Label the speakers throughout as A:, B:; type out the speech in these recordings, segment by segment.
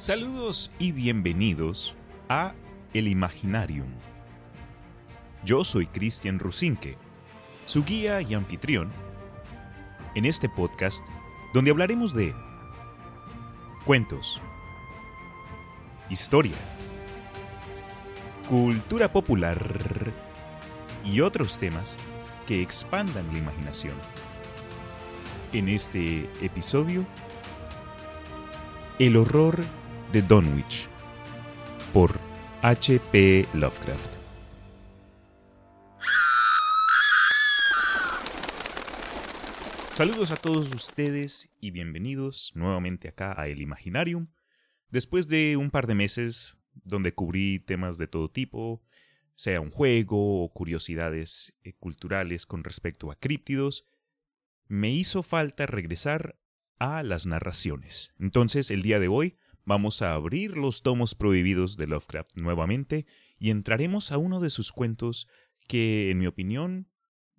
A: Saludos y bienvenidos a El Imaginarium. Yo soy Cristian Rusinque, su guía y anfitrión, en este podcast donde hablaremos de cuentos, historia, cultura popular y otros temas que expandan la imaginación. En este episodio, El horror de Dunwich por H.P. Lovecraft. Saludos a todos ustedes y bienvenidos nuevamente acá a El Imaginarium. Después de un par de meses donde cubrí temas de todo tipo, sea un juego o curiosidades eh, culturales con respecto a críptidos, me hizo falta regresar a las narraciones. Entonces, el día de hoy vamos a abrir los tomos prohibidos de Lovecraft nuevamente y entraremos a uno de sus cuentos que, en mi opinión,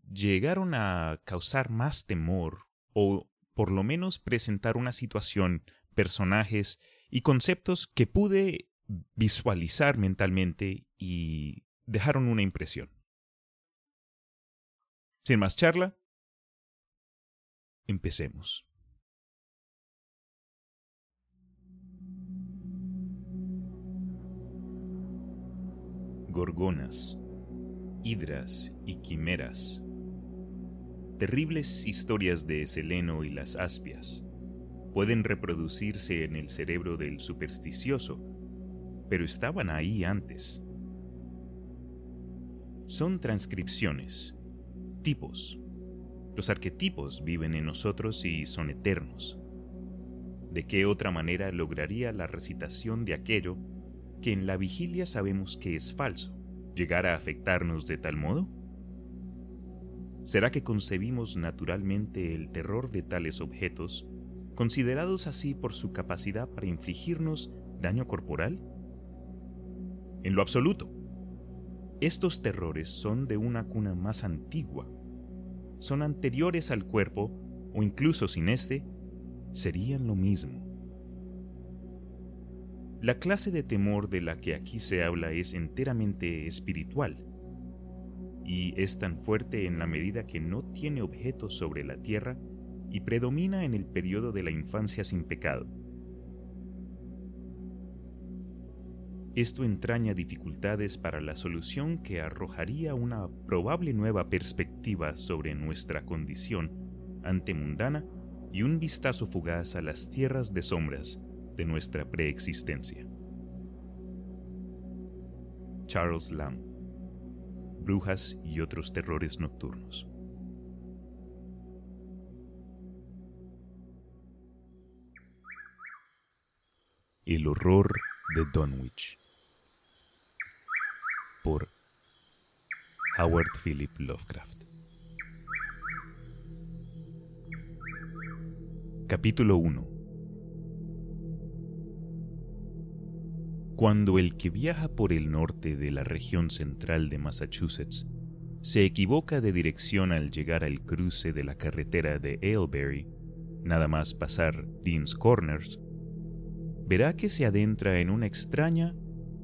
A: llegaron a causar más temor o por lo menos presentar una situación, personajes y conceptos que pude visualizar mentalmente y dejaron una impresión. Sin más charla, empecemos. Gorgonas, hidras y quimeras. Terribles historias de Seleno y las aspias pueden reproducirse en el cerebro del supersticioso, pero estaban ahí antes. Son transcripciones, tipos. Los arquetipos viven en nosotros y son eternos. ¿De qué otra manera lograría la recitación de aquello que en la vigilia sabemos que es falso, llegar a afectarnos de tal modo? ¿Será que concebimos naturalmente el terror de tales objetos, considerados así por su capacidad para infligirnos daño corporal? En lo absoluto. Estos terrores son de una cuna más antigua, son anteriores al cuerpo, o incluso sin éste, serían lo mismo. La clase de temor de la que aquí se habla es enteramente espiritual, y es tan fuerte en la medida que no tiene objeto sobre la tierra y predomina en el periodo de la infancia sin pecado. Esto entraña dificultades para la solución que arrojaría una probable nueva perspectiva sobre nuestra condición antemundana y un vistazo fugaz a las tierras de sombras de nuestra preexistencia. Charles Lamb Brujas y otros terrores nocturnos. El horror de Dunwich por Howard Philip Lovecraft. Capítulo 1 Cuando el que viaja por el norte de la región central de Massachusetts se equivoca de dirección al llegar al cruce de la carretera de Aylesbury, nada más pasar Dean's Corners, verá que se adentra en una extraña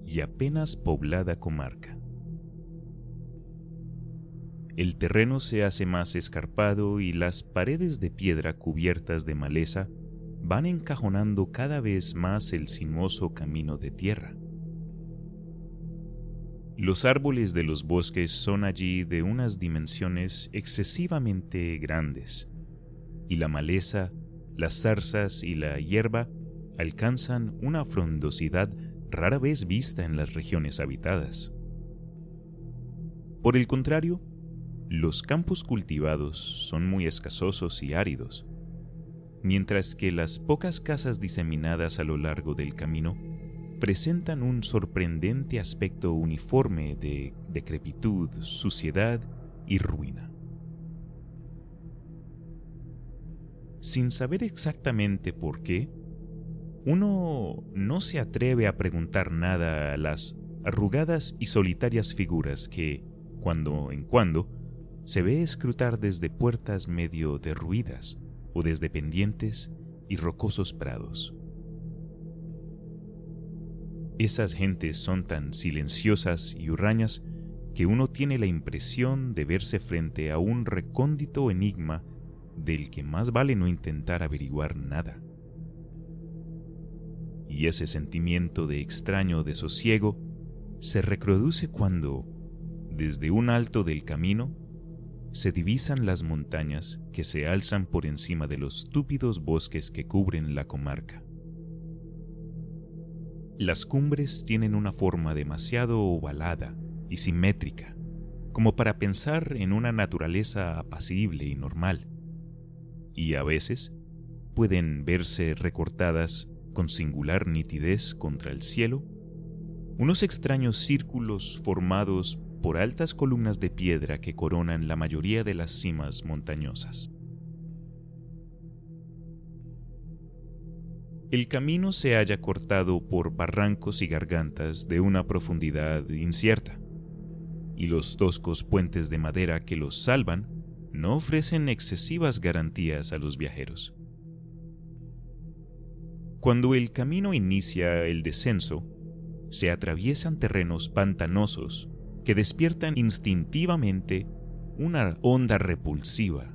A: y apenas poblada comarca. El terreno se hace más escarpado y las paredes de piedra cubiertas de maleza van encajonando cada vez más el sinuoso camino de tierra. Los árboles de los bosques son allí de unas dimensiones excesivamente grandes, y la maleza, las zarzas y la hierba alcanzan una frondosidad rara vez vista en las regiones habitadas. Por el contrario, los campos cultivados son muy escasosos y áridos, mientras que las pocas casas diseminadas a lo largo del camino presentan un sorprendente aspecto uniforme de decrepitud, suciedad y ruina. Sin saber exactamente por qué, uno no se atreve a preguntar nada a las arrugadas y solitarias figuras que, cuando en cuando, se ve escrutar desde puertas medio derruidas, desde pendientes y rocosos prados. Esas gentes son tan silenciosas y hurrañas que uno tiene la impresión de verse frente a un recóndito enigma del que más vale no intentar averiguar nada. Y ese sentimiento de extraño desosiego se reproduce cuando, desde un alto del camino, se divisan las montañas que se alzan por encima de los túpidos bosques que cubren la comarca. Las cumbres tienen una forma demasiado ovalada y simétrica, como para pensar en una naturaleza apacible y normal, y a veces pueden verse recortadas con singular nitidez contra el cielo unos extraños círculos formados por altas columnas de piedra que coronan la mayoría de las cimas montañosas. El camino se halla cortado por barrancos y gargantas de una profundidad incierta y los toscos puentes de madera que los salvan no ofrecen excesivas garantías a los viajeros. Cuando el camino inicia el descenso, se atraviesan terrenos pantanosos que despiertan instintivamente una onda repulsiva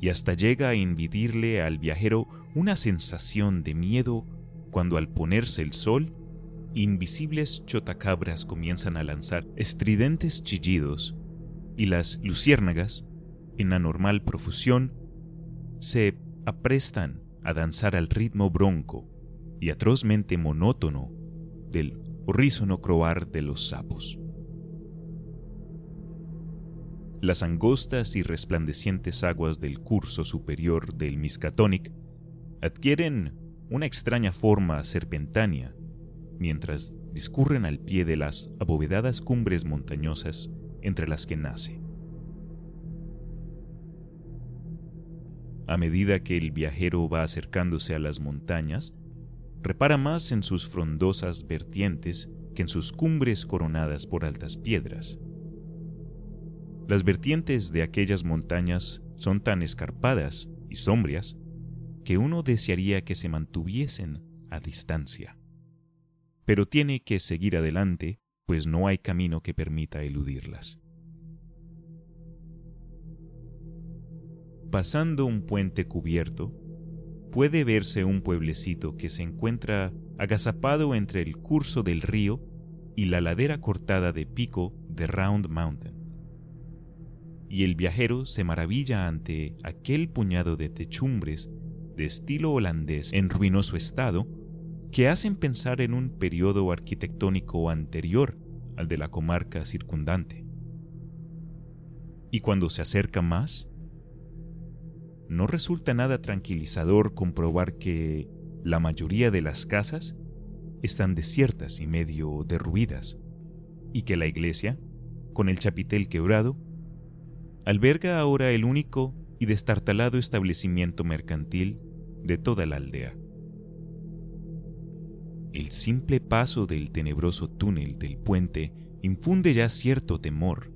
A: y hasta llega a invidirle al viajero una sensación de miedo cuando al ponerse el sol invisibles chotacabras comienzan a lanzar estridentes chillidos y las luciérnagas, en anormal profusión, se aprestan a danzar al ritmo bronco y atrozmente monótono del horrísono croar de los sapos. Las angostas y resplandecientes aguas del curso superior del Miskatonic adquieren una extraña forma serpentánea mientras discurren al pie de las abovedadas cumbres montañosas entre las que nace. A medida que el viajero va acercándose a las montañas, repara más en sus frondosas vertientes que en sus cumbres coronadas por altas piedras. Las vertientes de aquellas montañas son tan escarpadas y sombrias que uno desearía que se mantuviesen a distancia pero tiene que seguir adelante, pues no hay camino que permita eludirlas. Pasando un puente cubierto, puede verse un pueblecito que se encuentra agazapado entre el curso del río y la ladera cortada de pico de Round Mountain. Y el viajero se maravilla ante aquel puñado de techumbres de estilo holandés en ruinoso estado que hacen pensar en un periodo arquitectónico anterior al de la comarca circundante. Y cuando se acerca más, no resulta nada tranquilizador comprobar que la mayoría de las casas están desiertas y medio derruidas, y que la iglesia, con el chapitel quebrado, alberga ahora el único y destartalado establecimiento mercantil de toda la aldea. El simple paso del tenebroso túnel del puente infunde ya cierto temor,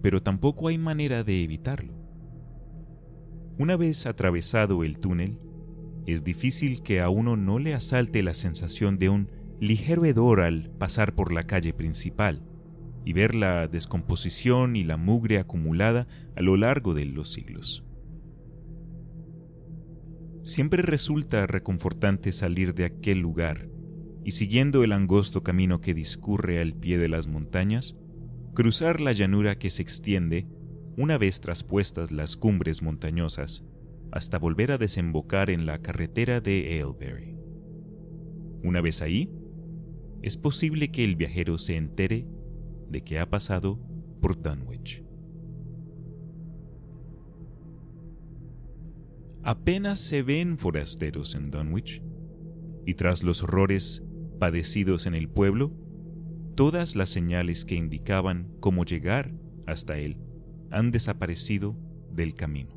A: pero tampoco hay manera de evitarlo. Una vez atravesado el túnel, es difícil que a uno no le asalte la sensación de un ligero hedor al pasar por la calle principal y ver la descomposición y la mugre acumulada a lo largo de los siglos. Siempre resulta reconfortante salir de aquel lugar y siguiendo el angosto camino que discurre al pie de las montañas, cruzar la llanura que se extiende, una vez traspuestas las cumbres montañosas, hasta volver a desembocar en la carretera de Aylesbury. Una vez ahí, es posible que el viajero se entere de que ha pasado por Dunwich. Apenas se ven forasteros en Dunwich, y tras los horrores padecidos en el pueblo, todas las señales que indicaban cómo llegar hasta él han desaparecido del camino.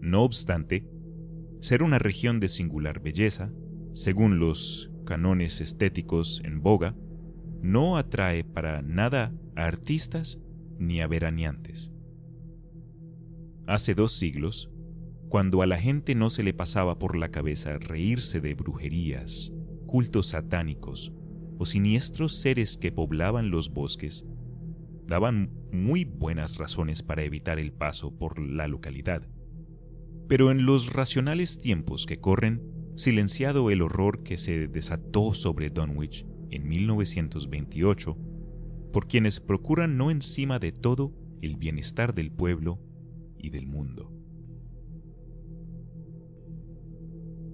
A: No obstante, ser una región de singular belleza, según los canones estéticos en boga, no atrae para nada a artistas ni a veraneantes. Hace dos siglos, cuando a la gente no se le pasaba por la cabeza reírse de brujerías cultos satánicos o siniestros seres que poblaban los bosques, daban muy buenas razones para evitar el paso por la localidad. Pero en los racionales tiempos que corren, silenciado el horror que se desató sobre Dunwich en 1928, por quienes procuran no encima de todo el bienestar del pueblo y del mundo.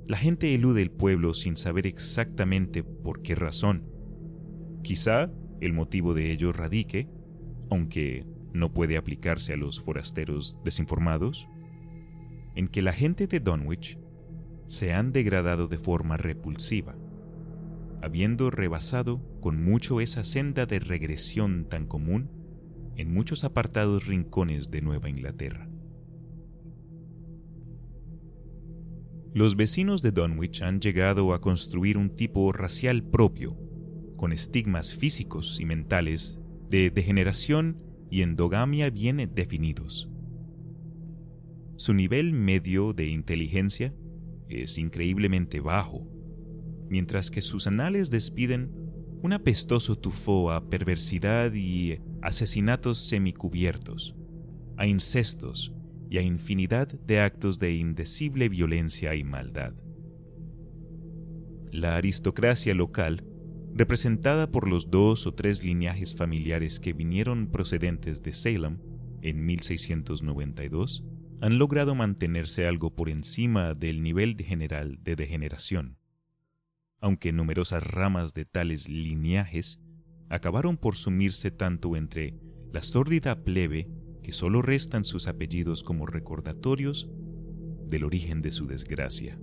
A: La gente elude el pueblo sin saber exactamente por qué razón. Quizá el motivo de ello radique, aunque no puede aplicarse a los forasteros desinformados, en que la gente de Dunwich se han degradado de forma repulsiva, habiendo rebasado con mucho esa senda de regresión tan común en muchos apartados rincones de Nueva Inglaterra. Los vecinos de Dunwich han llegado a construir un tipo racial propio, con estigmas físicos y mentales de degeneración y endogamia bien definidos. Su nivel medio de inteligencia es increíblemente bajo, mientras que sus anales despiden un apestoso tufo a perversidad y asesinatos semicubiertos, a incestos y a infinidad de actos de indecible violencia y maldad. La aristocracia local, representada por los dos o tres lineajes familiares que vinieron procedentes de Salem en 1692, han logrado mantenerse algo por encima del nivel general de degeneración, aunque numerosas ramas de tales lineajes acabaron por sumirse tanto entre la sórdida plebe que solo restan sus apellidos como recordatorios del origen de su desgracia.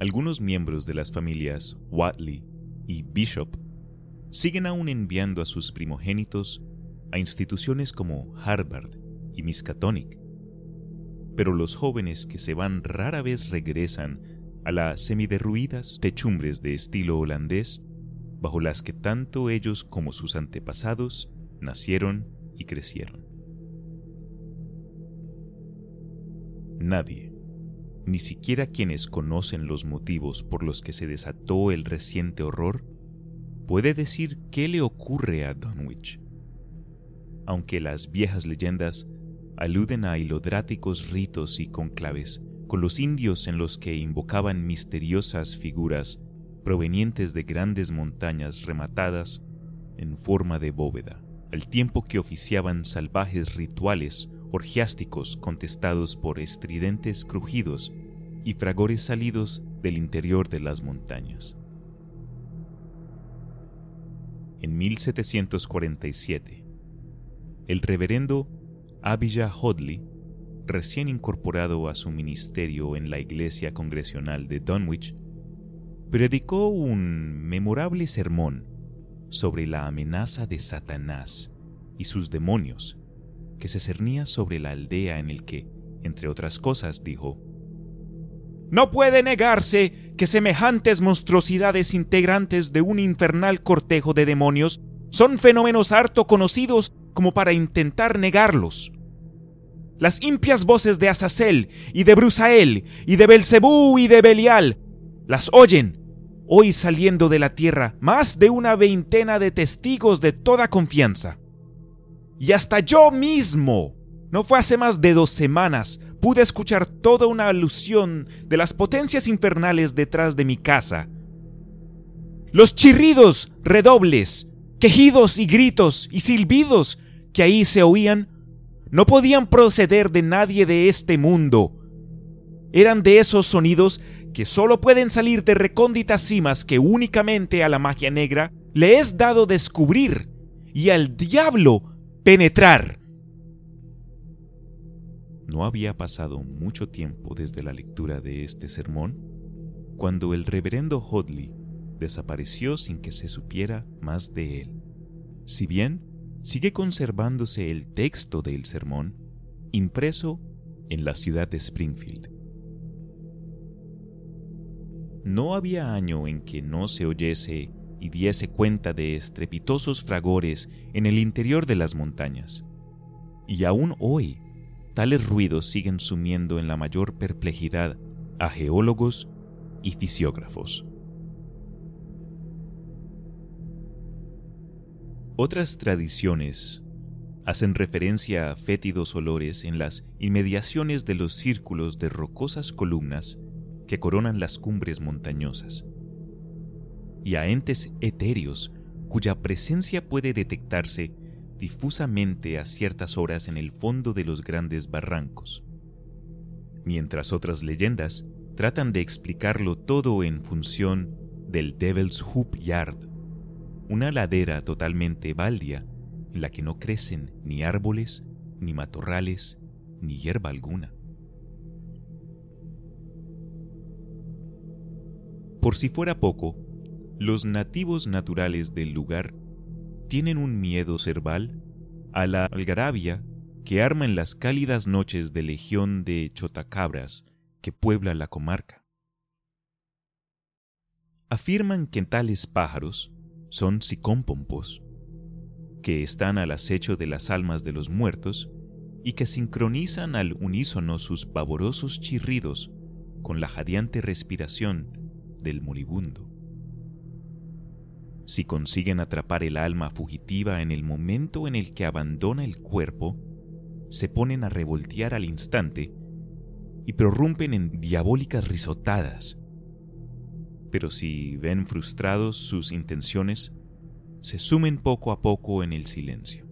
A: Algunos miembros de las familias Watley y Bishop siguen aún enviando a sus primogénitos a instituciones como Harvard y Miskatonic, pero los jóvenes que se van rara vez regresan a las semiderruidas techumbres de estilo holandés bajo las que tanto ellos como sus antepasados nacieron y crecieron. Nadie, ni siquiera quienes conocen los motivos por los que se desató el reciente horror, puede decir qué le ocurre a Dunwich. Aunque las viejas leyendas aluden a hilodráticos ritos y conclaves con los indios en los que invocaban misteriosas figuras provenientes de grandes montañas rematadas en forma de bóveda al tiempo que oficiaban salvajes rituales orgiásticos contestados por estridentes crujidos y fragores salidos del interior de las montañas. En 1747, el reverendo Abijah Hodley, recién incorporado a su ministerio en la iglesia congresional de Dunwich, predicó un memorable sermón sobre la amenaza de Satanás y sus demonios, que se cernía sobre la aldea en el que, entre otras cosas, dijo, No puede negarse que semejantes monstruosidades integrantes de un infernal cortejo de demonios son fenómenos harto conocidos como para intentar negarlos. Las impias voces de Azazel y de Brusael y de Belcebú y de Belial las oyen hoy saliendo de la tierra más de una veintena de testigos de toda confianza. Y hasta yo mismo, no fue hace más de dos semanas, pude escuchar toda una alusión de las potencias infernales detrás de mi casa. Los chirridos, redobles, quejidos y gritos y silbidos que ahí se oían no podían proceder de nadie de este mundo. Eran de esos sonidos que solo pueden salir de recónditas cimas que únicamente a la magia negra le es dado descubrir y al diablo penetrar. No había pasado mucho tiempo desde la lectura de este sermón cuando el reverendo Hodley desapareció sin que se supiera más de él. Si bien sigue conservándose el texto del sermón impreso en la ciudad de Springfield. No había año en que no se oyese y diese cuenta de estrepitosos fragores en el interior de las montañas. Y aún hoy, tales ruidos siguen sumiendo en la mayor perplejidad a geólogos y fisiógrafos. Otras tradiciones hacen referencia a fétidos olores en las inmediaciones de los círculos de rocosas columnas que coronan las cumbres montañosas, y a entes etéreos cuya presencia puede detectarse difusamente a ciertas horas en el fondo de los grandes barrancos, mientras otras leyendas tratan de explicarlo todo en función del Devil's Hoop Yard, una ladera totalmente baldia en la que no crecen ni árboles, ni matorrales, ni hierba alguna. Por si fuera poco, los nativos naturales del lugar tienen un miedo cerval a la algarabia que arma en las cálidas noches de legión de chotacabras que puebla la comarca. Afirman que tales pájaros son psicómpompos, que están al acecho de las almas de los muertos y que sincronizan al unísono sus pavorosos chirridos con la jadeante respiración del moribundo. Si consiguen atrapar el alma fugitiva en el momento en el que abandona el cuerpo, se ponen a revoltear al instante y prorrumpen en diabólicas risotadas pero si ven frustrados sus intenciones, se sumen poco a poco en el silencio.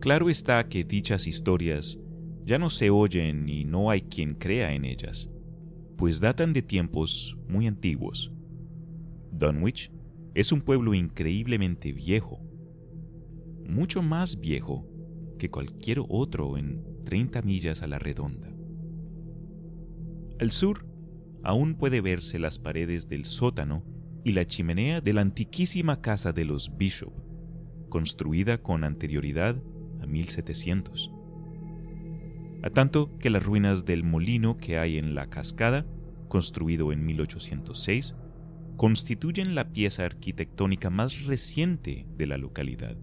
A: Claro está que dichas historias ya no se oyen y no hay quien crea en ellas, pues datan de tiempos muy antiguos. Dunwich es un pueblo increíblemente viejo, mucho más viejo que cualquier otro en 30 millas a la redonda. Al sur aún puede verse las paredes del sótano y la chimenea de la antiquísima casa de los Bishop, construida con anterioridad a 1700. A tanto que las ruinas del molino que hay en la cascada, construido en 1806, constituyen la pieza arquitectónica más reciente de la localidad.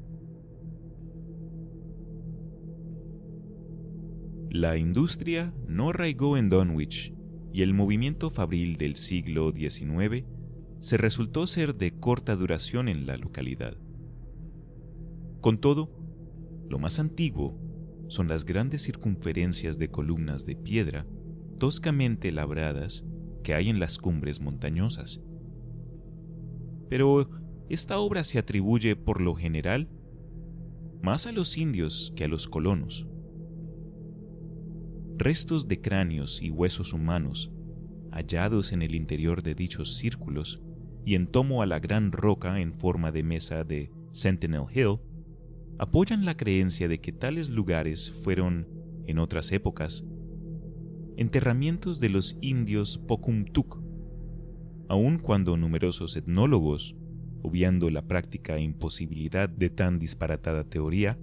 A: La industria no arraigó en Dunwich y el movimiento fabril del siglo XIX se resultó ser de corta duración en la localidad. Con todo, lo más antiguo son las grandes circunferencias de columnas de piedra toscamente labradas que hay en las cumbres montañosas. Pero esta obra se atribuye por lo general más a los indios que a los colonos restos de cráneos y huesos humanos hallados en el interior de dichos círculos y en tomo a la gran roca en forma de mesa de Sentinel Hill, apoyan la creencia de que tales lugares fueron, en otras épocas, enterramientos de los indios Pocumtuc, aun cuando numerosos etnólogos, obviando la práctica e imposibilidad de tan disparatada teoría,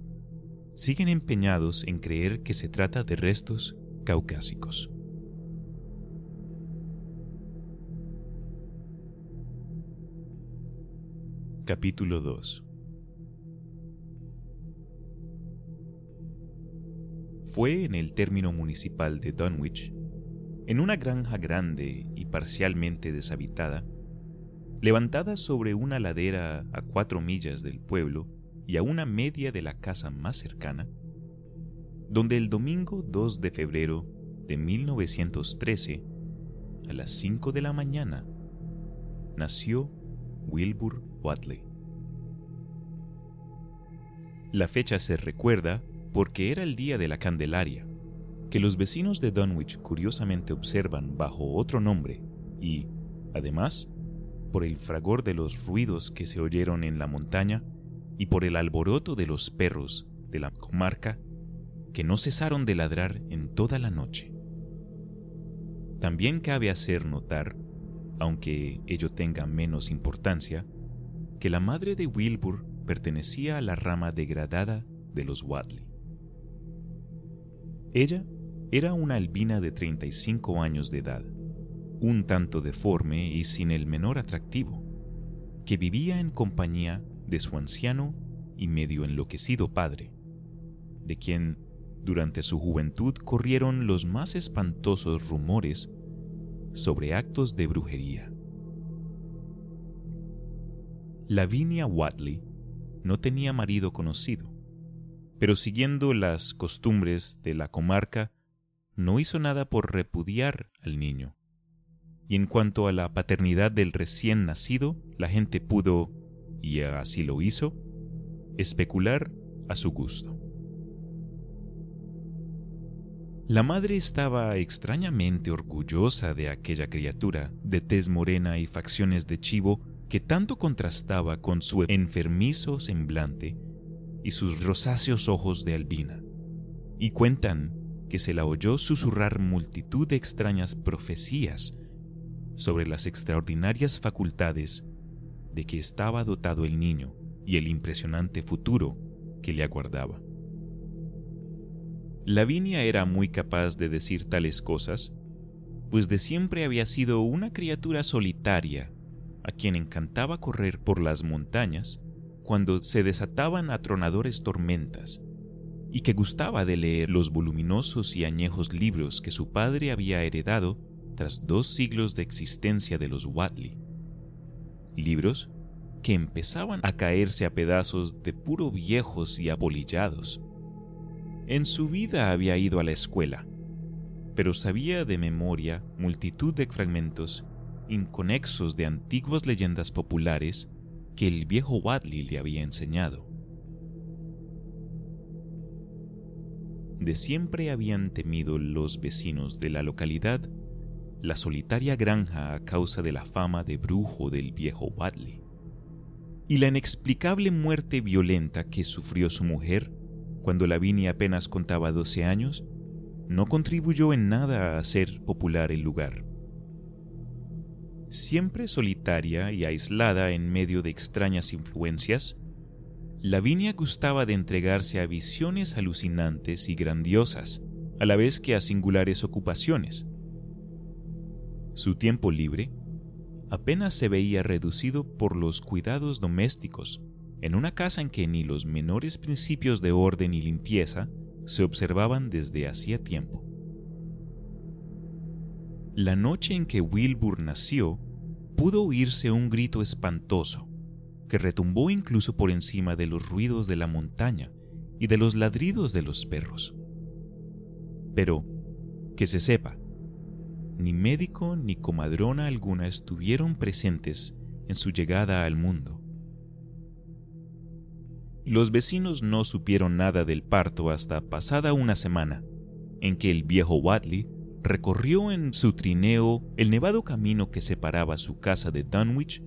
A: siguen empeñados en creer que se trata de restos caucásicos. Capítulo 2 Fue en el término municipal de Dunwich, en una granja grande y parcialmente deshabitada, levantada sobre una ladera a cuatro millas del pueblo y a una media de la casa más cercana, donde el domingo 2 de febrero de 1913, a las 5 de la mañana, nació Wilbur Watley. La fecha se recuerda porque era el día de la Candelaria, que los vecinos de Dunwich curiosamente observan bajo otro nombre y, además, por el fragor de los ruidos que se oyeron en la montaña y por el alboroto de los perros de la comarca que no cesaron de ladrar en toda la noche. También cabe hacer notar, aunque ello tenga menos importancia, que la madre de Wilbur pertenecía a la rama degradada de los Wadley. Ella era una albina de 35 años de edad, un tanto deforme y sin el menor atractivo, que vivía en compañía de su anciano y medio enloquecido padre, de quien durante su juventud corrieron los más espantosos rumores sobre actos de brujería. Lavinia Watley no tenía marido conocido, pero siguiendo las costumbres de la comarca, no hizo nada por repudiar al niño. Y en cuanto a la paternidad del recién nacido, la gente pudo, y así lo hizo, especular a su gusto. La madre estaba extrañamente orgullosa de aquella criatura de tez morena y facciones de chivo que tanto contrastaba con su enfermizo semblante y sus rosáceos ojos de albina. Y cuentan que se la oyó susurrar multitud de extrañas profecías sobre las extraordinarias facultades de que estaba dotado el niño y el impresionante futuro que le aguardaba. Lavinia era muy capaz de decir tales cosas, pues de siempre había sido una criatura solitaria, a quien encantaba correr por las montañas cuando se desataban atronadores tormentas, y que gustaba de leer los voluminosos y añejos libros que su padre había heredado tras dos siglos de existencia de los Watley. Libros que empezaban a caerse a pedazos de puro viejos y apolillados, en su vida había ido a la escuela, pero sabía de memoria multitud de fragmentos inconexos de antiguas leyendas populares que el viejo Wadley le había enseñado. De siempre habían temido los vecinos de la localidad la solitaria granja a causa de la fama de brujo del viejo Wadley y la inexplicable muerte violenta que sufrió su mujer cuando Lavinia apenas contaba 12 años, no contribuyó en nada a hacer popular el lugar. Siempre solitaria y aislada en medio de extrañas influencias, Lavinia gustaba de entregarse a visiones alucinantes y grandiosas, a la vez que a singulares ocupaciones. Su tiempo libre apenas se veía reducido por los cuidados domésticos en una casa en que ni los menores principios de orden y limpieza se observaban desde hacía tiempo. La noche en que Wilbur nació, pudo oírse un grito espantoso, que retumbó incluso por encima de los ruidos de la montaña y de los ladridos de los perros. Pero, que se sepa, ni médico ni comadrona alguna estuvieron presentes en su llegada al mundo. Los vecinos no supieron nada del parto hasta pasada una semana, en que el viejo Watley recorrió en su trineo el nevado camino que separaba su casa de Dunwich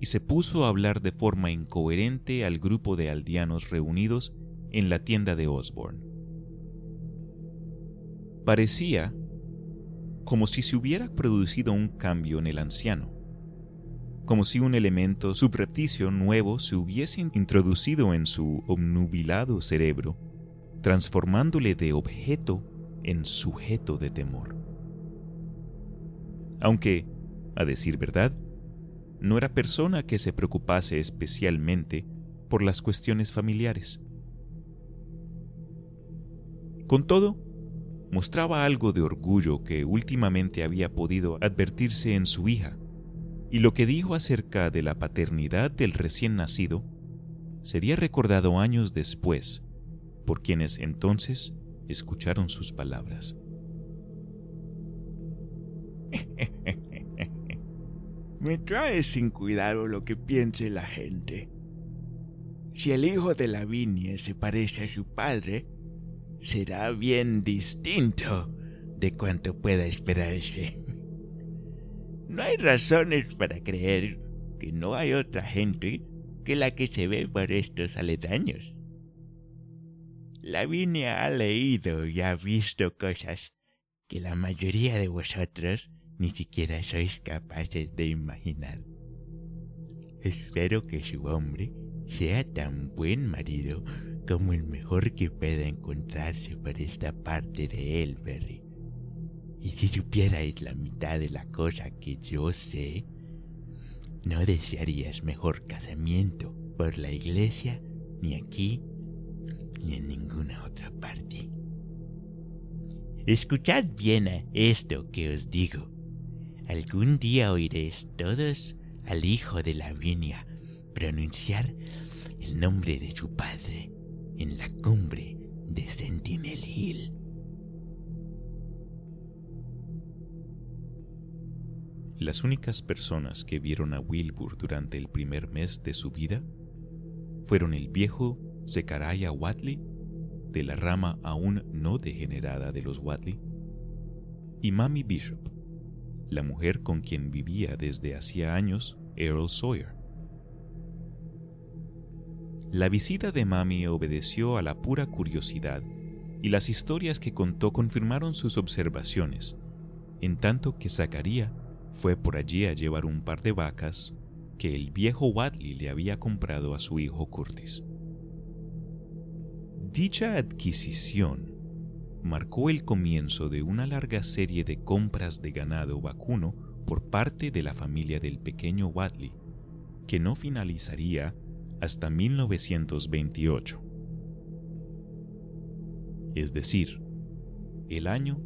A: y se puso a hablar de forma incoherente al grupo de aldeanos reunidos en la tienda de Osborne. Parecía como si se hubiera producido un cambio en el anciano como si un elemento subrepticio nuevo se hubiese introducido en su obnubilado cerebro, transformándole de objeto en sujeto de temor. Aunque, a decir verdad, no era persona que se preocupase especialmente por las cuestiones familiares. Con todo, mostraba algo de orgullo que últimamente había podido advertirse en su hija, y lo que dijo acerca de la paternidad del recién nacido sería recordado años después por quienes entonces escucharon sus palabras.
B: Me trae sin cuidado lo que piense la gente. Si el hijo de Lavinia se parece a su padre, será bien distinto de cuanto pueda esperarse. No hay razones para creer que no hay otra gente que la que se ve por estos aledaños. Lavinia ha leído y ha visto cosas que la mayoría de vosotros ni siquiera sois capaces de imaginar. Espero que su hombre sea tan buen marido como el mejor que pueda encontrarse por esta parte de Elberry. Y si supierais la mitad de la cosa que yo sé, no desearías mejor casamiento por la iglesia, ni aquí, ni en ninguna otra parte. Escuchad bien a esto que os digo. Algún día oiréis todos al hijo de Lavinia pronunciar el nombre de su padre en la cumbre de Sentinel Hill.
A: Las únicas personas que vieron a Wilbur durante el primer mes de su vida fueron el viejo Zechariah Watley, de la rama aún no degenerada de los Watley, y Mamie Bishop, la mujer con quien vivía desde hacía años Earl Sawyer. La visita de Mami obedeció a la pura curiosidad y las historias que contó confirmaron sus observaciones, en tanto que Zacarías fue por allí a llevar un par de vacas que el viejo Wadley le había comprado a su hijo Curtis. Dicha adquisición marcó el comienzo de una larga serie de compras de ganado vacuno por parte de la familia del pequeño Wadley, que no finalizaría hasta 1928. Es decir, el año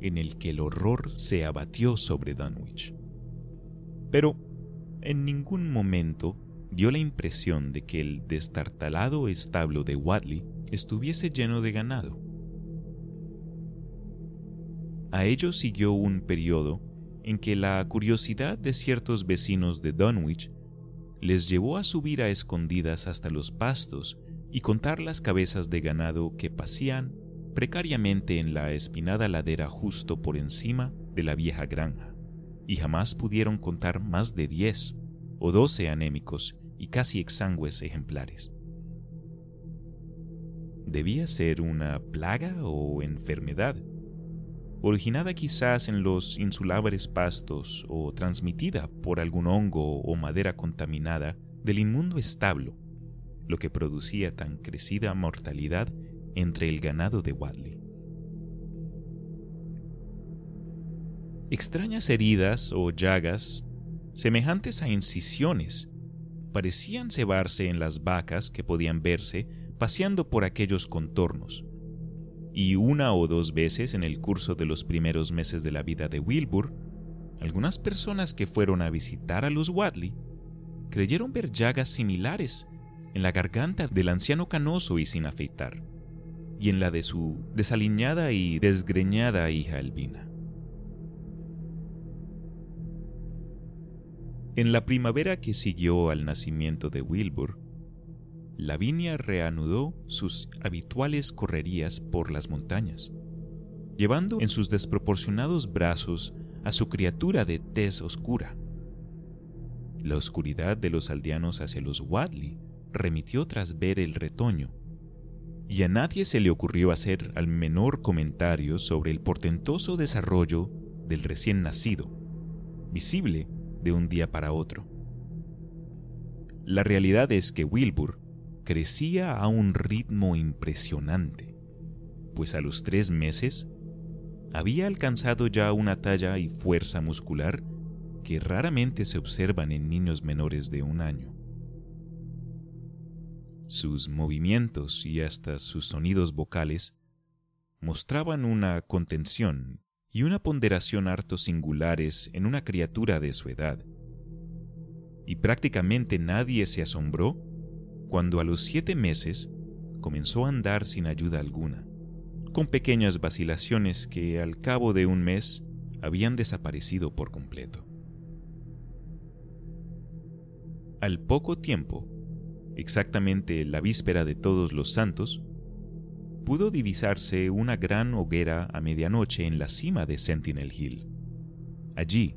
A: en el que el horror se abatió sobre Dunwich. Pero en ningún momento dio la impresión de que el destartalado establo de Wadley estuviese lleno de ganado. A ello siguió un periodo en que la curiosidad de ciertos vecinos de Dunwich les llevó a subir a escondidas hasta los pastos y contar las cabezas de ganado que pasían precariamente en la espinada ladera justo por encima de la vieja granja, y jamás pudieron contar más de diez o doce anémicos y casi exangües ejemplares. Debía ser una plaga o enfermedad, originada quizás en los insulares pastos o transmitida por algún hongo o madera contaminada del inmundo establo, lo que producía tan crecida mortalidad entre el ganado de Wadley. Extrañas heridas o llagas, semejantes a incisiones, parecían cebarse en las vacas que podían verse paseando por aquellos contornos, y una o dos veces en el curso de los primeros meses de la vida de Wilbur, algunas personas que fueron a visitar a los Wadley creyeron ver llagas similares en la garganta del anciano canoso y sin afeitar, y en la de su desaliñada y desgreñada hija Elvina. En la primavera que siguió al nacimiento de Wilbur, Lavinia reanudó sus habituales correrías por las montañas, llevando en sus desproporcionados brazos a su criatura de tez oscura. La oscuridad de los aldeanos hacia los Wadley remitió tras ver el retoño, y a nadie se le ocurrió hacer al menor comentario sobre el portentoso desarrollo del recién nacido, visible de un día para otro. La realidad es que Wilbur crecía a un ritmo impresionante, pues a los tres meses había alcanzado ya una talla y fuerza muscular que raramente se observan en niños menores de un año. Sus movimientos y hasta sus sonidos vocales mostraban una contención y una ponderación harto singulares en una criatura de su edad. Y prácticamente nadie se asombró cuando a los siete meses comenzó a andar sin ayuda alguna, con pequeñas vacilaciones que al cabo de un mes habían desaparecido por completo. Al poco tiempo, exactamente la víspera de todos los santos, pudo divisarse una gran hoguera a medianoche en la cima de Sentinel Hill. Allí,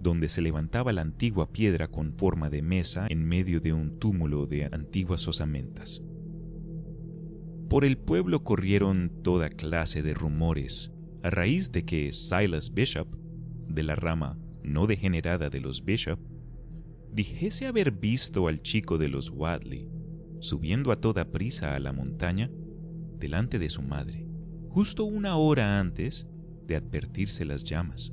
A: donde se levantaba la antigua piedra con forma de mesa en medio de un túmulo de antiguas osamentas. Por el pueblo corrieron toda clase de rumores a raíz de que Silas Bishop, de la rama no degenerada de los Bishop, dijese haber visto al chico de los Wadley subiendo a toda prisa a la montaña delante de su madre, justo una hora antes de advertirse las llamas.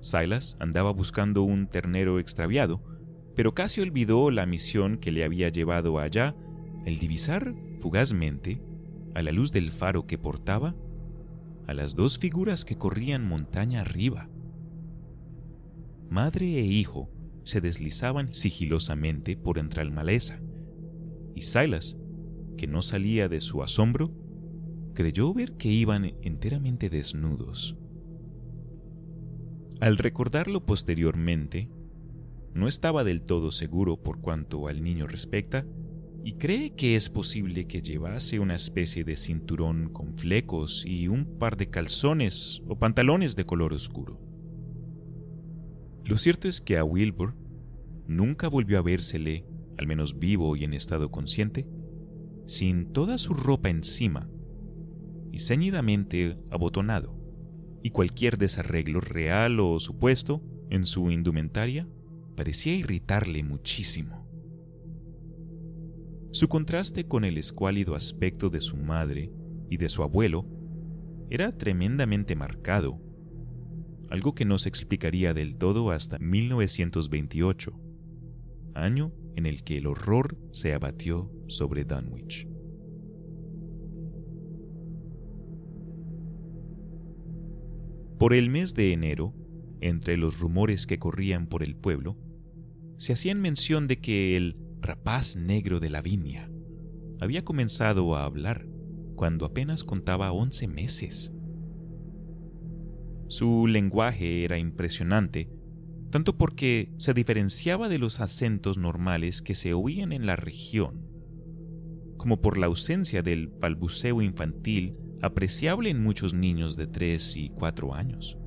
A: Silas andaba buscando un ternero extraviado, pero casi olvidó la misión que le había llevado allá el divisar fugazmente, a la luz del faro que portaba, a las dos figuras que corrían montaña arriba, madre e hijo se deslizaban sigilosamente por entre la maleza, y Silas, que no salía de su asombro, creyó ver que iban enteramente desnudos. Al recordarlo posteriormente, no estaba del todo seguro por cuanto al niño respecta, y cree que es posible que llevase una especie de cinturón con flecos y un par de calzones o pantalones de color oscuro. Lo cierto es que a Wilbur nunca volvió a vérsele, al menos vivo y en estado consciente, sin toda su ropa encima y ceñidamente abotonado, y cualquier desarreglo real o supuesto en su indumentaria parecía irritarle muchísimo. Su contraste con el escuálido aspecto de su madre y de su abuelo era tremendamente marcado, algo que no se explicaría del todo hasta 1928, año en el que el horror se abatió sobre Dunwich. Por el mes de enero, entre los rumores que corrían por el pueblo, se hacían mención de que el rapaz negro de Lavinia había comenzado a hablar cuando apenas contaba once meses. Su lenguaje era impresionante, tanto porque se diferenciaba de los acentos normales que se oían en la región, como por la ausencia del balbuceo infantil apreciable en muchos niños de 3 y 4 años.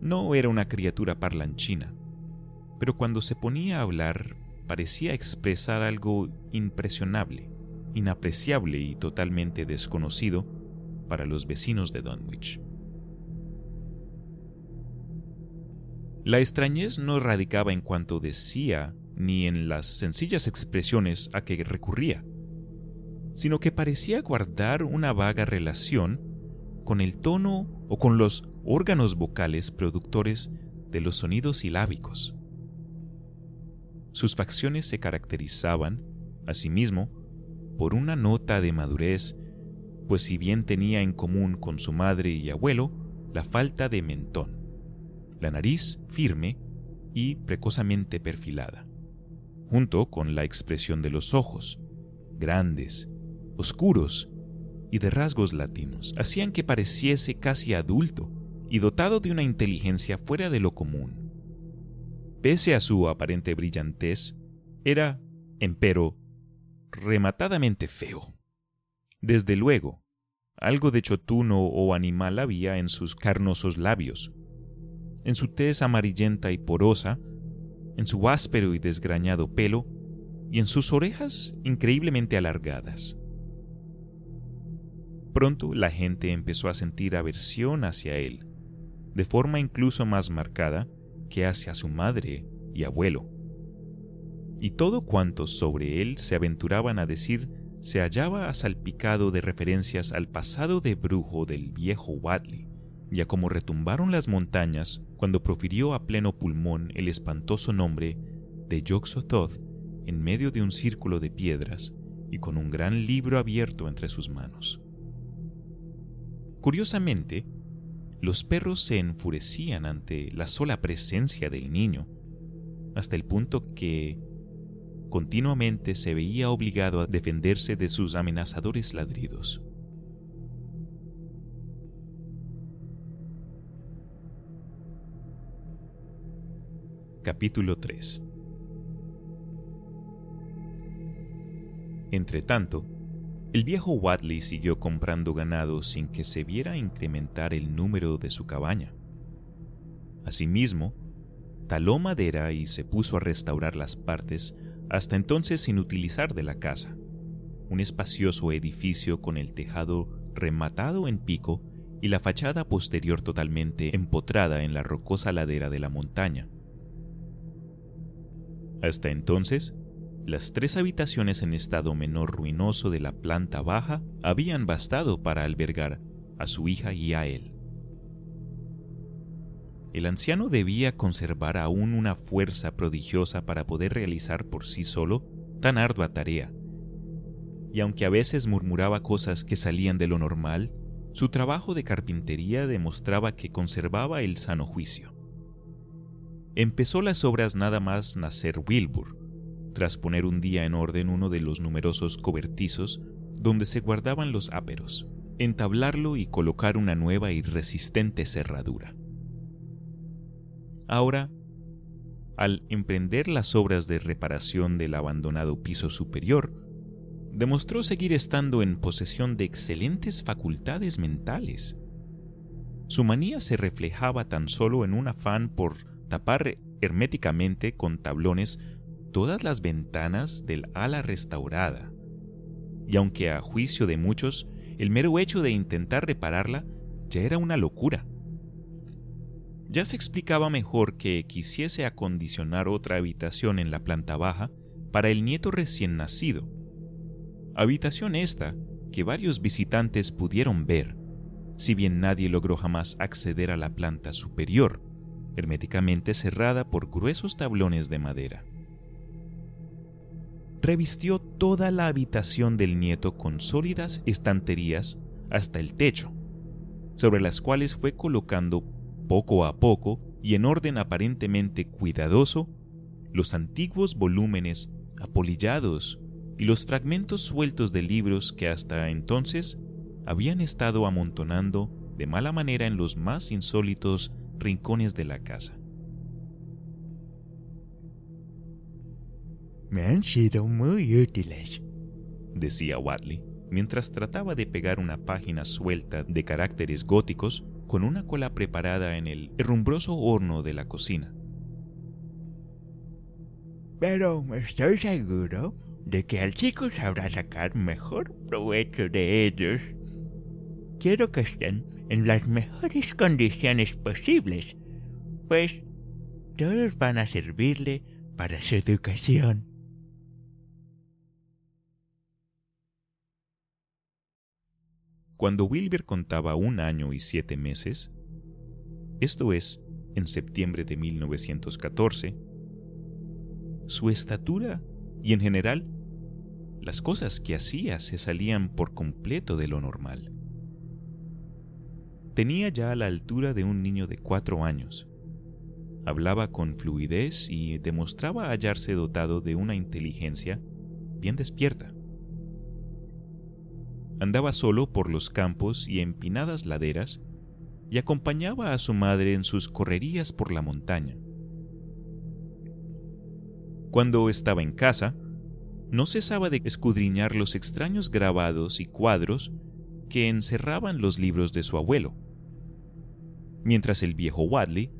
A: No era una criatura parlanchina, pero cuando se ponía a hablar parecía expresar algo impresionable, inapreciable y totalmente desconocido para los vecinos de Dunwich. La extrañez no radicaba en cuanto decía ni en las sencillas expresiones a que recurría, sino que parecía guardar una vaga relación con el tono o con los órganos vocales productores de los sonidos silábicos. Sus facciones se caracterizaban, asimismo, por una nota de madurez, pues si bien tenía en común con su madre y abuelo la falta de mentón, la nariz firme y precozamente perfilada, junto con la expresión de los ojos, grandes, oscuros y de rasgos latinos, hacían que pareciese casi adulto y dotado de una inteligencia fuera de lo común. Pese a su aparente brillantez, era, empero, rematadamente feo. Desde luego, algo de chotuno o animal había en sus carnosos labios, en su tez amarillenta y porosa, en su áspero y desgrañado pelo, y en sus orejas increíblemente alargadas. Pronto la gente empezó a sentir aversión hacia él, de forma incluso más marcada que hacia su madre y abuelo. Y todo cuanto sobre él se aventuraban a decir se hallaba salpicado de referencias al pasado de brujo del viejo Wadley, y a cómo retumbaron las montañas cuando profirió a pleno pulmón el espantoso nombre de Yog-Sothoth en medio de un círculo de piedras y con un gran libro abierto entre sus manos. Curiosamente, los perros se enfurecían ante la sola presencia del niño, hasta el punto que continuamente se veía obligado a defenderse de sus amenazadores ladridos. Capítulo 3 Entretanto, el viejo Wadley siguió comprando ganado sin que se viera incrementar el número de su cabaña. Asimismo, taló madera y se puso a restaurar las partes hasta entonces sin utilizar de la casa, un espacioso edificio con el tejado rematado en pico y la fachada posterior totalmente empotrada en la rocosa ladera de la montaña. Hasta entonces, las tres habitaciones en estado menor ruinoso de la planta baja habían bastado para albergar a su hija y a él. El anciano debía conservar aún una fuerza prodigiosa para poder realizar por sí solo tan ardua tarea, y aunque a veces murmuraba cosas que salían de lo normal, su trabajo de carpintería demostraba que conservaba el sano juicio. Empezó las obras nada más nacer Wilbur, tras poner un día en orden uno de los numerosos cobertizos donde se guardaban los áperos, entablarlo y colocar una nueva y resistente cerradura. Ahora, al emprender las obras de reparación del abandonado piso superior, demostró seguir estando en posesión de excelentes facultades mentales. Su manía se reflejaba tan solo en un afán por tapar herméticamente con tablones todas las ventanas del ala restaurada, y aunque a juicio de muchos el mero hecho de intentar repararla ya era una locura. Ya se explicaba mejor que quisiese acondicionar otra habitación en la planta baja para el nieto recién nacido. Habitación esta que varios visitantes pudieron ver, si bien nadie logró jamás acceder a la planta superior, herméticamente cerrada por gruesos tablones de madera. Revistió toda la habitación del nieto con sólidas estanterías hasta el techo, sobre las cuales fue colocando poco a poco y en orden aparentemente cuidadoso los antiguos volúmenes apolillados y los fragmentos sueltos de libros que hasta entonces habían estado amontonando de mala manera en los más insólitos rincones de la casa.
B: Me han sido muy útiles,
A: decía Wadley, mientras trataba de pegar una página suelta de caracteres góticos con una cola preparada en el herrumbroso horno de la cocina.
B: Pero estoy seguro de que al chico sabrá sacar mejor provecho de ellos. Quiero que estén en las mejores condiciones posibles, pues todos van a servirle para su educación.
A: Cuando Wilber contaba un año y siete meses, esto es, en septiembre de 1914, su estatura y en general las cosas que hacía se salían por completo de lo normal tenía ya la altura de un niño de cuatro años. Hablaba con fluidez y demostraba hallarse dotado de una inteligencia bien despierta. Andaba solo por los campos y empinadas laderas y acompañaba a su madre en sus correrías por la montaña. Cuando estaba en casa, no cesaba de escudriñar los extraños grabados y cuadros que encerraban los libros de su abuelo, mientras el viejo Wadley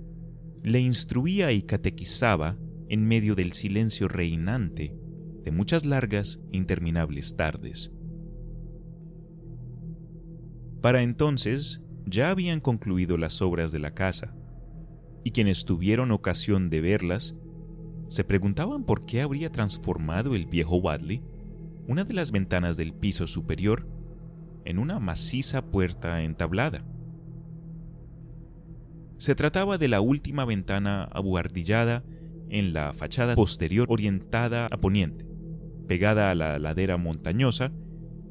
A: le instruía y catequizaba en medio del silencio reinante de muchas largas interminables tardes. Para entonces ya habían concluido las obras de la casa, y quienes tuvieron ocasión de verlas se preguntaban por qué habría transformado el viejo Wadley una de las ventanas del piso superior en una maciza puerta entablada. Se trataba de la última ventana abuhardillada en la fachada posterior orientada a poniente, pegada a la ladera montañosa,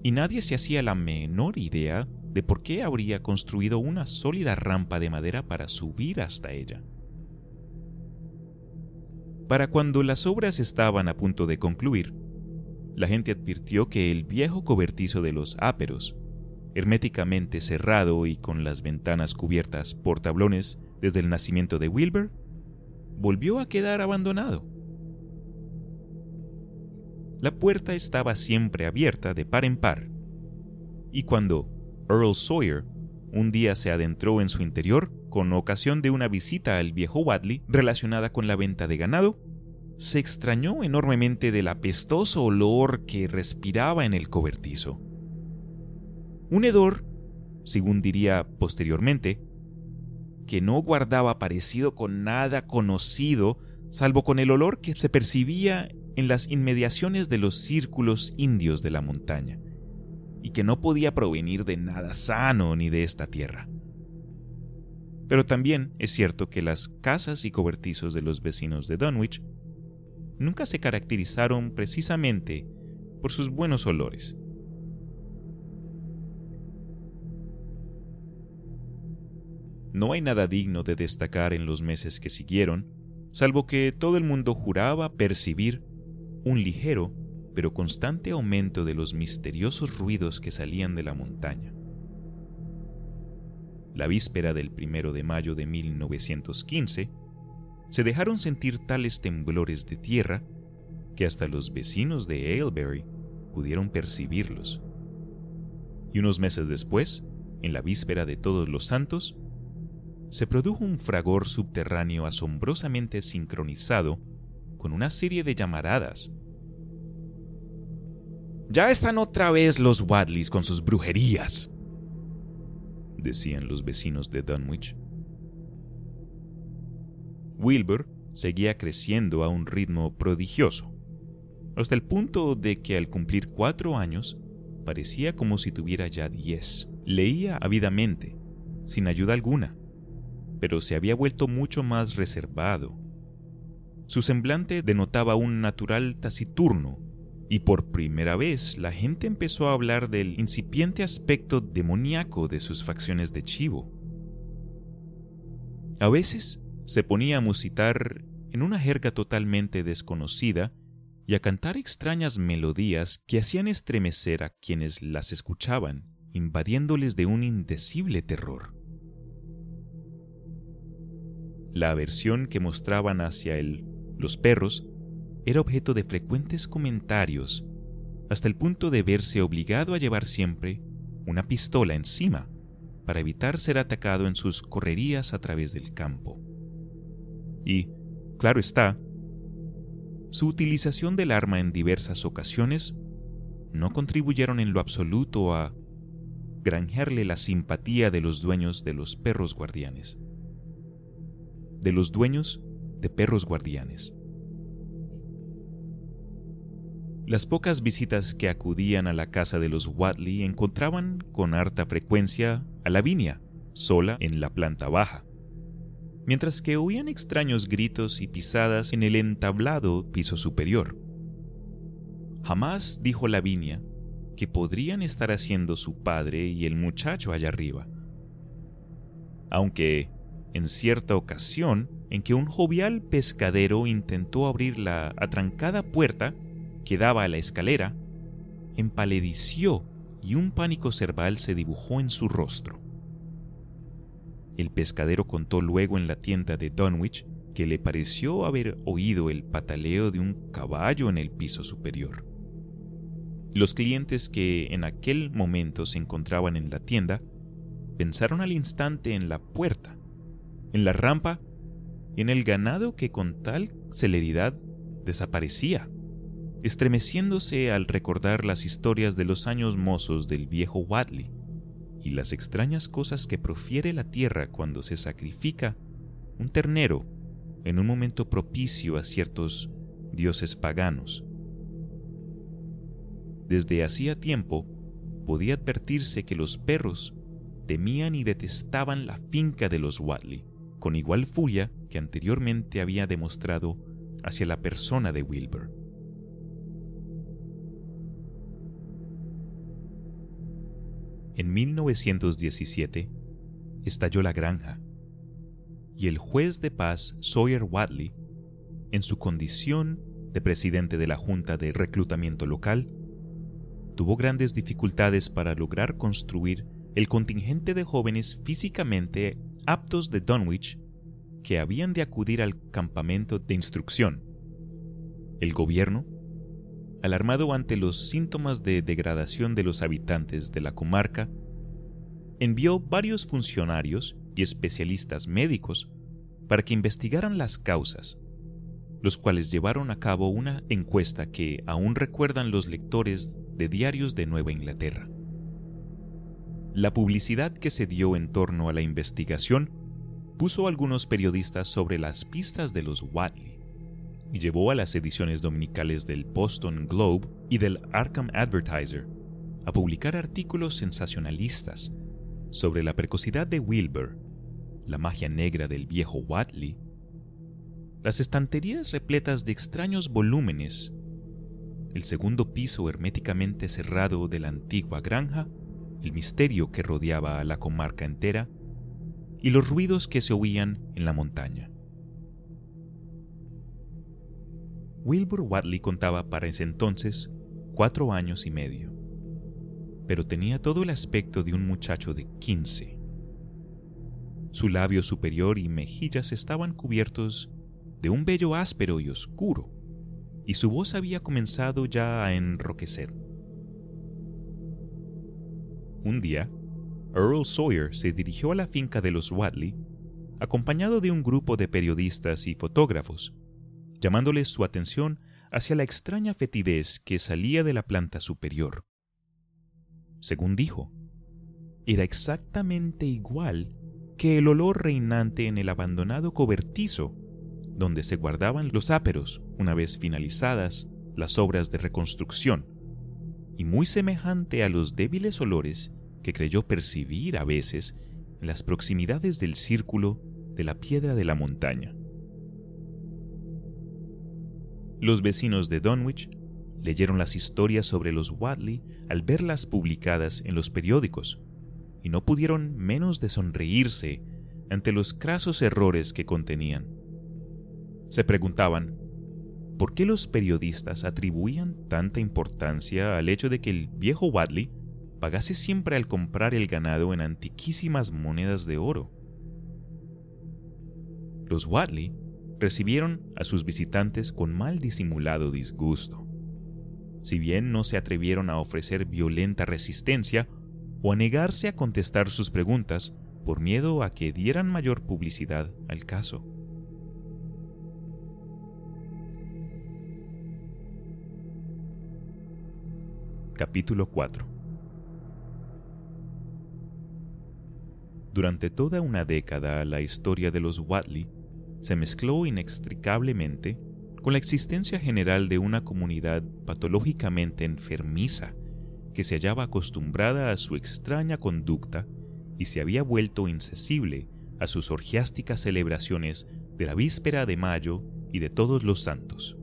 A: y nadie se hacía la menor idea de por qué habría construido una sólida rampa de madera para subir hasta ella. Para cuando las obras estaban a punto de concluir, la gente advirtió que el viejo cobertizo de los áperos herméticamente cerrado y con las ventanas cubiertas por tablones desde el nacimiento de Wilbur, volvió a quedar abandonado. La puerta estaba siempre abierta de par en par, y cuando Earl Sawyer un día se adentró en su interior con ocasión de una visita al viejo Wadley relacionada con la venta de ganado, se extrañó enormemente del apestoso olor que respiraba en el cobertizo. Un hedor, según diría posteriormente, que no guardaba parecido con nada conocido, salvo con el olor que se percibía en las inmediaciones de los círculos indios de la montaña, y que no podía provenir de nada sano ni de esta tierra. Pero también es cierto que las casas y cobertizos de los vecinos de Dunwich nunca se caracterizaron precisamente por sus buenos olores. No hay nada digno de destacar en los meses que siguieron, salvo que todo el mundo juraba percibir un ligero pero constante aumento de los misteriosos ruidos que salían de la montaña. La víspera del primero de mayo de 1915, se dejaron sentir tales temblores de tierra que hasta los vecinos de Aylesbury pudieron percibirlos. Y unos meses después, en la víspera de Todos los Santos, se produjo un fragor subterráneo asombrosamente sincronizado con una serie de llamaradas.
B: Ya están otra vez los Wadleys con sus brujerías,
A: decían los vecinos de Dunwich. Wilbur seguía creciendo a un ritmo prodigioso, hasta el punto de que al cumplir cuatro años parecía como si tuviera ya diez. Leía ávidamente, sin ayuda alguna, pero se había vuelto mucho más reservado. Su semblante denotaba un natural taciturno, y por primera vez la gente empezó a hablar del incipiente aspecto demoníaco de sus facciones de chivo. A veces se ponía a musitar en una jerga totalmente desconocida y a cantar extrañas melodías que hacían estremecer a quienes las escuchaban, invadiéndoles de un indecible terror. La aversión que mostraban hacia él los perros era objeto de frecuentes comentarios, hasta el punto de verse obligado a llevar siempre una pistola encima para evitar ser atacado en sus correrías a través del campo. Y, claro está, su utilización del arma en diversas ocasiones no contribuyeron en lo absoluto a granjearle la simpatía de los dueños de los perros guardianes. De los dueños de perros guardianes. Las pocas visitas que acudían a la casa de los Watley encontraban con harta frecuencia a Lavinia, sola en la planta baja, mientras que oían extraños gritos y pisadas en el entablado piso superior. Jamás dijo Lavinia que podrían estar haciendo su padre y el muchacho allá arriba. Aunque, en cierta ocasión, en que un jovial pescadero intentó abrir la atrancada puerta que daba a la escalera, empaledeció y un pánico cerval se dibujó en su rostro. El pescadero contó luego en la tienda de Dunwich que le pareció haber oído el pataleo de un caballo en el piso superior. Los clientes que en aquel momento se encontraban en la tienda pensaron al instante en la puerta, en la rampa y en el ganado que con tal celeridad desaparecía, estremeciéndose al recordar las historias de los años mozos del viejo Wadley y las extrañas cosas que profiere la tierra cuando se sacrifica un ternero en un momento propicio a ciertos dioses paganos. Desde hacía tiempo podía advertirse que los perros temían y detestaban la finca de los Watley, con igual furia que anteriormente había demostrado hacia la persona de Wilbur. En 1917 estalló la granja y el juez de paz Sawyer Watley, en su condición de presidente de la Junta de Reclutamiento Local, tuvo grandes dificultades para lograr construir el contingente de jóvenes físicamente aptos de Dunwich que habían de acudir al campamento de instrucción. El gobierno alarmado ante los síntomas de degradación de los habitantes de la comarca, envió varios funcionarios y especialistas médicos para que investigaran las causas, los cuales llevaron a cabo una encuesta que aún recuerdan los lectores de diarios de Nueva Inglaterra. La publicidad que se dio en torno a la investigación puso a algunos periodistas sobre las pistas de los Watley y llevó a las ediciones dominicales del Boston Globe y del Arkham Advertiser a publicar artículos sensacionalistas sobre la precocidad de Wilbur, la magia negra del viejo Watley, las estanterías repletas de extraños volúmenes, el segundo piso herméticamente cerrado de la antigua granja, el misterio que rodeaba a la comarca entera y los ruidos que se oían en la montaña. Wilbur Watley contaba para ese entonces cuatro años y medio, pero tenía todo el aspecto de un muchacho de quince. Su labio superior y mejillas estaban cubiertos de un vello áspero y oscuro, y su voz había comenzado ya a enroquecer. Un día, Earl Sawyer se dirigió a la finca de los Watley, acompañado de un grupo de periodistas y fotógrafos, llamándoles su atención hacia la extraña fetidez que salía de la planta superior. Según dijo, era exactamente igual que el olor reinante en el abandonado cobertizo donde se guardaban los áperos una vez finalizadas las obras de reconstrucción, y muy semejante a los débiles olores que creyó percibir a veces en las proximidades del círculo de la piedra de la montaña. Los vecinos de Dunwich leyeron las historias sobre los Wadley al verlas publicadas en los periódicos, y no pudieron menos de sonreírse ante los crasos errores que contenían. Se preguntaban, ¿por qué los periodistas atribuían tanta importancia al hecho de que el viejo Wadley pagase siempre al comprar el ganado en antiquísimas monedas de oro? Los Wadley recibieron a sus visitantes con mal disimulado disgusto. Si bien no se atrevieron a ofrecer violenta resistencia o a negarse a contestar sus preguntas por miedo a que dieran mayor publicidad al caso. Capítulo 4 Durante toda una década la historia de los Watley se mezcló inextricablemente con la existencia general de una comunidad patológicamente enfermiza que se hallaba acostumbrada a su extraña conducta y se había vuelto insensible a sus orgiásticas celebraciones de la víspera de mayo y de todos los santos.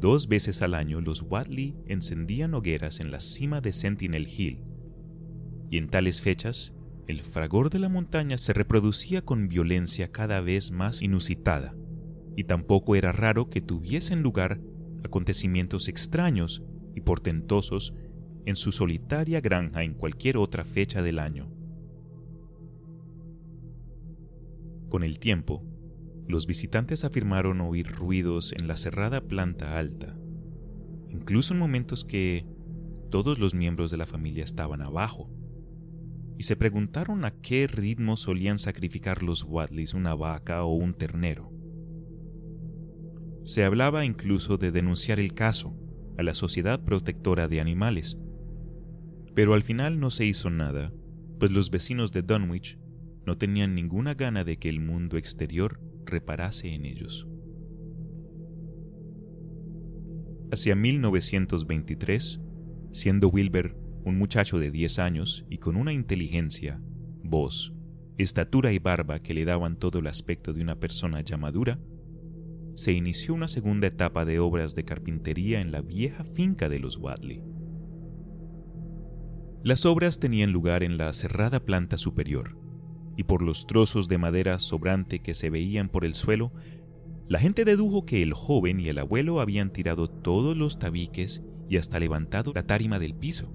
A: Dos veces al año los Watley encendían hogueras en la cima de Sentinel Hill, y en tales fechas el fragor de la montaña se reproducía con violencia cada vez más inusitada, y tampoco era raro que tuviesen lugar acontecimientos extraños y portentosos en su solitaria granja en cualquier otra fecha del año. Con el tiempo, los visitantes afirmaron oír ruidos en la cerrada planta alta, incluso en momentos que todos los miembros de la familia estaban abajo, y se preguntaron a qué ritmo solían sacrificar los Wadleys una vaca o un ternero. Se hablaba incluso de denunciar el caso a la Sociedad Protectora de Animales, pero al final no se hizo nada, pues los vecinos de Dunwich no tenían ninguna gana de que el mundo exterior reparase en ellos. Hacia 1923, siendo Wilber un muchacho de 10 años y con una inteligencia, voz, estatura y barba que le daban todo el aspecto de una persona ya madura, se inició una segunda etapa de obras de carpintería en la vieja finca de los Wadley. Las obras tenían lugar en la cerrada planta superior, y por los trozos de madera sobrante que se veían por el suelo, la gente dedujo que el joven y el abuelo habían tirado todos los tabiques y hasta levantado la tarima del piso,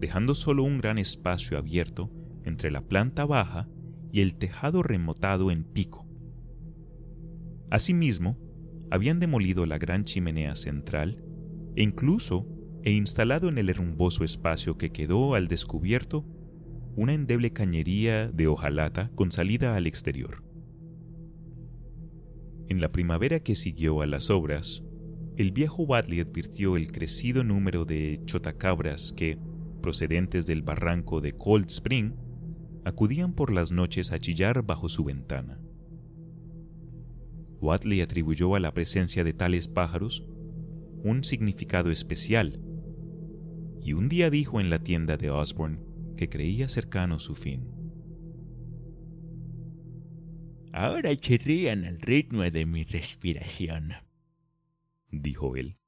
A: dejando solo un gran espacio abierto entre la planta baja y el tejado remotado en pico. Asimismo, habían demolido la gran chimenea central e incluso e instalado en el herrumboso espacio que quedó al descubierto una endeble cañería de hojalata con salida al exterior. En la primavera que siguió a las obras, el viejo Wadley advirtió el crecido número de chotacabras que, procedentes del barranco de Cold Spring, acudían por las noches a chillar bajo su ventana. Watley atribuyó a la presencia de tales pájaros un significado especial, y un día dijo en la tienda de Osborne que creía cercano su fin.
B: Ahora chirrían al ritmo de mi respiración, dijo él.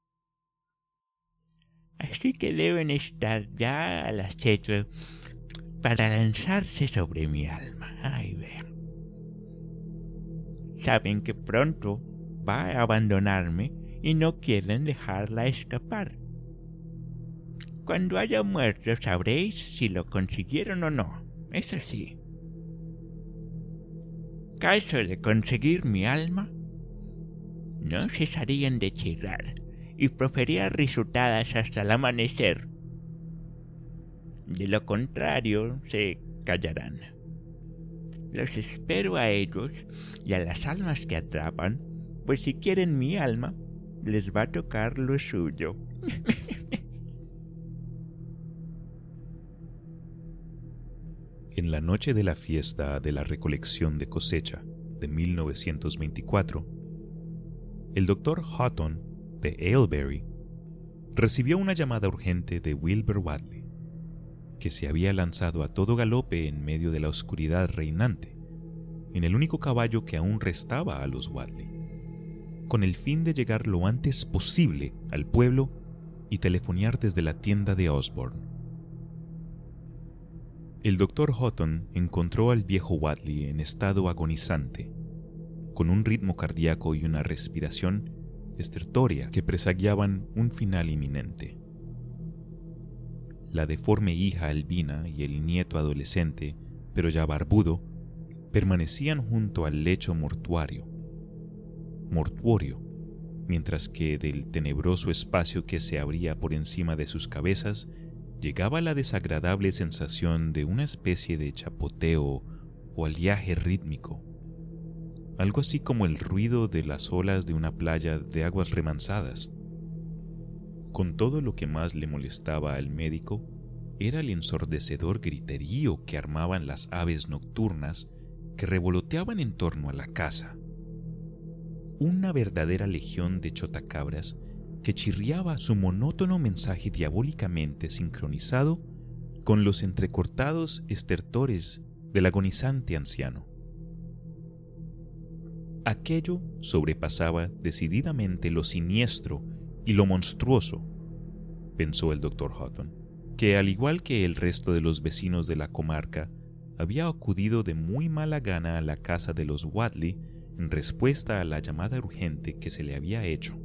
B: Así que deben estar ya a las acecho para lanzarse sobre mi alma. Ay, ver. Saben que pronto va a abandonarme y no quieren dejarla escapar. Cuando haya muerto sabréis si lo consiguieron o no. Es así. Caso de conseguir mi alma, no cesarían de chirrar y proferir risutadas hasta el amanecer. De lo contrario, se callarán. Los espero a ellos y a las almas que atrapan, pues si quieren mi alma, les va a tocar lo suyo.
A: En la noche de la fiesta de la recolección de cosecha de 1924, el doctor Houghton de Aylesbury recibió una llamada urgente de Wilbur Wadley, que se había lanzado a todo galope en medio de la oscuridad reinante, en el único caballo que aún restaba a los Wadley, con el fin de llegar lo antes posible al pueblo y telefonear desde la tienda de Osborne. El doctor Houghton encontró al viejo Wadley en estado agonizante, con un ritmo cardíaco y una respiración estertoria que presagiaban un final inminente. La deforme hija albina y el nieto adolescente, pero ya barbudo, permanecían junto al lecho mortuario. Mortuorio, mientras que del tenebroso espacio que se abría por encima de sus cabezas llegaba la desagradable sensación de una especie de chapoteo o aliaje rítmico, algo así como el ruido de las olas de una playa de aguas remansadas. Con todo lo que más le molestaba al médico era el ensordecedor griterío que armaban las aves nocturnas que revoloteaban en torno a la casa. Una verdadera legión de chotacabras que chirriaba su monótono mensaje diabólicamente sincronizado con los entrecortados estertores del agonizante anciano. Aquello sobrepasaba decididamente lo siniestro y lo monstruoso, pensó el doctor Houghton, que al igual que el resto de los vecinos de la comarca, había acudido de muy mala gana a la casa de los Wadley en respuesta a la llamada urgente que se le había hecho.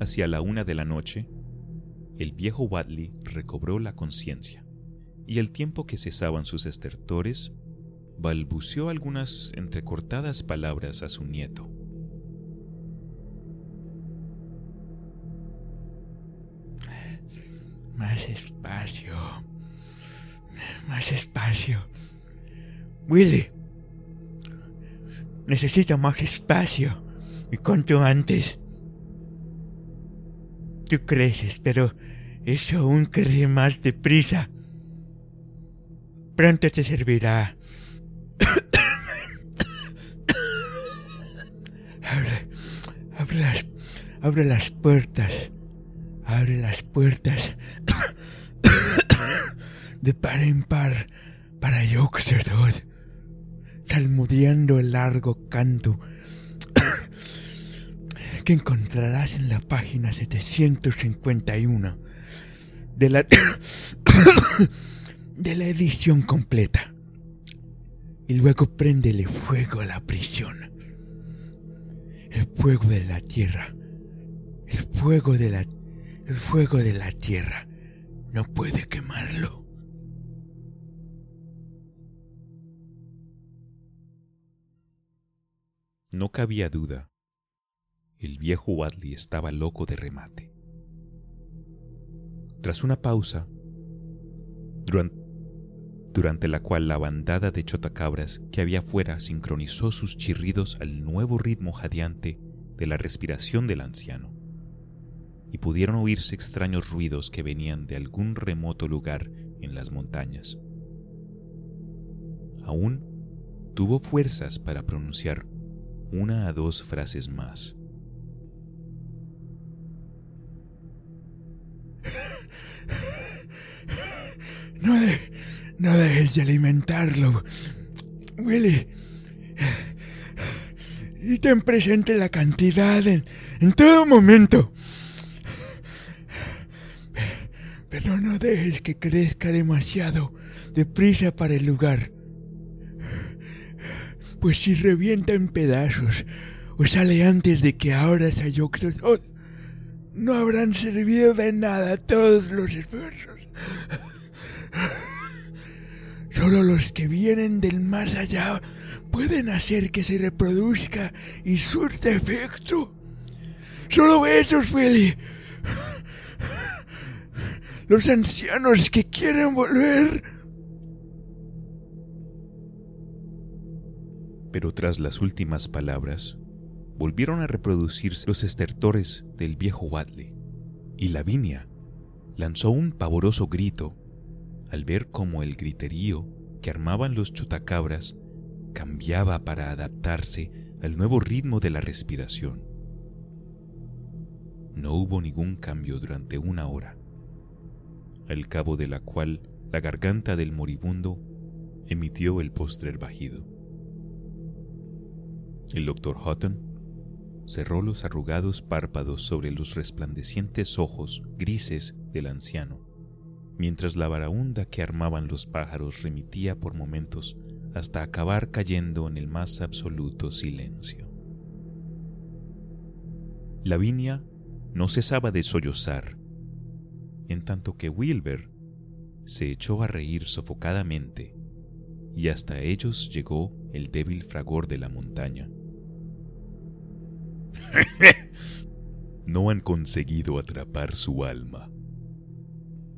A: Hacia la una de la noche, el viejo Wadley recobró la conciencia, y al tiempo que cesaban sus estertores, balbuceó algunas entrecortadas palabras a su nieto.
B: Más espacio. Más espacio. Willy. Necesito más espacio. Y cuanto antes. Tú creces, pero eso aún crece más deprisa. Pronto te servirá. abre, abre las, abre las puertas. Abre las puertas. de par en par para Yoxerdod, salmodiando el largo canto que encontrarás en la página 751 de la, de la edición completa. Y luego préndele fuego a la prisión. El fuego de la tierra. El fuego de la, el fuego de la tierra no puede quemarlo.
A: No cabía duda el viejo Wadley estaba loco de remate. Tras una pausa, durante, la cual la bandada de chotacabras que había fuera sincronizó sus chirridos al nuevo ritmo jadeante de la respiración del anciano, y pudieron oírse extraños ruidos que venían de algún remoto lugar en las montañas. Aún tuvo fuerzas para pronunciar una a dos frases más.
B: No, dejes de alimentarlo. Willy. Y ten presente la cantidad en, todo momento. Pero no dejes que crezca demasiado deprisa para el lugar. Pues si revienta en pedazos o sale antes de que ahora Sayoxotot, no habrán servido de nada todos los esfuerzos. Solo los que vienen del más allá pueden hacer que se reproduzca y surta efecto. Solo esos, Feli. Los ancianos que quieren volver.
A: Pero tras las últimas palabras, volvieron a reproducirse los estertores del viejo Watley, y Lavinia lanzó un pavoroso grito al ver cómo el griterío que armaban los chutacabras cambiaba para adaptarse al nuevo ritmo de la respiración. No hubo ningún cambio durante una hora, al cabo de la cual la garganta del moribundo emitió el postrer bajido. El doctor Hutton cerró los arrugados párpados sobre los resplandecientes ojos grises del anciano, mientras la varaunda que armaban los pájaros remitía por momentos hasta acabar cayendo en el más absoluto silencio. Lavinia no cesaba de sollozar, en tanto que Wilber se echó a reír sofocadamente, y hasta ellos llegó el débil fragor de la montaña. no han conseguido atrapar su alma,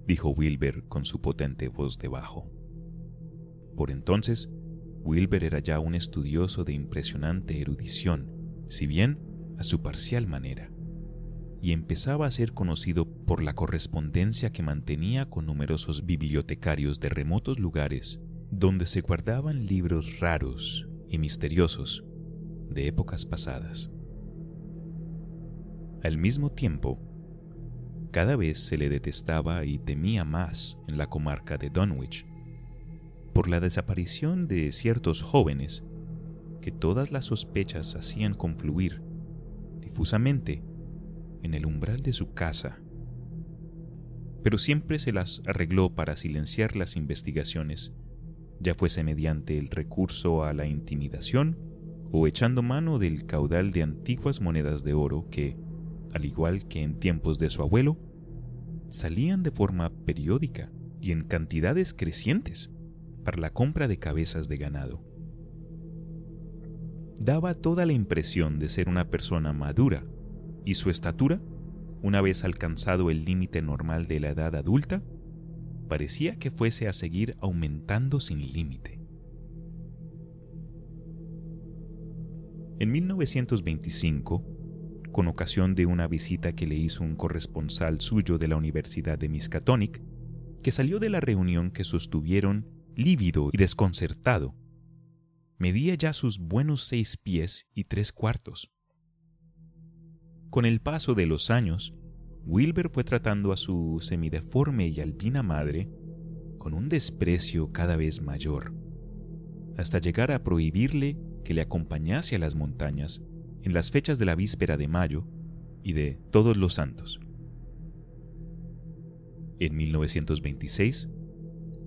A: dijo Wilber con su potente voz de bajo. Por entonces, Wilber era ya un estudioso de impresionante erudición, si bien a su parcial manera, y empezaba a ser conocido por la correspondencia que mantenía con numerosos bibliotecarios de remotos lugares donde se guardaban libros raros y misteriosos de épocas pasadas. Al mismo tiempo, cada vez se le detestaba y temía más en la comarca de Dunwich, por la desaparición de ciertos jóvenes que todas las sospechas hacían confluir difusamente en el umbral de su casa. Pero siempre se las arregló para silenciar las investigaciones, ya fuese mediante el recurso a la intimidación o echando mano del caudal de antiguas monedas de oro que, al igual que en tiempos de su abuelo, salían de forma periódica y en cantidades crecientes para la compra de cabezas de ganado. Daba toda la impresión de ser una persona madura, y su estatura, una vez alcanzado el límite normal de la edad adulta, parecía que fuese a seguir aumentando sin límite. En 1925, con ocasión de una visita que le hizo un corresponsal suyo de la Universidad de Miskatonic, que salió de la reunión que sostuvieron lívido y desconcertado. Medía ya sus buenos seis pies y tres cuartos. Con el paso de los años, Wilber fue tratando a su semideforme y albina madre con un desprecio cada vez mayor, hasta llegar a prohibirle que le acompañase a las montañas en las fechas de la víspera de mayo y de Todos los Santos. En 1926,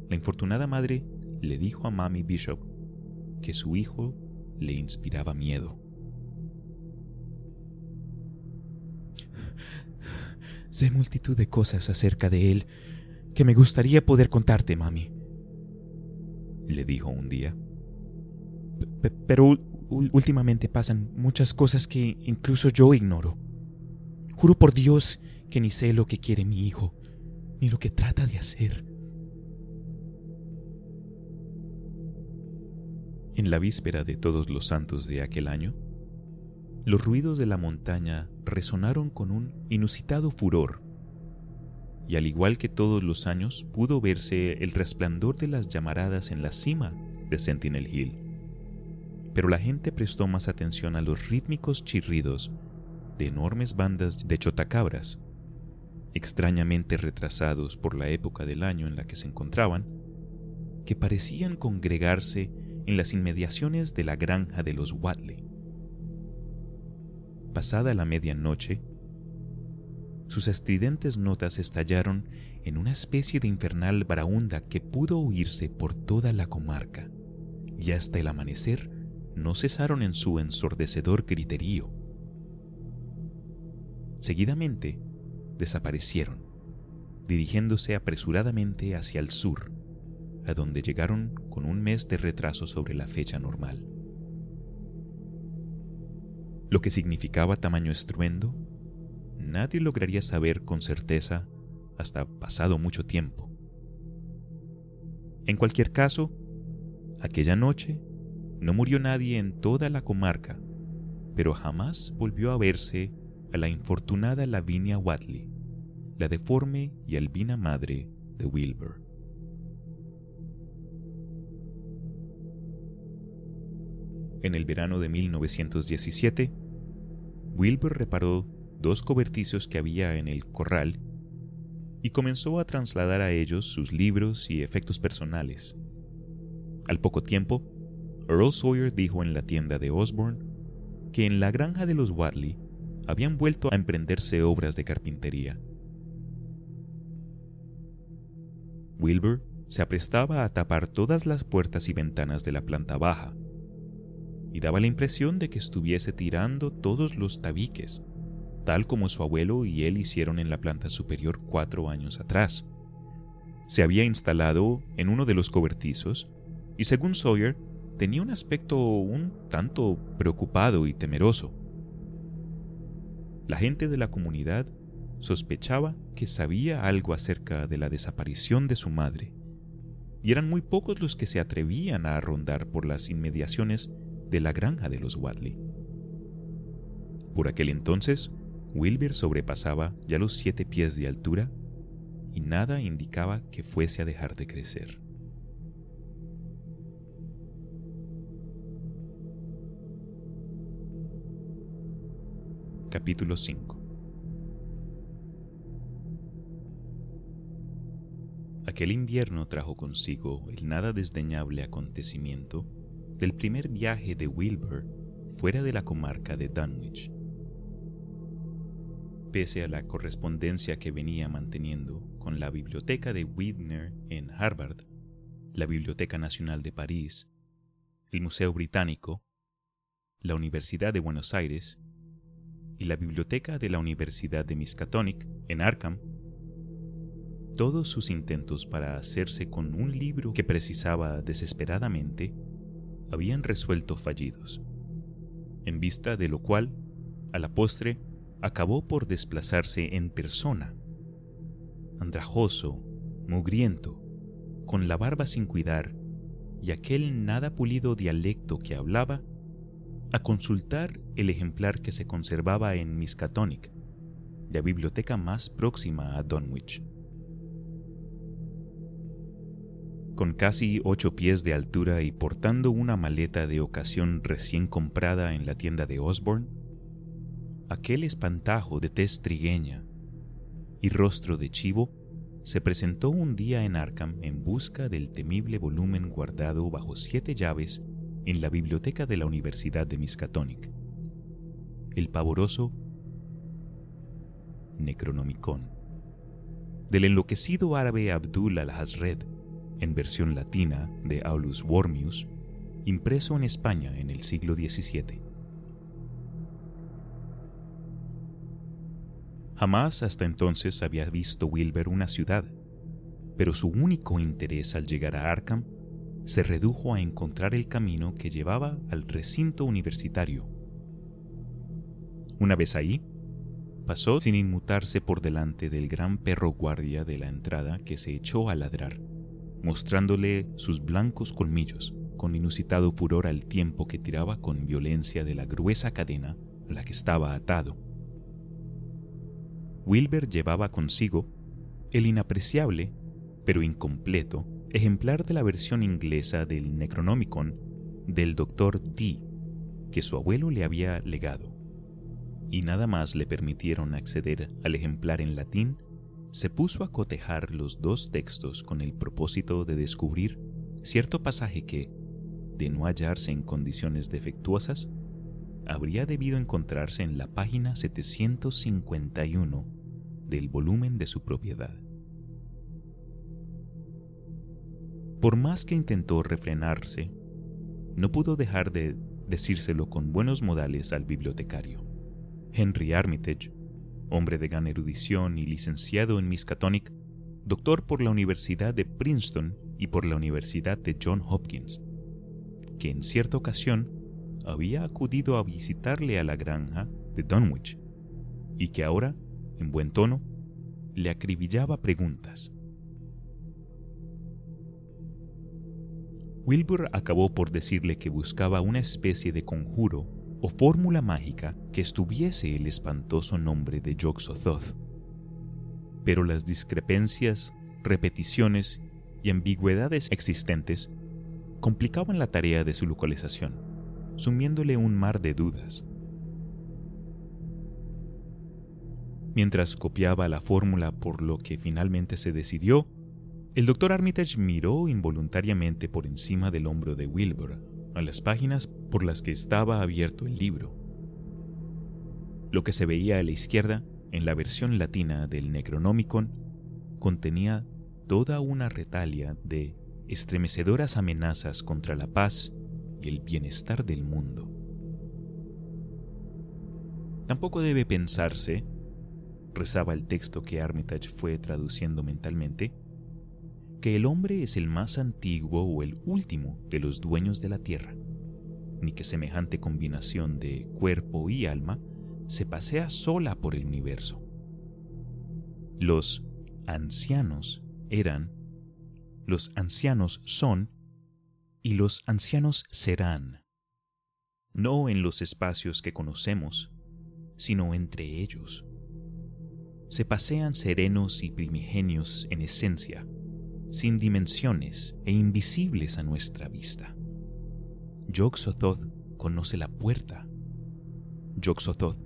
A: la infortunada madre le dijo a Mami Bishop que su hijo le inspiraba miedo. Sé multitud de cosas acerca de él que me gustaría poder contarte, mami, le dijo un día. pero últimamente pasan muchas cosas que incluso yo ignoro. Juro por Dios que ni sé lo que quiere mi hijo, ni lo que trata de hacer. En la víspera de todos los santos de aquel año, los ruidos de la montaña resonaron con un inusitado furor, y al igual que todos los años pudo verse el resplandor de las llamaradas en la cima de Sentinel Hill pero la gente prestó más atención a los rítmicos chirridos de enormes bandas de chotacabras, extrañamente retrasados por la época del año en la que se encontraban, que parecían congregarse en las inmediaciones de la granja de los Watley. Pasada la medianoche, sus estridentes notas estallaron en una especie de infernal baraunda que pudo oírse por toda la comarca, y hasta el amanecer no cesaron en su ensordecedor griterío. Seguidamente, desaparecieron, dirigiéndose apresuradamente hacia el sur, a donde llegaron con un mes de retraso sobre la fecha normal. Lo que significaba tamaño estruendo, nadie lograría saber con certeza hasta pasado mucho tiempo. En cualquier caso, aquella noche no murió nadie en toda la comarca, pero jamás volvió a verse a la infortunada Lavinia Watley, la deforme y albina madre de Wilbur. En el verano de 1917, Wilbur reparó dos cobertizos que había en el corral y comenzó a trasladar a ellos sus libros y efectos personales. Al poco tiempo, Earl Sawyer dijo en la tienda de Osborne que en la granja de los Watley habían vuelto a emprenderse obras de carpintería. Wilbur se aprestaba a tapar todas las puertas y ventanas de la planta baja, y daba la impresión de que estuviese tirando todos los tabiques, tal como su abuelo y él hicieron en la planta superior cuatro años atrás. Se había instalado en uno de los cobertizos y según Sawyer tenía un aspecto un tanto preocupado y temeroso. La gente de la comunidad sospechaba que sabía algo acerca de la desaparición de su madre, y eran muy pocos los que se atrevían a rondar por las inmediaciones de la granja de los Wadley. Por aquel entonces, Wilbur sobrepasaba ya los siete pies de altura y nada indicaba que fuese a dejar de crecer. Capítulo 5 Aquel invierno trajo consigo el nada desdeñable acontecimiento del primer viaje de Wilbur fuera de la comarca de Dunwich. Pese a la correspondencia que venía manteniendo con la biblioteca de Widner en Harvard, la Biblioteca Nacional de París, el Museo Británico, la Universidad de Buenos Aires y la Biblioteca de la Universidad de Miskatonic en Arkham, todos sus intentos para hacerse con un libro que precisaba desesperadamente habían resuelto fallidos, en vista de lo cual, a la postre, acabó por desplazarse en persona, andrajoso, mugriento, con la barba sin cuidar y aquel nada pulido dialecto que hablaba, a consultar el ejemplar que se conservaba en Miskatonic, la biblioteca más próxima a Dunwich. con casi ocho pies de altura y portando una maleta de ocasión recién comprada en la tienda de Osborne, aquel espantajo de tez trigueña y rostro de chivo se presentó un día en Arkham en busca del temible volumen guardado bajo siete llaves en la biblioteca de la Universidad de Miskatonic. El pavoroso Necronomicon del enloquecido árabe Abdul al-Hazred en versión latina de Aulus Wormius, impreso en España en el siglo XVII. Jamás hasta entonces había visto Wilber una ciudad, pero su único interés al llegar a Arkham se redujo a encontrar el camino que llevaba al recinto universitario. Una vez ahí, pasó sin inmutarse por delante del gran perro guardia de la entrada que se echó a ladrar mostrándole sus blancos colmillos, con inusitado furor al tiempo que tiraba con violencia de la gruesa cadena a la que estaba atado. Wilber llevaba consigo el inapreciable, pero incompleto, ejemplar de la versión inglesa del Necronomicon del Dr. Dee, que su abuelo le había legado, y nada más le permitieron acceder al ejemplar en latín se puso a cotejar los dos textos con el propósito de descubrir cierto pasaje que, de no hallarse en condiciones defectuosas, habría debido encontrarse en la página 751 del volumen de su propiedad. Por más que intentó refrenarse, no pudo dejar de decírselo con buenos modales al bibliotecario. Henry Armitage, hombre de gran erudición y licenciado en Miskatonic, doctor por la Universidad de Princeton y por la Universidad de John Hopkins, que en cierta ocasión había acudido a visitarle a la granja de Dunwich y que ahora, en buen tono, le acribillaba preguntas. Wilbur acabó por decirle que buscaba una especie de conjuro o fórmula mágica que estuviese el espantoso nombre de Yog-Sothoth. Pero las discrepancias, repeticiones y ambigüedades existentes complicaban la tarea de su localización, sumiéndole un mar de dudas. Mientras copiaba la fórmula por lo que finalmente se decidió, el doctor Armitage miró involuntariamente por encima del hombro de Wilbur a las páginas por las que estaba abierto el libro. Lo que se veía a la izquierda, en la versión latina del Necronomicon, contenía toda una retalia de estremecedoras amenazas contra la paz y el bienestar del mundo. Tampoco debe pensarse, rezaba el texto que Armitage fue traduciendo mentalmente, que el hombre es el más antiguo o el último de los dueños de la tierra, ni que semejante combinación de cuerpo y alma se pasea sola por el universo. Los ancianos eran, los ancianos son y los ancianos serán, no en los espacios que conocemos, sino entre ellos. Se pasean serenos y primigenios en esencia, sin dimensiones e invisibles a nuestra vista. Yog-Sothoth conoce la puerta. Yog-Sothoth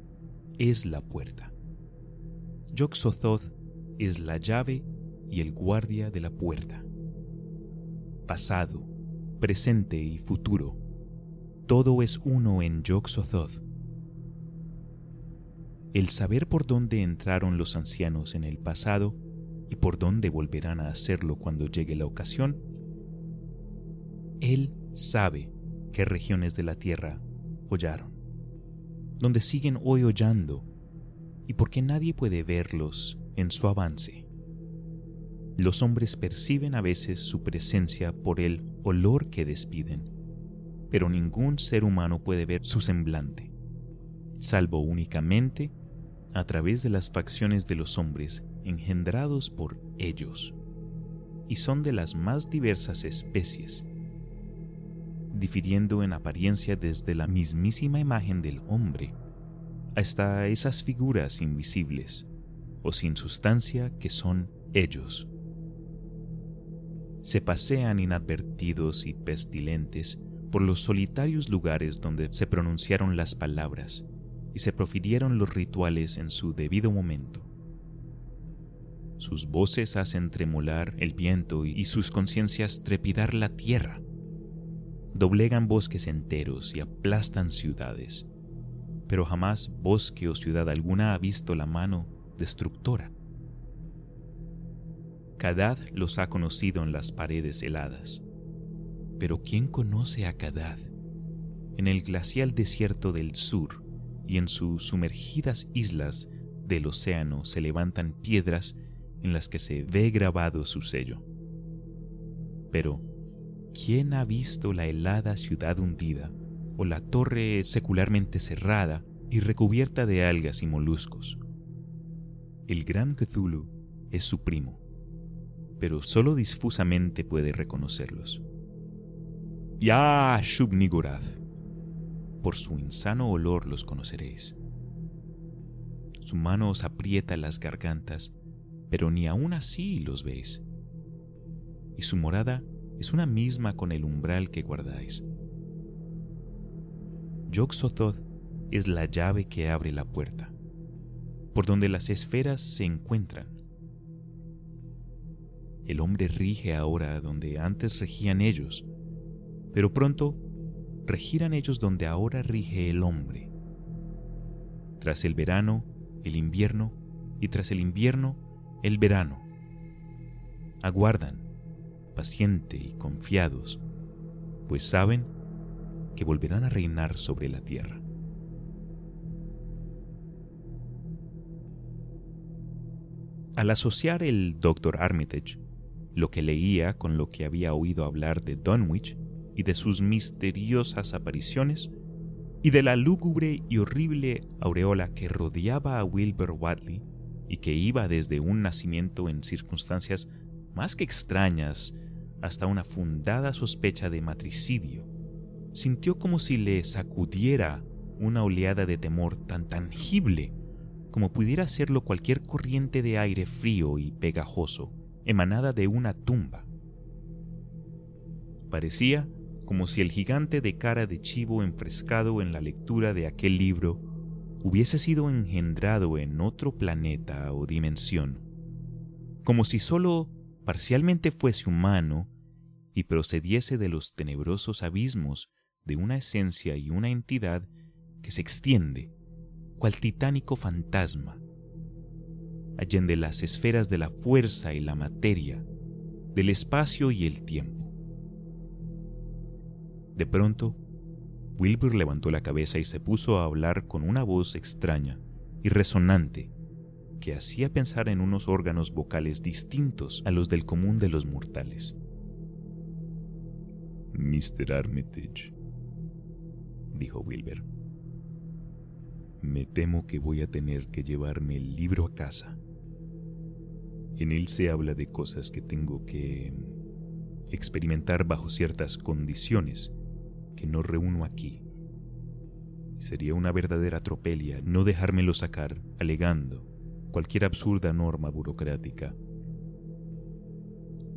A: es la puerta. Yog-Sothoth es la llave y el guardia de la puerta. Pasado, presente y futuro, todo es uno en Yog-Sothoth. El saber por dónde entraron los ancianos en el pasado y por dónde volverán a hacerlo cuando llegue la ocasión, Él sabe qué regiones de la tierra hollaron, donde siguen hoy hollando y por qué nadie puede verlos en su avance. Los hombres perciben a veces su presencia por el olor que despiden, pero ningún ser humano puede ver su semblante, salvo únicamente a través de las facciones de los hombres engendrados por ellos, y son de las más diversas especies, difiriendo en apariencia desde la mismísima imagen del hombre hasta esas figuras invisibles o sin sustancia que son ellos. Se pasean inadvertidos y pestilentes por los solitarios lugares donde se pronunciaron las palabras y se profirieron los rituales en su debido momento. Sus voces hacen tremolar el viento y sus conciencias trepidar la tierra. Doblegan bosques enteros y aplastan ciudades, pero jamás bosque o ciudad alguna ha visto la mano destructora. Kadad los ha conocido en las paredes heladas, pero ¿quién conoce a Kadad en el glacial desierto del sur y en sus sumergidas islas del océano se levantan piedras en las que se ve grabado su sello. Pero, ¿quién ha visto la helada ciudad hundida o la torre secularmente cerrada y recubierta de algas y moluscos? El gran Cthulhu es su primo, pero solo difusamente puede reconocerlos. Ya shub por su insano olor los conoceréis. Su mano os aprieta las gargantas pero ni aún así los veis. Y su morada es una misma con el umbral que guardáis. yog es la llave que abre la puerta, por donde las esferas se encuentran. El hombre rige ahora donde antes regían ellos, pero pronto regirán ellos donde ahora rige el hombre. Tras el verano, el invierno, y tras el invierno, el verano. Aguardan, paciente y confiados, pues saben que volverán a reinar sobre la tierra. Al asociar el Dr. Armitage lo que leía con lo que había oído hablar de Dunwich y de sus misteriosas apariciones, y de la lúgubre y horrible aureola que rodeaba a Wilbur Wadley y que iba desde un nacimiento en circunstancias más que extrañas hasta una fundada sospecha de matricidio, sintió como si le sacudiera una oleada de temor tan tangible como pudiera hacerlo cualquier corriente de aire frío y pegajoso emanada de una tumba. Parecía como si el gigante de cara de chivo enfrescado en la lectura de aquel libro hubiese sido engendrado en otro planeta o dimensión, como si sólo parcialmente fuese humano y procediese de los tenebrosos abismos de una esencia y una entidad que se extiende, cual titánico fantasma, allende las esferas de la fuerza y la materia, del espacio y el tiempo. De pronto, Wilbur levantó la cabeza y se puso a hablar con una voz extraña y resonante que hacía pensar en unos órganos vocales distintos a los del común de los mortales. Mr. Armitage, dijo Wilbur, me temo que voy a tener que llevarme el libro a casa. En él se habla de cosas que tengo que experimentar bajo ciertas condiciones que no reúno aquí. Sería una verdadera tropelia no dejármelo sacar alegando cualquier absurda norma burocrática.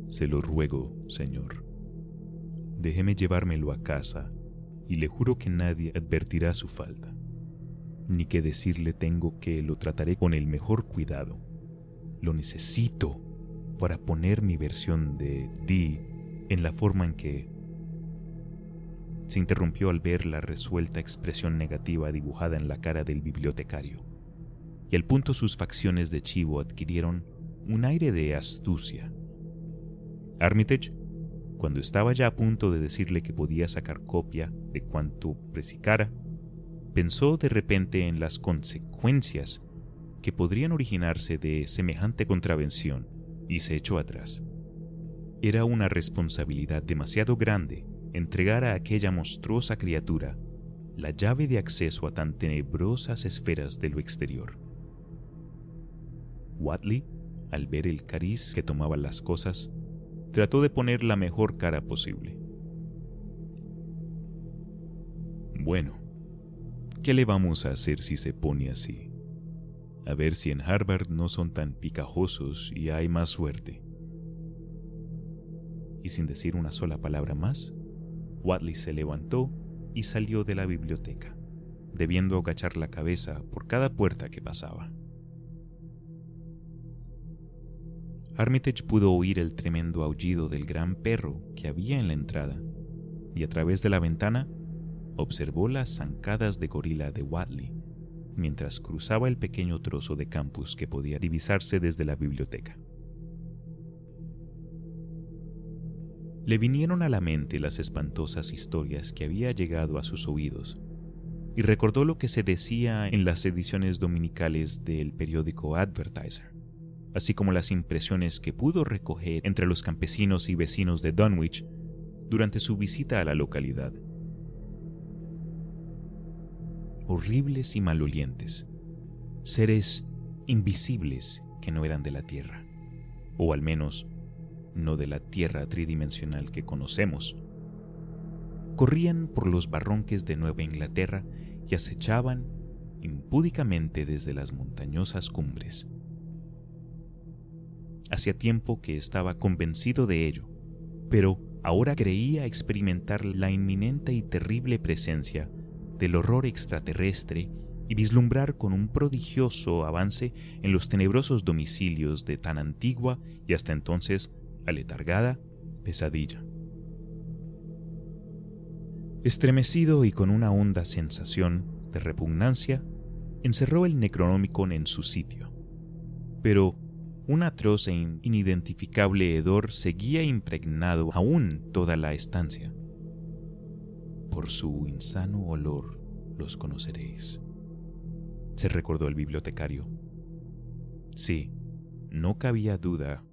A: Se lo ruego, señor. Déjeme llevármelo a casa y le juro que nadie advertirá su falta, ni que decirle tengo que lo trataré con el mejor cuidado lo necesito para poner mi versión de Dee en la forma en que se interrumpió al ver la resuelta expresión negativa dibujada en la cara del bibliotecario, y al punto sus facciones de chivo adquirieron un aire de astucia. Armitage, cuando estaba ya a punto de decirle que podía sacar copia de cuanto presicara, pensó de repente en las consecuencias que podrían originarse de semejante contravención y se echó atrás. Era una responsabilidad demasiado grande entregar a aquella monstruosa criatura la llave de acceso a tan tenebrosas esferas de lo exterior. Watley, al ver el cariz que tomaban las cosas, trató de poner la mejor cara posible. Bueno, ¿qué le vamos a hacer si se pone así? a ver si en Harvard no son tan picajosos y hay más suerte. Y sin decir una sola palabra más, Watley se levantó y salió de la biblioteca, debiendo agachar la cabeza por cada puerta que pasaba. Armitage pudo oír el tremendo aullido del gran perro que había en la entrada, y a través de la ventana observó las zancadas de gorila de Watley mientras cruzaba el pequeño trozo de campus que podía divisarse desde la biblioteca. Le vinieron a la mente las espantosas historias que había llegado a sus oídos, y recordó lo que se decía en las ediciones dominicales del periódico Advertiser, así como las impresiones que pudo recoger entre los campesinos y vecinos de Dunwich durante su visita a la localidad. Horribles y malolientes, seres invisibles que no eran de la Tierra, o al menos no de la Tierra tridimensional que conocemos. Corrían por los barronques de Nueva Inglaterra y acechaban impúdicamente desde las montañosas cumbres. Hacía tiempo que estaba convencido de ello, pero ahora creía experimentar la inminente y terrible presencia del horror extraterrestre y vislumbrar con un prodigioso avance en los tenebrosos domicilios de tan antigua y hasta entonces aletargada pesadilla. Estremecido y con una honda sensación de repugnancia, encerró el Necronómico en su sitio. Pero un atroz e inidentificable hedor seguía impregnado aún toda la estancia por su insano olor los conoceréis. Se recordó el bibliotecario. Sí, no cabía duda.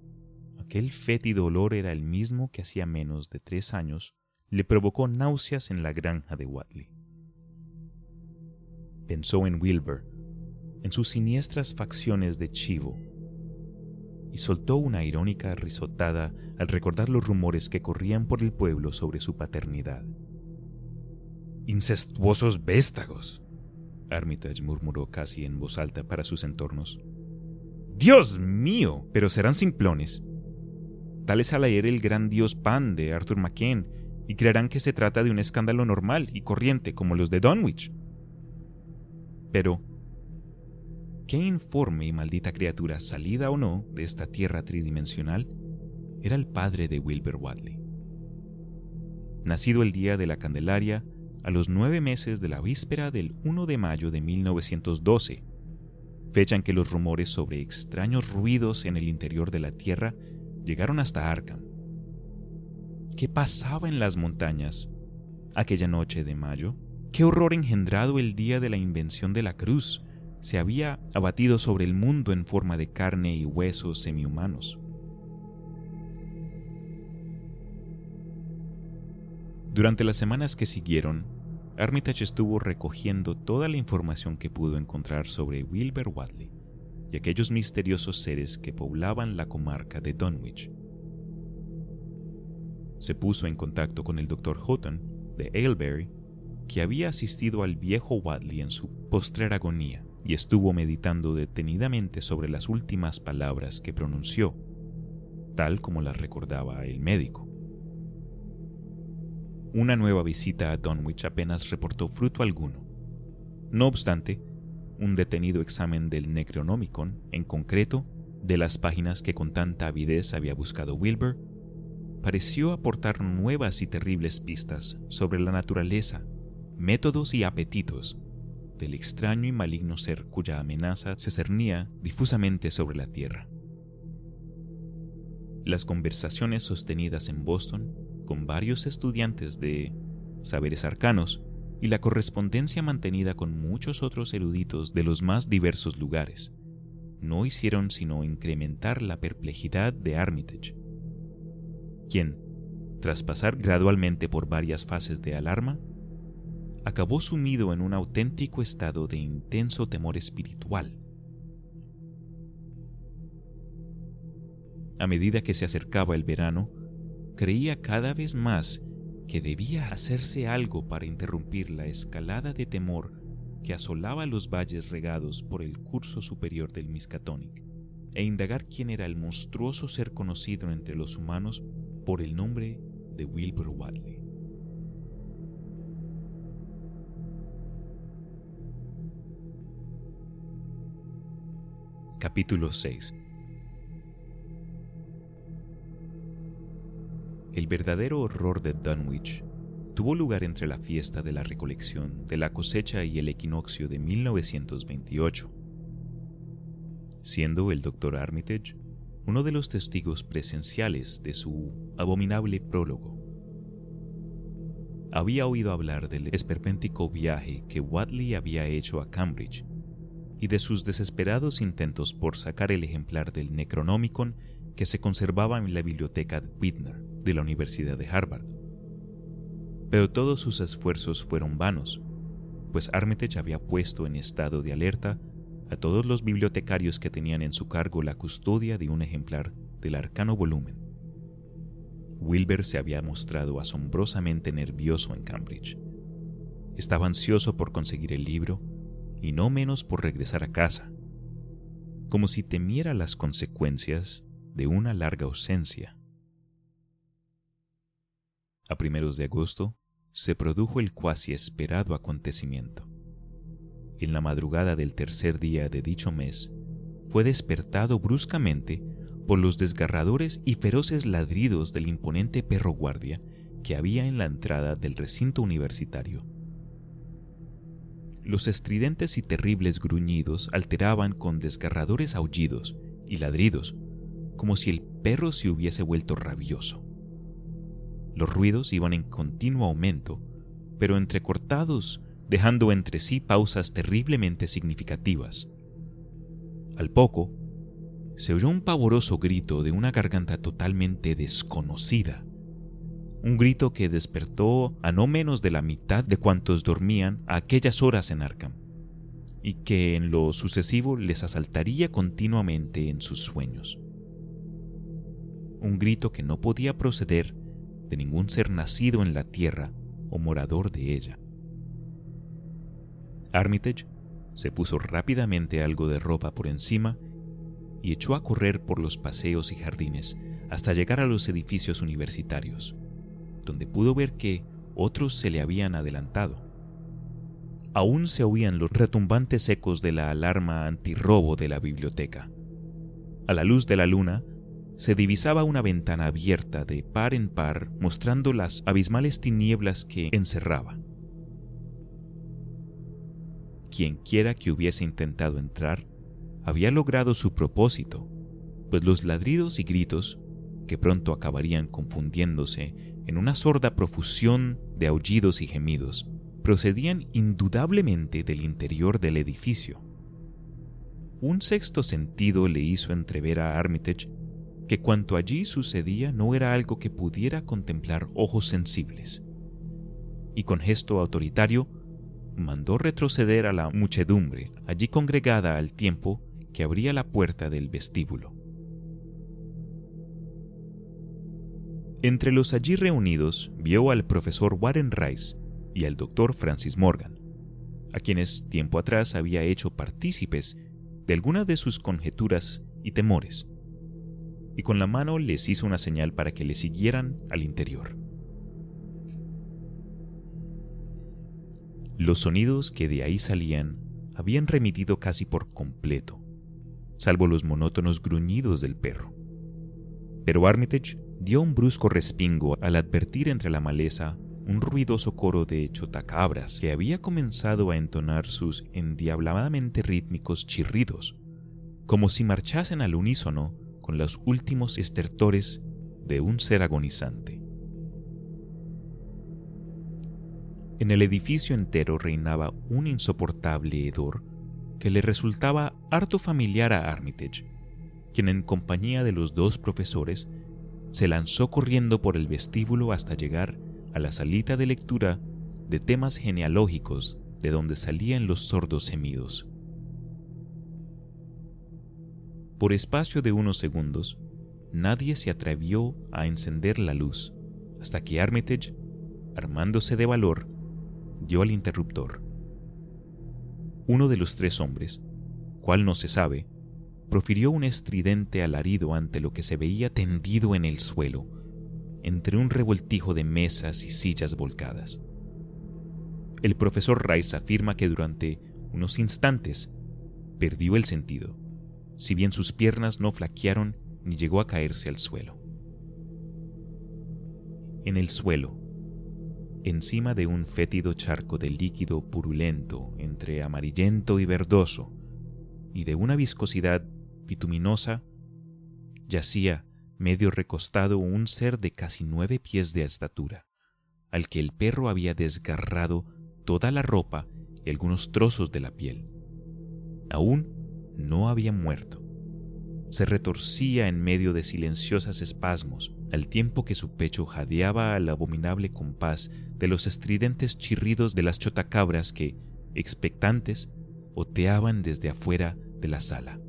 A: Aquel fétido olor era el mismo que hacía menos de tres años le provocó náuseas en la granja de Watley. Pensó en Wilbur, en sus siniestras facciones de chivo, y soltó una irónica risotada al recordar los rumores que corrían por el pueblo sobre su paternidad. Incestuosos véstagos, Armitage murmuró casi en voz alta para sus entornos. Dios mío, pero serán simplones. Tal es al leer el gran dios Pan de Arthur McCain y creerán que se trata de un escándalo normal y corriente como los de Dunwich. Pero, ¿qué informe y maldita criatura, salida o no de esta tierra tridimensional, era el padre de Wilbur Wadley? Nacido el día de la Candelaria, a los nueve meses de la víspera del 1 de mayo de 1912, fecha en que los rumores sobre extraños ruidos en el interior de la Tierra llegaron hasta Arkham. ¿Qué pasaba en las montañas aquella noche de mayo? ¿Qué horror engendrado el día de la invención de la cruz se había abatido sobre el mundo en forma de carne y huesos semihumanos? Durante las semanas que siguieron, Armitage estuvo recogiendo toda la información que pudo encontrar sobre Wilbur Wadley y aquellos misteriosos seres que poblaban la comarca de Dunwich. Se puso en contacto con el Dr. Houghton de Aylesbury, que había asistido al viejo Wadley en su postrer agonía y estuvo meditando detenidamente sobre las últimas palabras que pronunció, tal como las recordaba el médico. Una nueva visita a Dunwich apenas reportó fruto alguno. No obstante, un detenido examen del Necronomicon, en concreto, de las páginas que con tanta avidez había buscado Wilbur, pareció aportar nuevas y terribles pistas sobre la naturaleza, métodos y apetitos del extraño y maligno ser cuya amenaza se cernía difusamente sobre la Tierra. Las conversaciones sostenidas en Boston con varios estudiantes de saberes arcanos y la correspondencia mantenida con muchos otros eruditos de los más diversos lugares no hicieron sino incrementar la perplejidad de Armitage, quien, tras pasar gradualmente por varias fases de alarma, acabó sumido en un auténtico estado de intenso temor espiritual. A medida que se acercaba el verano, creía cada vez más que debía hacerse algo para interrumpir la escalada de temor que asolaba los valles regados por el curso superior del Miskatonic, e indagar quién era el monstruoso ser conocido entre los humanos por el nombre de Wilbur Wadley. Capítulo 6 El verdadero horror de Dunwich tuvo lugar entre la fiesta de la recolección de la cosecha y el equinoccio de 1928, siendo el doctor Armitage uno de los testigos presenciales de su abominable prólogo. Había oído hablar del esperpéntico viaje que Wadley había hecho a Cambridge y de sus desesperados intentos por sacar el ejemplar del Necronomicon que se conservaba en la biblioteca de Whitner de la Universidad de Harvard. Pero todos sus esfuerzos fueron vanos, pues Armitage había puesto en estado de alerta a todos los bibliotecarios que tenían en su cargo la custodia de un ejemplar del arcano volumen. Wilbur se había mostrado asombrosamente nervioso en Cambridge. Estaba ansioso por conseguir el libro y no menos por regresar a casa, como si temiera las consecuencias de una larga ausencia. A primeros de agosto se produjo el cuasi esperado acontecimiento. En la madrugada del tercer día de dicho mes, fue despertado bruscamente por los desgarradores y feroces ladridos del imponente perro guardia que había en la entrada del recinto universitario. Los estridentes y terribles gruñidos alteraban con desgarradores aullidos y ladridos como si el perro se hubiese vuelto rabioso. Los ruidos iban en continuo aumento, pero entrecortados, dejando entre sí pausas terriblemente significativas. Al poco, se oyó un pavoroso grito de una garganta totalmente desconocida. Un grito que despertó a no menos de la mitad de cuantos dormían a aquellas horas en Arkham, y que en lo sucesivo les asaltaría continuamente en sus sueños. Un grito que no podía proceder de ningún ser nacido en la tierra o morador de ella. Armitage se puso rápidamente algo de ropa por encima y echó a correr por los paseos y jardines hasta llegar a los edificios universitarios, donde pudo ver que otros se le habían adelantado. Aún se oían los retumbantes ecos de la alarma antirrobo de la biblioteca. A la luz de la luna se divisaba una ventana abierta de par en par mostrando las abismales tinieblas que encerraba. Quienquiera que hubiese intentado entrar había logrado su propósito, pues los ladridos y gritos, que pronto acabarían confundiéndose en una sorda profusión de aullidos y gemidos, procedían indudablemente del interior del edificio. Un sexto sentido le hizo entrever a Armitage que cuanto allí sucedía no era algo que pudiera contemplar ojos sensibles, y con gesto autoritario mandó retroceder a la muchedumbre allí congregada al tiempo que abría la puerta del vestíbulo. Entre los allí reunidos vio al profesor Warren Rice y al doctor Francis Morgan, a quienes tiempo atrás había hecho partícipes de algunas de sus conjeturas y temores, y con la mano les hizo una señal para que le siguieran al interior. Los sonidos que de ahí salían habían remitido casi por completo, salvo los monótonos gruñidos del perro. Pero Armitage dio un brusco respingo al advertir entre la maleza un ruidoso coro de chotacabras que había comenzado a entonar sus endiabladamente rítmicos chirridos, como si marchasen al unísono los últimos estertores de un ser agonizante. En el edificio entero reinaba un insoportable hedor que le resultaba harto familiar a Armitage, quien en compañía de los dos profesores se lanzó corriendo por el vestíbulo hasta llegar a la salita de lectura de temas genealógicos de donde salían los sordos gemidos. Por espacio de unos segundos, nadie se atrevió a encender la luz, hasta que Armitage, armándose de valor, dio al interruptor. Uno de los tres hombres, cual no se sabe, profirió un estridente alarido ante lo que se veía tendido en el suelo, entre un revoltijo de mesas y sillas volcadas. El profesor Rice afirma que durante unos instantes perdió el sentido, si bien sus piernas no flaquearon ni llegó a caerse al suelo. En el suelo, encima de un fétido charco de líquido purulento entre amarillento y verdoso, y de una viscosidad bituminosa, yacía medio recostado un ser de casi nueve pies de estatura, al que el perro había desgarrado toda la ropa y algunos trozos de la piel. Aún no había muerto. Se retorcía en medio de silenciosos espasmos, al tiempo que su pecho jadeaba al abominable compás de los estridentes chirridos de las chotacabras que, expectantes, oteaban desde afuera de la sala.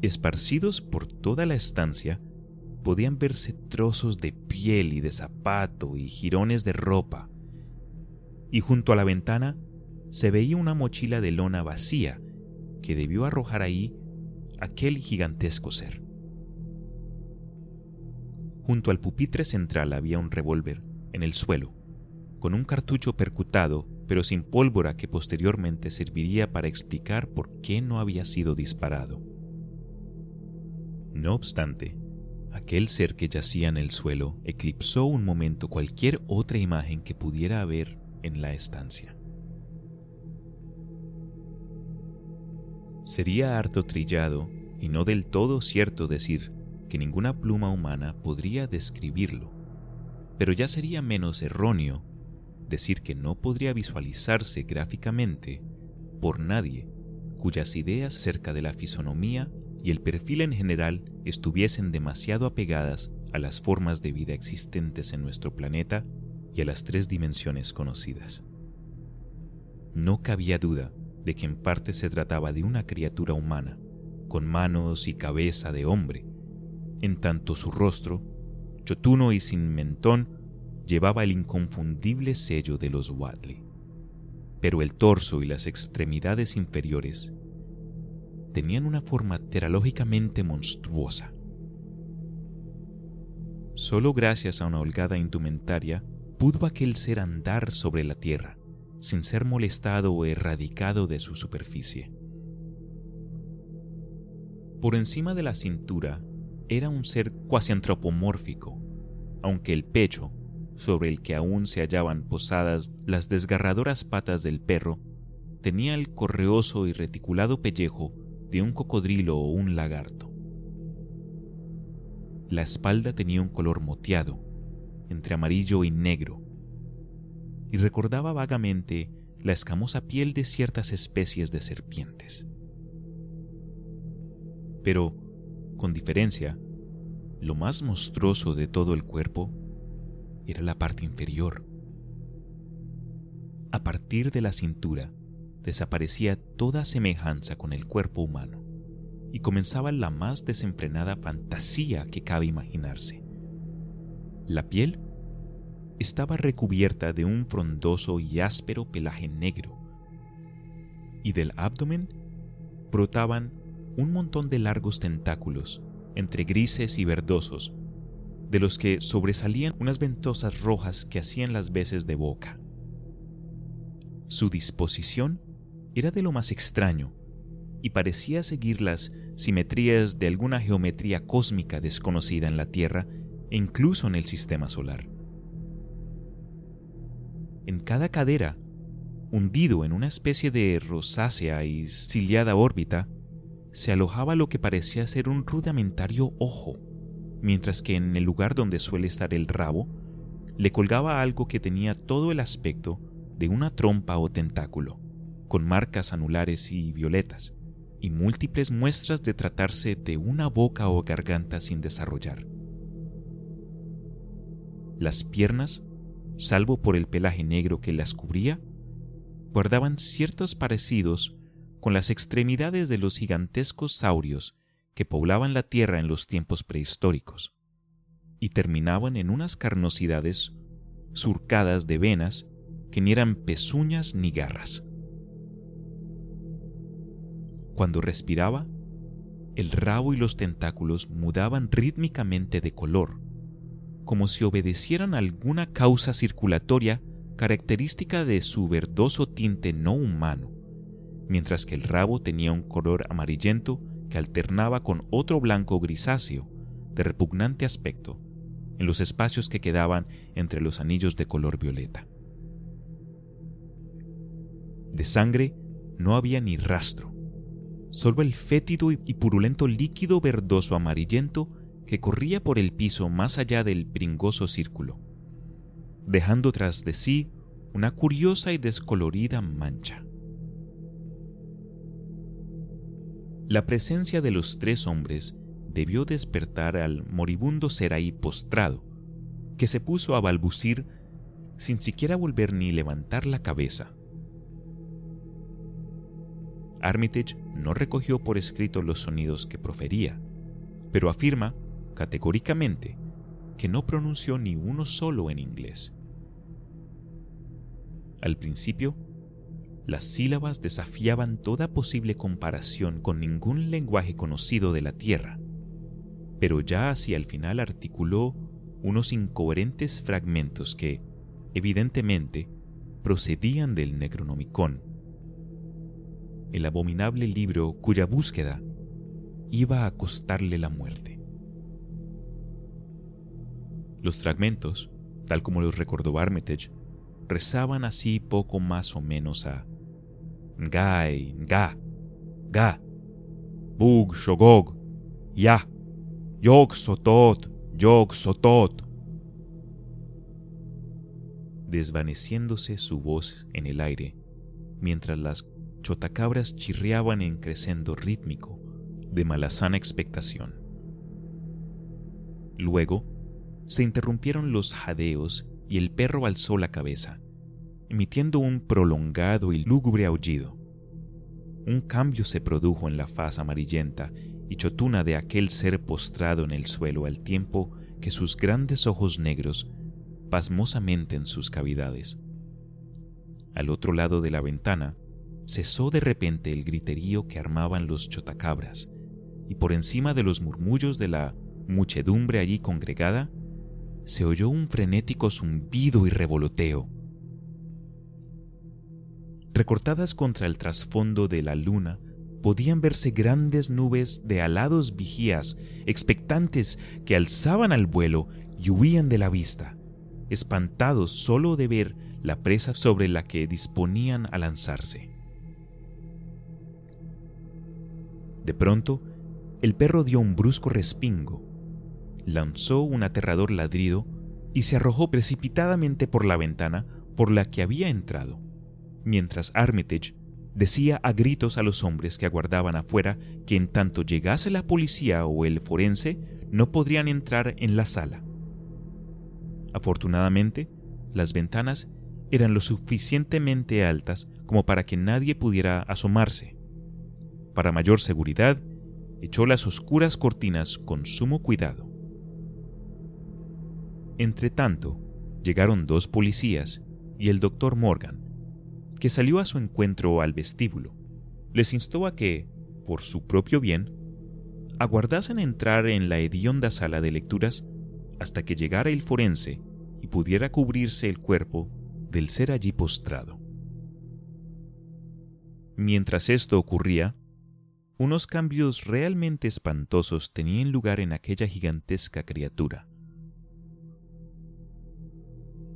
A: Esparcidos por toda la estancia, podían verse trozos de piel y de zapato y jirones de ropa, y junto a la ventana se veía una mochila de lona vacía que debió arrojar ahí aquel gigantesco ser. Junto al pupitre central había un revólver en el suelo, con un cartucho percutado pero sin pólvora que posteriormente serviría para explicar por qué no había sido disparado. No obstante, aquel ser que yacía en el suelo eclipsó un momento cualquier otra imagen que pudiera haber en la estancia. Sería harto trillado y no del todo cierto decir que ninguna pluma humana podría describirlo, pero ya sería menos erróneo decir que no podría visualizarse gráficamente por nadie cuyas ideas acerca de la fisonomía y el perfil en general estuviesen demasiado apegadas a las formas de vida existentes en nuestro planeta y a las tres dimensiones conocidas. No cabía duda de que en parte se trataba de una criatura humana, con manos y cabeza de hombre, en tanto su rostro, chotuno y sin mentón, llevaba el inconfundible sello de los Wadley. Pero el torso y las extremidades inferiores tenían una forma teralógicamente monstruosa. Solo gracias a una holgada indumentaria pudo aquel ser andar sobre la tierra, sin ser molestado o erradicado de su superficie. Por encima de la cintura era un ser cuasi antropomórfico, aunque el pecho, sobre el que aún se hallaban posadas las desgarradoras patas del perro, tenía el correoso y reticulado pellejo de un cocodrilo o un lagarto. La espalda tenía un color moteado, entre amarillo y negro, y recordaba vagamente la escamosa piel de ciertas especies de serpientes. Pero, con diferencia, lo más monstruoso de todo el cuerpo era la parte inferior. A partir de la cintura desaparecía toda semejanza con el cuerpo humano y comenzaba la más desenfrenada fantasía que cabe imaginarse. La piel estaba recubierta de un frondoso y áspero pelaje negro, y del abdomen brotaban un montón de largos tentáculos, entre grises y verdosos, de los que sobresalían unas ventosas rojas que hacían las veces de boca. Su disposición era de lo más extraño y parecía seguir las simetrías de alguna geometría cósmica desconocida en la Tierra e incluso en el sistema solar. En cada cadera, hundido en una especie de rosácea y ciliada órbita, se alojaba lo que parecía ser un rudimentario ojo, mientras que en el lugar donde suele estar el rabo, le colgaba algo que tenía todo el aspecto de una trompa o tentáculo, con marcas anulares y violetas, y múltiples muestras de tratarse de una boca o garganta sin desarrollar. Las piernas salvo por el pelaje negro que las cubría, guardaban ciertos parecidos con las extremidades de los gigantescos saurios que poblaban la Tierra en los tiempos prehistóricos, y terminaban en unas carnosidades surcadas de venas que ni eran pezuñas ni garras. Cuando respiraba, el rabo y los tentáculos mudaban rítmicamente de color, como si obedecieran alguna causa circulatoria característica de su verdoso tinte no humano, mientras que el rabo tenía un color amarillento que alternaba con otro blanco grisáceo de repugnante aspecto en los espacios que quedaban entre los anillos de color violeta. De sangre no había ni rastro, solo el fétido y purulento líquido verdoso amarillento que corría por el piso más allá del pringoso círculo, dejando tras de sí una curiosa y descolorida mancha. La presencia de los tres hombres debió despertar al moribundo Seraí postrado, que se puso a balbucir sin siquiera volver ni levantar la cabeza. Armitage no recogió por escrito los sonidos que profería, pero afirma categóricamente que no pronunció ni uno solo en inglés. Al principio, las sílabas desafiaban toda posible comparación con ningún lenguaje conocido de la Tierra, pero ya hacia el final articuló unos incoherentes fragmentos que, evidentemente, procedían del Necronomicon, el abominable libro cuya búsqueda iba a costarle la muerte. Los fragmentos, tal como los recordó Armitage, rezaban así poco más o menos a Gai, Ga, Ga, Bug, Shogog, Ya, Yog Sotot, Yog Sotot. desvaneciéndose su voz en el aire, mientras las chotacabras chirriaban en crescendo rítmico de malazana expectación. Luego, se interrumpieron los jadeos y el perro alzó la cabeza, emitiendo un prolongado y lúgubre aullido. Un cambio se produjo en la faz amarillenta y chotuna de aquel ser postrado en el suelo al tiempo que sus grandes ojos negros pasmosamente en sus cavidades. Al otro lado de la ventana cesó de repente el griterío que armaban los chotacabras, y por encima de los murmullos de la muchedumbre allí congregada, se oyó un frenético zumbido y revoloteo. Recortadas contra el trasfondo de la luna, podían verse grandes nubes de alados vigías, expectantes, que alzaban al vuelo y huían de la vista, espantados solo de ver la presa sobre la que disponían a lanzarse. De pronto, el perro dio un brusco respingo, lanzó un aterrador ladrido y se arrojó precipitadamente por la ventana por la que había entrado, mientras Armitage decía a gritos a los hombres que aguardaban afuera que en tanto llegase la policía o el forense no podrían entrar en la sala. Afortunadamente, las ventanas eran lo suficientemente altas como para que nadie pudiera asomarse. Para mayor seguridad, echó las oscuras cortinas con sumo cuidado. Entretanto, llegaron dos policías y el doctor Morgan, que salió a su encuentro al vestíbulo. Les instó a que, por su propio bien, aguardasen entrar en la hedionda sala de lecturas hasta que llegara el forense y pudiera cubrirse el cuerpo del ser allí postrado. Mientras esto ocurría, unos cambios realmente espantosos tenían lugar en aquella gigantesca criatura.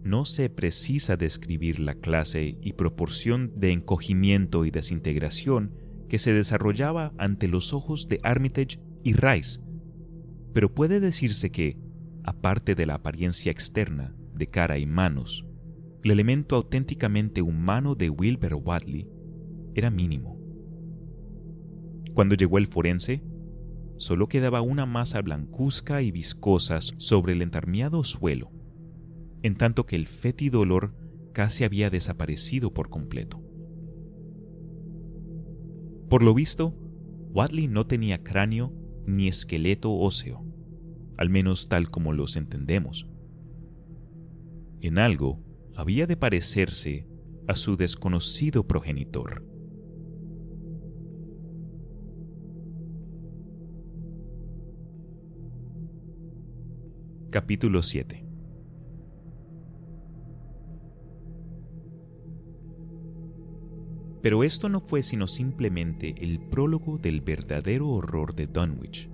A: No se precisa describir la clase y proporción de encogimiento y desintegración que se desarrollaba ante los ojos de Armitage y Rice, pero puede decirse que, aparte de la apariencia externa de cara y manos, el elemento auténticamente humano de Wilbur Wadley era mínimo. Cuando llegó el forense, solo quedaba una masa blancuzca y viscosa sobre el entarmiado suelo, en tanto que el fétido olor casi había desaparecido por completo. Por lo visto, Wadley no tenía cráneo ni esqueleto óseo, al menos tal como los entendemos. En algo había de parecerse a su desconocido progenitor. Capítulo 7 Pero esto no fue sino simplemente el prólogo del verdadero horror de Dunwich.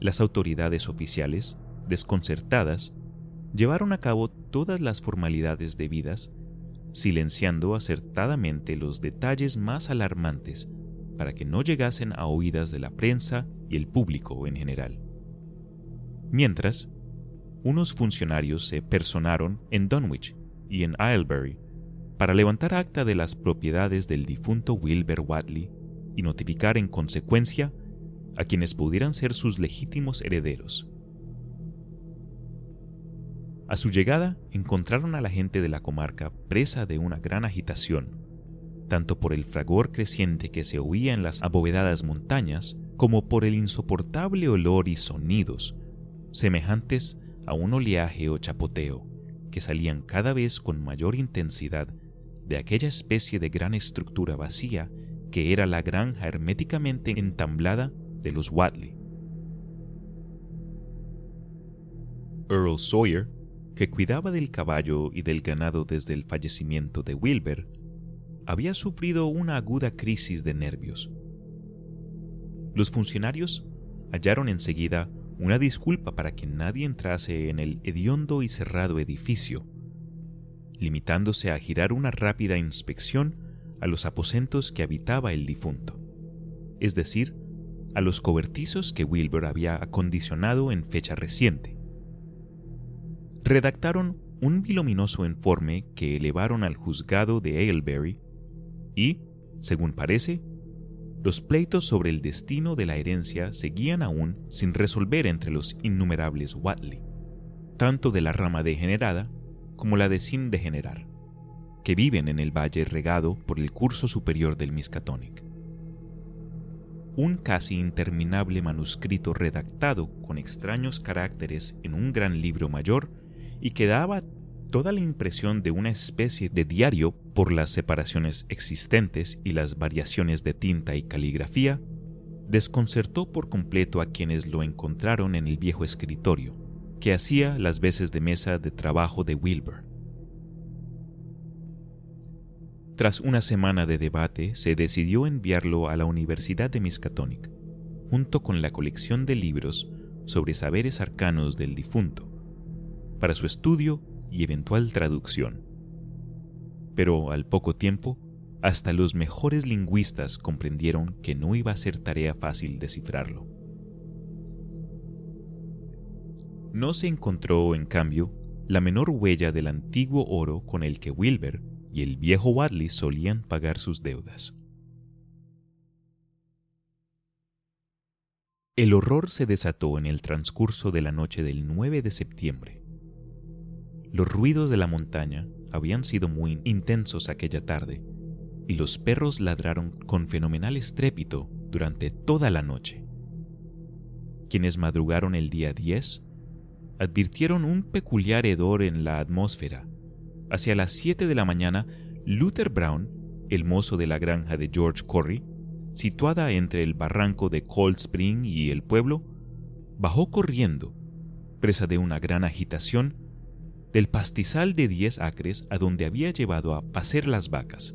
A: Las autoridades oficiales, desconcertadas, llevaron a cabo todas las formalidades debidas, silenciando acertadamente los detalles más alarmantes para que no llegasen a oídas de la prensa y el público en general. Mientras, unos funcionarios se personaron en Dunwich y en Islebury para levantar acta de las propiedades del difunto Wilbur Wadley y notificar en consecuencia a quienes pudieran ser sus legítimos herederos. A su llegada encontraron a la gente de la comarca presa de una gran agitación, tanto por el fragor creciente que se oía en las abovedadas montañas, como por el insoportable olor y sonidos, semejantes a un oleaje o chapoteo, que salían cada vez con mayor intensidad de aquella especie de gran estructura vacía que era la granja herméticamente entamblada de los Wadley. Earl Sawyer, que cuidaba del caballo y del ganado desde el fallecimiento de Wilbur, había sufrido una aguda crisis de nervios. Los funcionarios hallaron enseguida una disculpa para que nadie entrase en el hediondo y cerrado edificio, limitándose a girar una rápida inspección a los aposentos que habitaba el difunto, es decir, a los cobertizos que Wilbur había acondicionado en fecha reciente. Redactaron un biluminoso informe que elevaron al juzgado de Aylesbury y, según parece, los pleitos sobre el destino de la herencia seguían aún sin resolver entre los innumerables Watley, tanto de la rama degenerada como la de sin degenerar, que viven en el valle regado por el curso superior del Miskatonic. Un casi interminable manuscrito redactado con extraños caracteres en un gran libro mayor y que daba toda la impresión de una especie de diario por las separaciones existentes y las variaciones de tinta y caligrafía, desconcertó por completo a quienes lo encontraron en el viejo escritorio, que hacía las veces de mesa de trabajo de Wilbur. Tras una semana de debate, se decidió enviarlo a la Universidad de Miskatonic, junto con la colección de libros sobre saberes arcanos del difunto, para su estudio y eventual traducción. Pero al poco tiempo, hasta los mejores lingüistas comprendieron que no iba a ser tarea fácil descifrarlo. No se encontró, en cambio, la menor huella del antiguo oro con el que Wilber y el viejo Wadley solían pagar sus deudas. El horror se desató en el transcurso de la noche del 9 de septiembre. Los ruidos de la montaña habían sido muy intensos aquella tarde, y los perros ladraron con fenomenal estrépito durante toda la noche. Quienes madrugaron el día 10 advirtieron un peculiar hedor en la atmósfera. Hacia las 7 de la mañana, Luther Brown, el mozo de la granja de George Corry, situada entre el barranco de Cold Spring y el pueblo, bajó corriendo, presa de una gran agitación, del pastizal de diez acres a donde había llevado a pacer las vacas.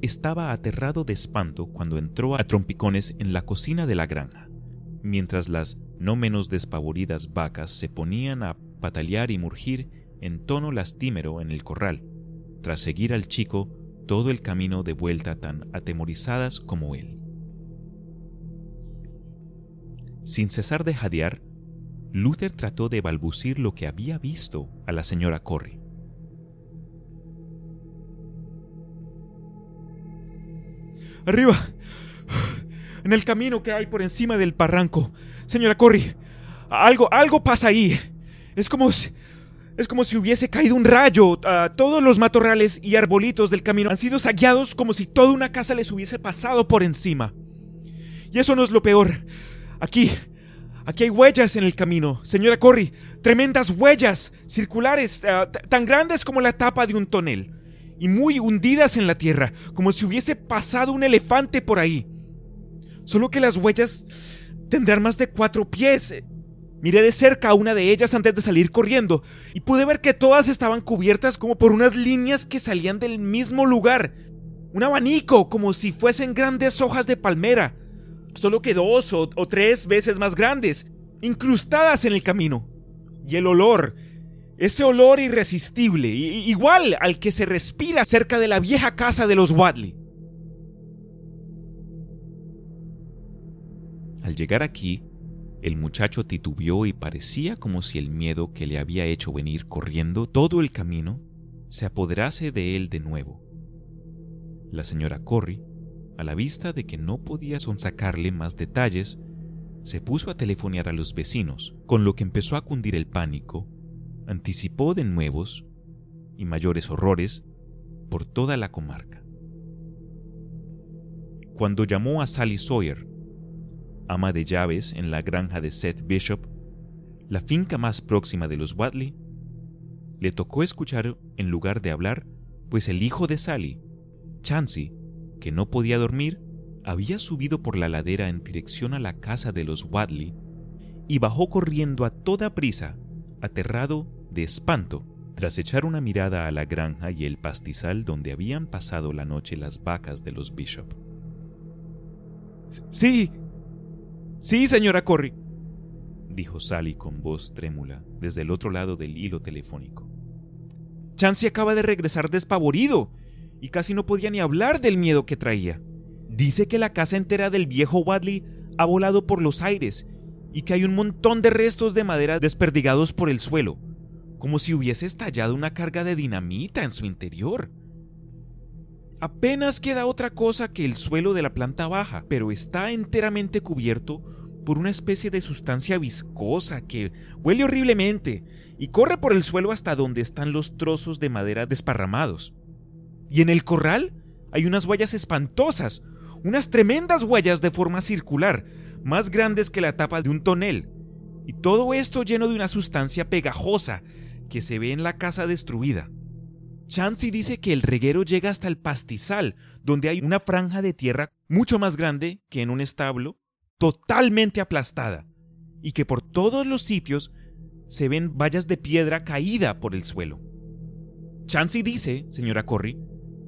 A: Estaba aterrado de espanto cuando entró a trompicones en la cocina de la granja, mientras las no menos despavoridas vacas se ponían a patalear y murgir en tono lastimero en el corral, tras seguir al chico todo el camino de vuelta tan atemorizadas como él. Sin cesar de jadear, Luther trató de balbucir lo que había visto a la señora Corry.
C: Arriba, en el camino que hay por encima del barranco. Señora Corry, algo, algo pasa ahí. Es como si, es como si hubiese caído un rayo. Ah, todos los matorrales y arbolitos del camino han sido saqueados como si toda una casa les hubiese pasado por encima. Y eso no es lo peor. Aquí, Aquí hay huellas en el camino, señora Corry, tremendas huellas circulares, eh, tan grandes como la tapa de un tonel, y muy hundidas en la tierra, como si hubiese pasado un elefante por ahí. Solo que las huellas tendrán más de cuatro pies. Miré de cerca una de ellas antes de salir corriendo, y pude ver que todas estaban cubiertas como por unas líneas que salían del mismo lugar. Un abanico, como si fuesen grandes hojas de palmera solo que dos o, tres veces más grandes, incrustadas en el camino. Y el olor, ese olor irresistible, igual al que se respira cerca de la vieja casa de los Wadley.
A: Al llegar aquí, el muchacho titubeó y parecía como si el miedo que le había hecho venir corriendo todo el camino se apoderase de él de nuevo. La señora Corry a la vista de que no podía sonsacarle más detalles, se puso a telefonear a los vecinos, con lo que empezó a cundir el pánico, anticipó de nuevos y mayores horrores por toda la comarca. Cuando llamó a Sally Sawyer, ama de llaves en la granja de Seth Bishop, la finca más próxima de los Wadley, le tocó escuchar en lugar de hablar, pues el hijo de Sally, Chansey, que no podía dormir, había subido por la ladera en dirección a la casa de los Wadley y bajó corriendo a toda prisa, aterrado de espanto, tras echar una mirada a la granja y el pastizal donde habían pasado la noche las vacas de los Bishop.
C: Sí, sí, señora Corry,
A: dijo Sally con voz trémula desde el otro lado del hilo telefónico.
C: Chansey acaba de regresar despavorido y casi no podía ni hablar del miedo que traía. Dice que la casa entera del viejo Wadley ha volado por los aires y que hay un montón de restos de madera desperdigados por el suelo,
A: como si hubiese estallado una carga de dinamita en su interior. Apenas queda otra cosa que el suelo de la planta baja, pero está enteramente cubierto por una especie de sustancia viscosa que huele horriblemente y corre por el suelo hasta donde están los trozos de madera desparramados. Y en el corral hay unas huellas espantosas, unas tremendas huellas de forma circular, más grandes que la tapa de un tonel. Y todo esto lleno de una sustancia pegajosa que se ve en la casa destruida. Chansey dice que el reguero llega hasta el pastizal, donde hay una franja de tierra mucho más grande que en un establo, totalmente aplastada, y que por todos los sitios se ven vallas de piedra caída por el suelo. Chansey dice, señora Corry,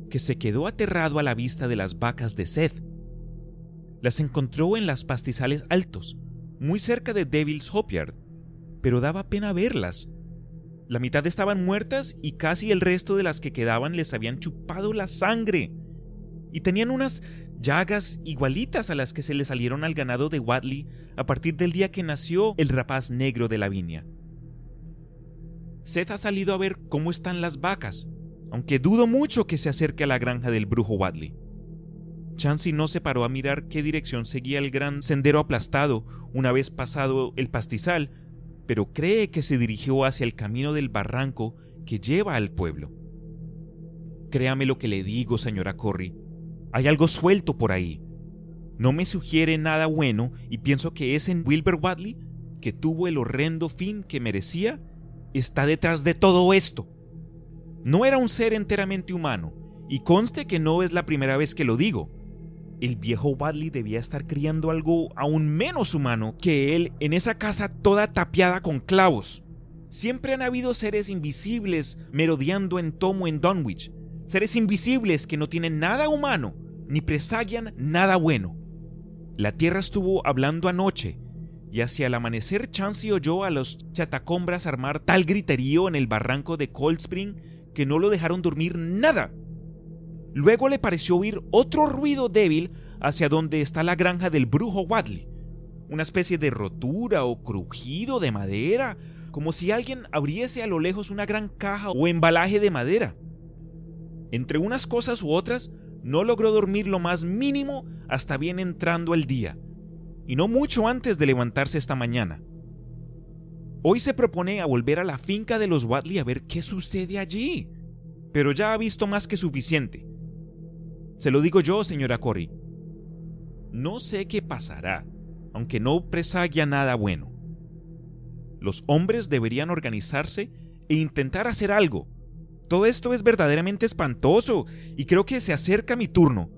A: que se quedó aterrado a la vista de las vacas de Seth. Las encontró en las pastizales altos, muy cerca de Devil's Hopyard, pero daba pena verlas, la mitad estaban muertas y casi el resto de las que quedaban les habían chupado la sangre. Y tenían unas llagas igualitas a las que se le salieron al ganado de Watley a partir del día que nació el rapaz negro de la viña. Seth ha salido a ver cómo están las vacas, aunque dudo mucho que se acerque a la granja del brujo Watley. Chansey no se paró a mirar qué dirección seguía el gran sendero aplastado una vez pasado el pastizal pero cree que se dirigió hacia el camino del barranco que lleva al pueblo. Créame lo que le digo, señora Corry. Hay algo suelto por ahí. No me sugiere nada bueno y pienso que ese Wilbur Wadley, que tuvo el horrendo fin que merecía, está detrás de todo esto. No era un ser enteramente humano, y conste que no es la primera vez que lo digo el viejo Wadley debía estar criando algo aún menos humano que él en esa casa toda tapiada con clavos. Siempre han habido seres invisibles merodeando en Tomo en Dunwich, seres invisibles que no tienen nada humano ni presagian nada bueno. La tierra estuvo hablando anoche, y hacia el amanecer Chansey oyó a los chatacombras armar tal griterío en el barranco de Cold Spring que no lo dejaron dormir nada. Luego le pareció oír otro ruido débil hacia donde está la granja del brujo Wadley, una especie de rotura o crujido de madera, como si alguien abriese a lo lejos una gran caja o embalaje de madera. Entre unas cosas u otras, no logró dormir lo más mínimo hasta bien entrando el día, y no mucho antes de levantarse esta mañana. Hoy se propone a volver a la finca de los Wadley a ver qué sucede allí, pero ya ha visto más que suficiente. Se lo digo yo, señora Cory. No sé qué pasará, aunque no presagia nada bueno. Los hombres deberían organizarse e intentar hacer algo. Todo esto es verdaderamente espantoso y creo que se acerca mi turno.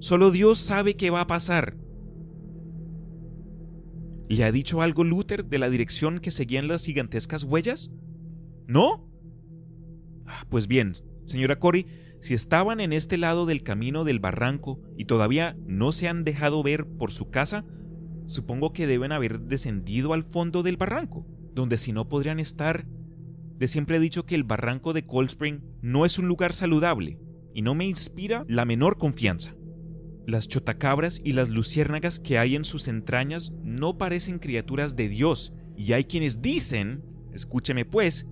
A: Solo Dios sabe qué va a pasar. ¿Le ha dicho algo Luther de la dirección que seguían las gigantescas huellas? ¿No? Ah, pues bien, señora Cory, si estaban en este lado del camino del barranco y todavía no se han dejado ver por su casa, supongo que deben haber descendido al fondo del barranco, donde si no podrían estar... De siempre he dicho que el barranco de Cold Spring no es un lugar saludable y no me inspira la menor confianza. Las chotacabras y las luciérnagas que hay en sus entrañas no parecen criaturas de Dios, y hay quienes dicen, escúcheme pues,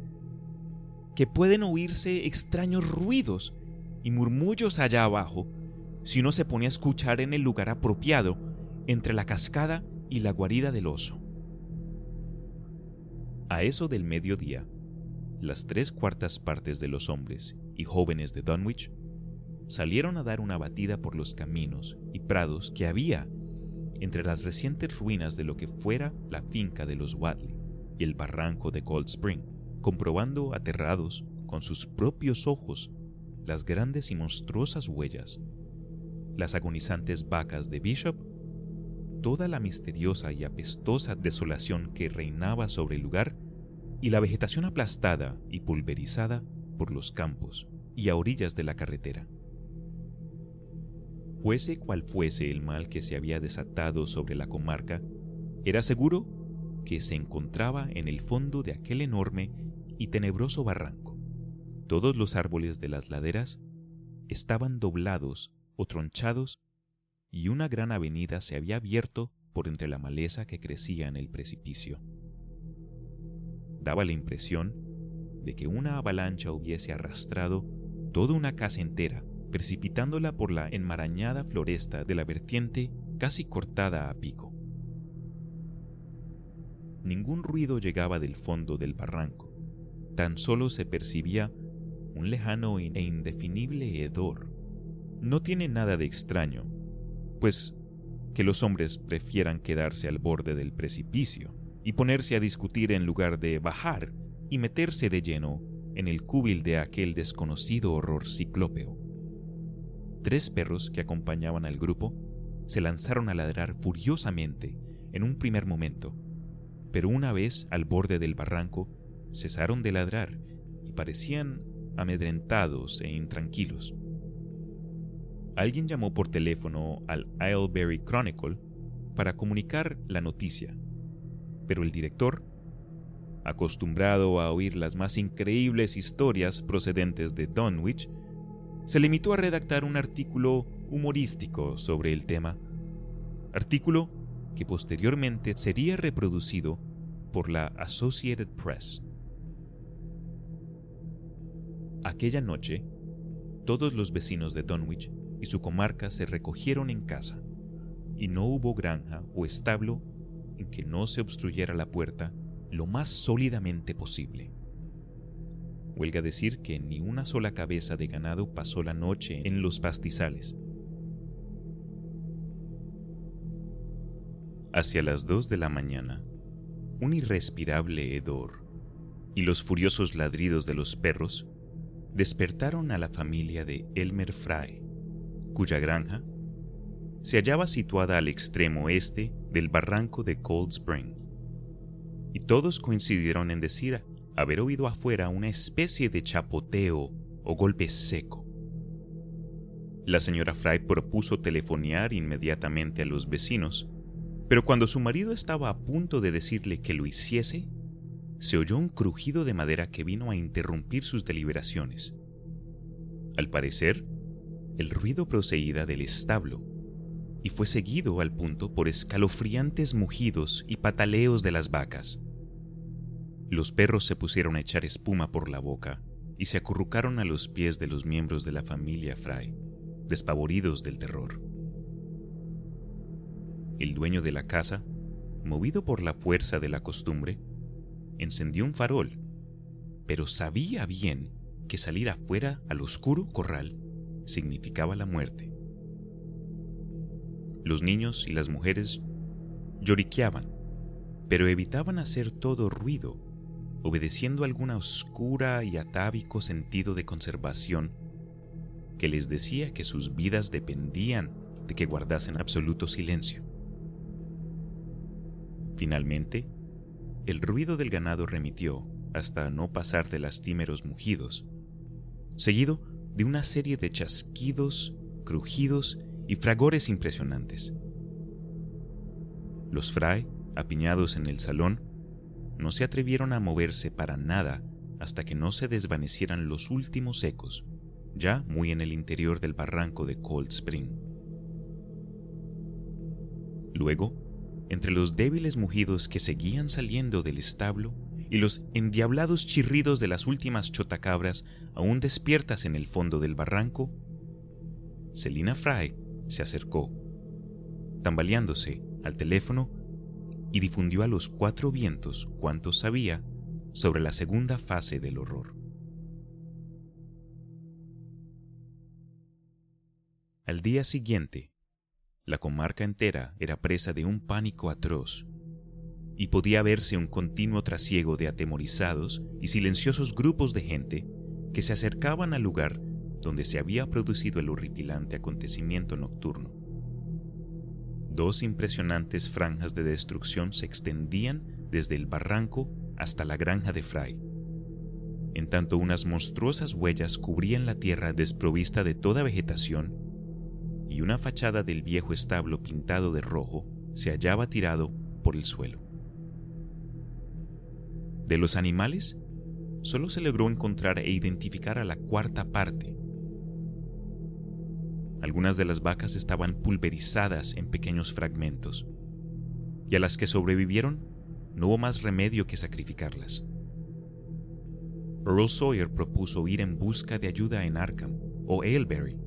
A: que pueden oírse extraños ruidos y murmullos allá abajo si uno se pone a escuchar en el lugar apropiado entre la cascada y la guarida del oso. A eso del mediodía, las tres cuartas partes de los hombres y jóvenes de Dunwich salieron a dar una batida por los caminos y prados que había entre las recientes ruinas de lo que fuera la finca de los Wadley y el barranco de Cold Spring, comprobando aterrados con sus propios ojos las grandes y monstruosas huellas, las agonizantes vacas de Bishop, toda la misteriosa y apestosa desolación que reinaba sobre el lugar y la vegetación aplastada y pulverizada por los campos y a orillas de la carretera. Fuese cual fuese el mal que se había desatado sobre la comarca, era seguro que se encontraba en el fondo de aquel enorme y tenebroso barranco. Todos los árboles de las laderas estaban doblados o tronchados y una gran avenida se había abierto por entre la maleza que crecía en el precipicio. Daba la impresión de que una avalancha hubiese arrastrado toda una casa entera, precipitándola por la enmarañada floresta de la vertiente casi cortada a pico. Ningún ruido llegaba del fondo del barranco, tan solo se percibía un lejano e indefinible hedor. No tiene nada de extraño, pues que los hombres prefieran quedarse al borde del precipicio y ponerse a discutir en lugar de bajar y meterse de lleno en el cúbil de aquel desconocido horror ciclópeo. Tres perros que acompañaban al grupo se lanzaron a ladrar furiosamente en un primer momento, pero una vez al borde del barranco cesaron de ladrar y parecían amedrentados e intranquilos. Alguien llamó por teléfono al Isleberry Chronicle para comunicar la noticia, pero el director acostumbrado a oír las más increíbles historias procedentes de Dunwich, se limitó a redactar un artículo humorístico sobre el tema, artículo que posteriormente sería reproducido por la Associated Press. Aquella noche, todos los vecinos de Dunwich y su comarca se recogieron en casa, y no hubo granja o establo en que no se obstruyera la puerta lo más sólidamente posible. Huelga decir que ni una sola cabeza de ganado pasó la noche en los pastizales. Hacia las dos de la mañana, un irrespirable hedor y los furiosos ladridos de los perros despertaron a la familia de Elmer Fry, cuya granja se hallaba situada al extremo este del barranco de Cold Spring y todos coincidieron en decir haber oído afuera una especie de chapoteo o golpe seco. La señora Fry propuso telefonear inmediatamente a los vecinos, pero cuando su marido estaba a punto de decirle que lo hiciese, se oyó un crujido de madera que vino a interrumpir sus deliberaciones. Al parecer, el ruido procedía del establo y fue seguido al punto por escalofriantes mugidos y pataleos de las vacas. Los perros se pusieron a echar espuma por la boca y se acurrucaron a los pies de los miembros de la familia Fry, despavoridos del terror. El dueño de la casa, movido por la fuerza de la costumbre, encendió un farol, pero sabía bien que salir afuera al oscuro corral significaba la muerte. Los niños y las mujeres lloriqueaban, pero evitaban hacer todo ruido obedeciendo alguna oscura y atávico sentido de conservación que les decía que sus vidas dependían de que guardasen absoluto silencio. Finalmente, el ruido del ganado remitió hasta no pasar de lastimeros mugidos, seguido de una serie de chasquidos, crujidos y fragores impresionantes. Los fray, apiñados en el salón, no se atrevieron a moverse para nada hasta que no se desvanecieran los últimos ecos, ya muy en el interior del barranco de Cold Spring. Luego, entre los débiles mugidos que seguían saliendo del establo y los endiablados chirridos de las últimas chotacabras aún despiertas en el fondo del barranco, Selina Fry se acercó, tambaleándose al teléfono y difundió a los cuatro vientos cuanto sabía sobre la segunda fase del horror. Al día siguiente, la comarca entera era presa de un pánico atroz, y podía verse un continuo trasiego de atemorizados y silenciosos grupos de gente que se acercaban al lugar donde se había producido el horripilante acontecimiento nocturno. Dos impresionantes franjas de destrucción se extendían desde el barranco hasta la granja de Fry, en tanto unas monstruosas huellas cubrían la tierra desprovista de toda vegetación y una fachada del viejo establo pintado de rojo se hallaba tirado por el suelo. De los animales, solo se logró encontrar e identificar a la cuarta parte, algunas de las vacas estaban pulverizadas en pequeños fragmentos, y a las que sobrevivieron no hubo más remedio que sacrificarlas. Earl Sawyer propuso ir en busca de ayuda en Arkham o Aylbury,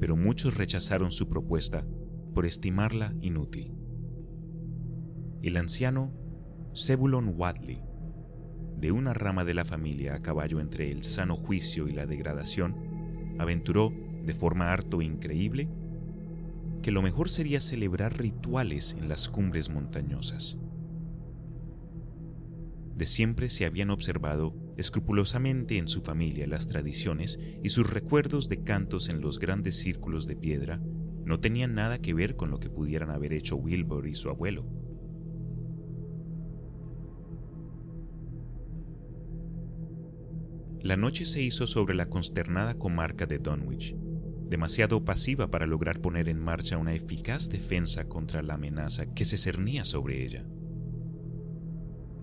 A: pero muchos rechazaron su propuesta por estimarla inútil. El anciano Zebulon Wadley, de una rama de la familia a caballo entre el sano juicio y la degradación, aventuró, de forma harto increíble, que lo mejor sería celebrar rituales en las cumbres montañosas. De siempre se habían observado escrupulosamente en su familia las tradiciones y sus recuerdos de cantos en los grandes círculos de piedra no tenían nada que ver con lo que pudieran haber hecho Wilbur y su abuelo. La noche se hizo sobre la consternada comarca de Dunwich, demasiado pasiva para lograr poner en marcha una eficaz defensa contra la amenaza que se cernía sobre ella.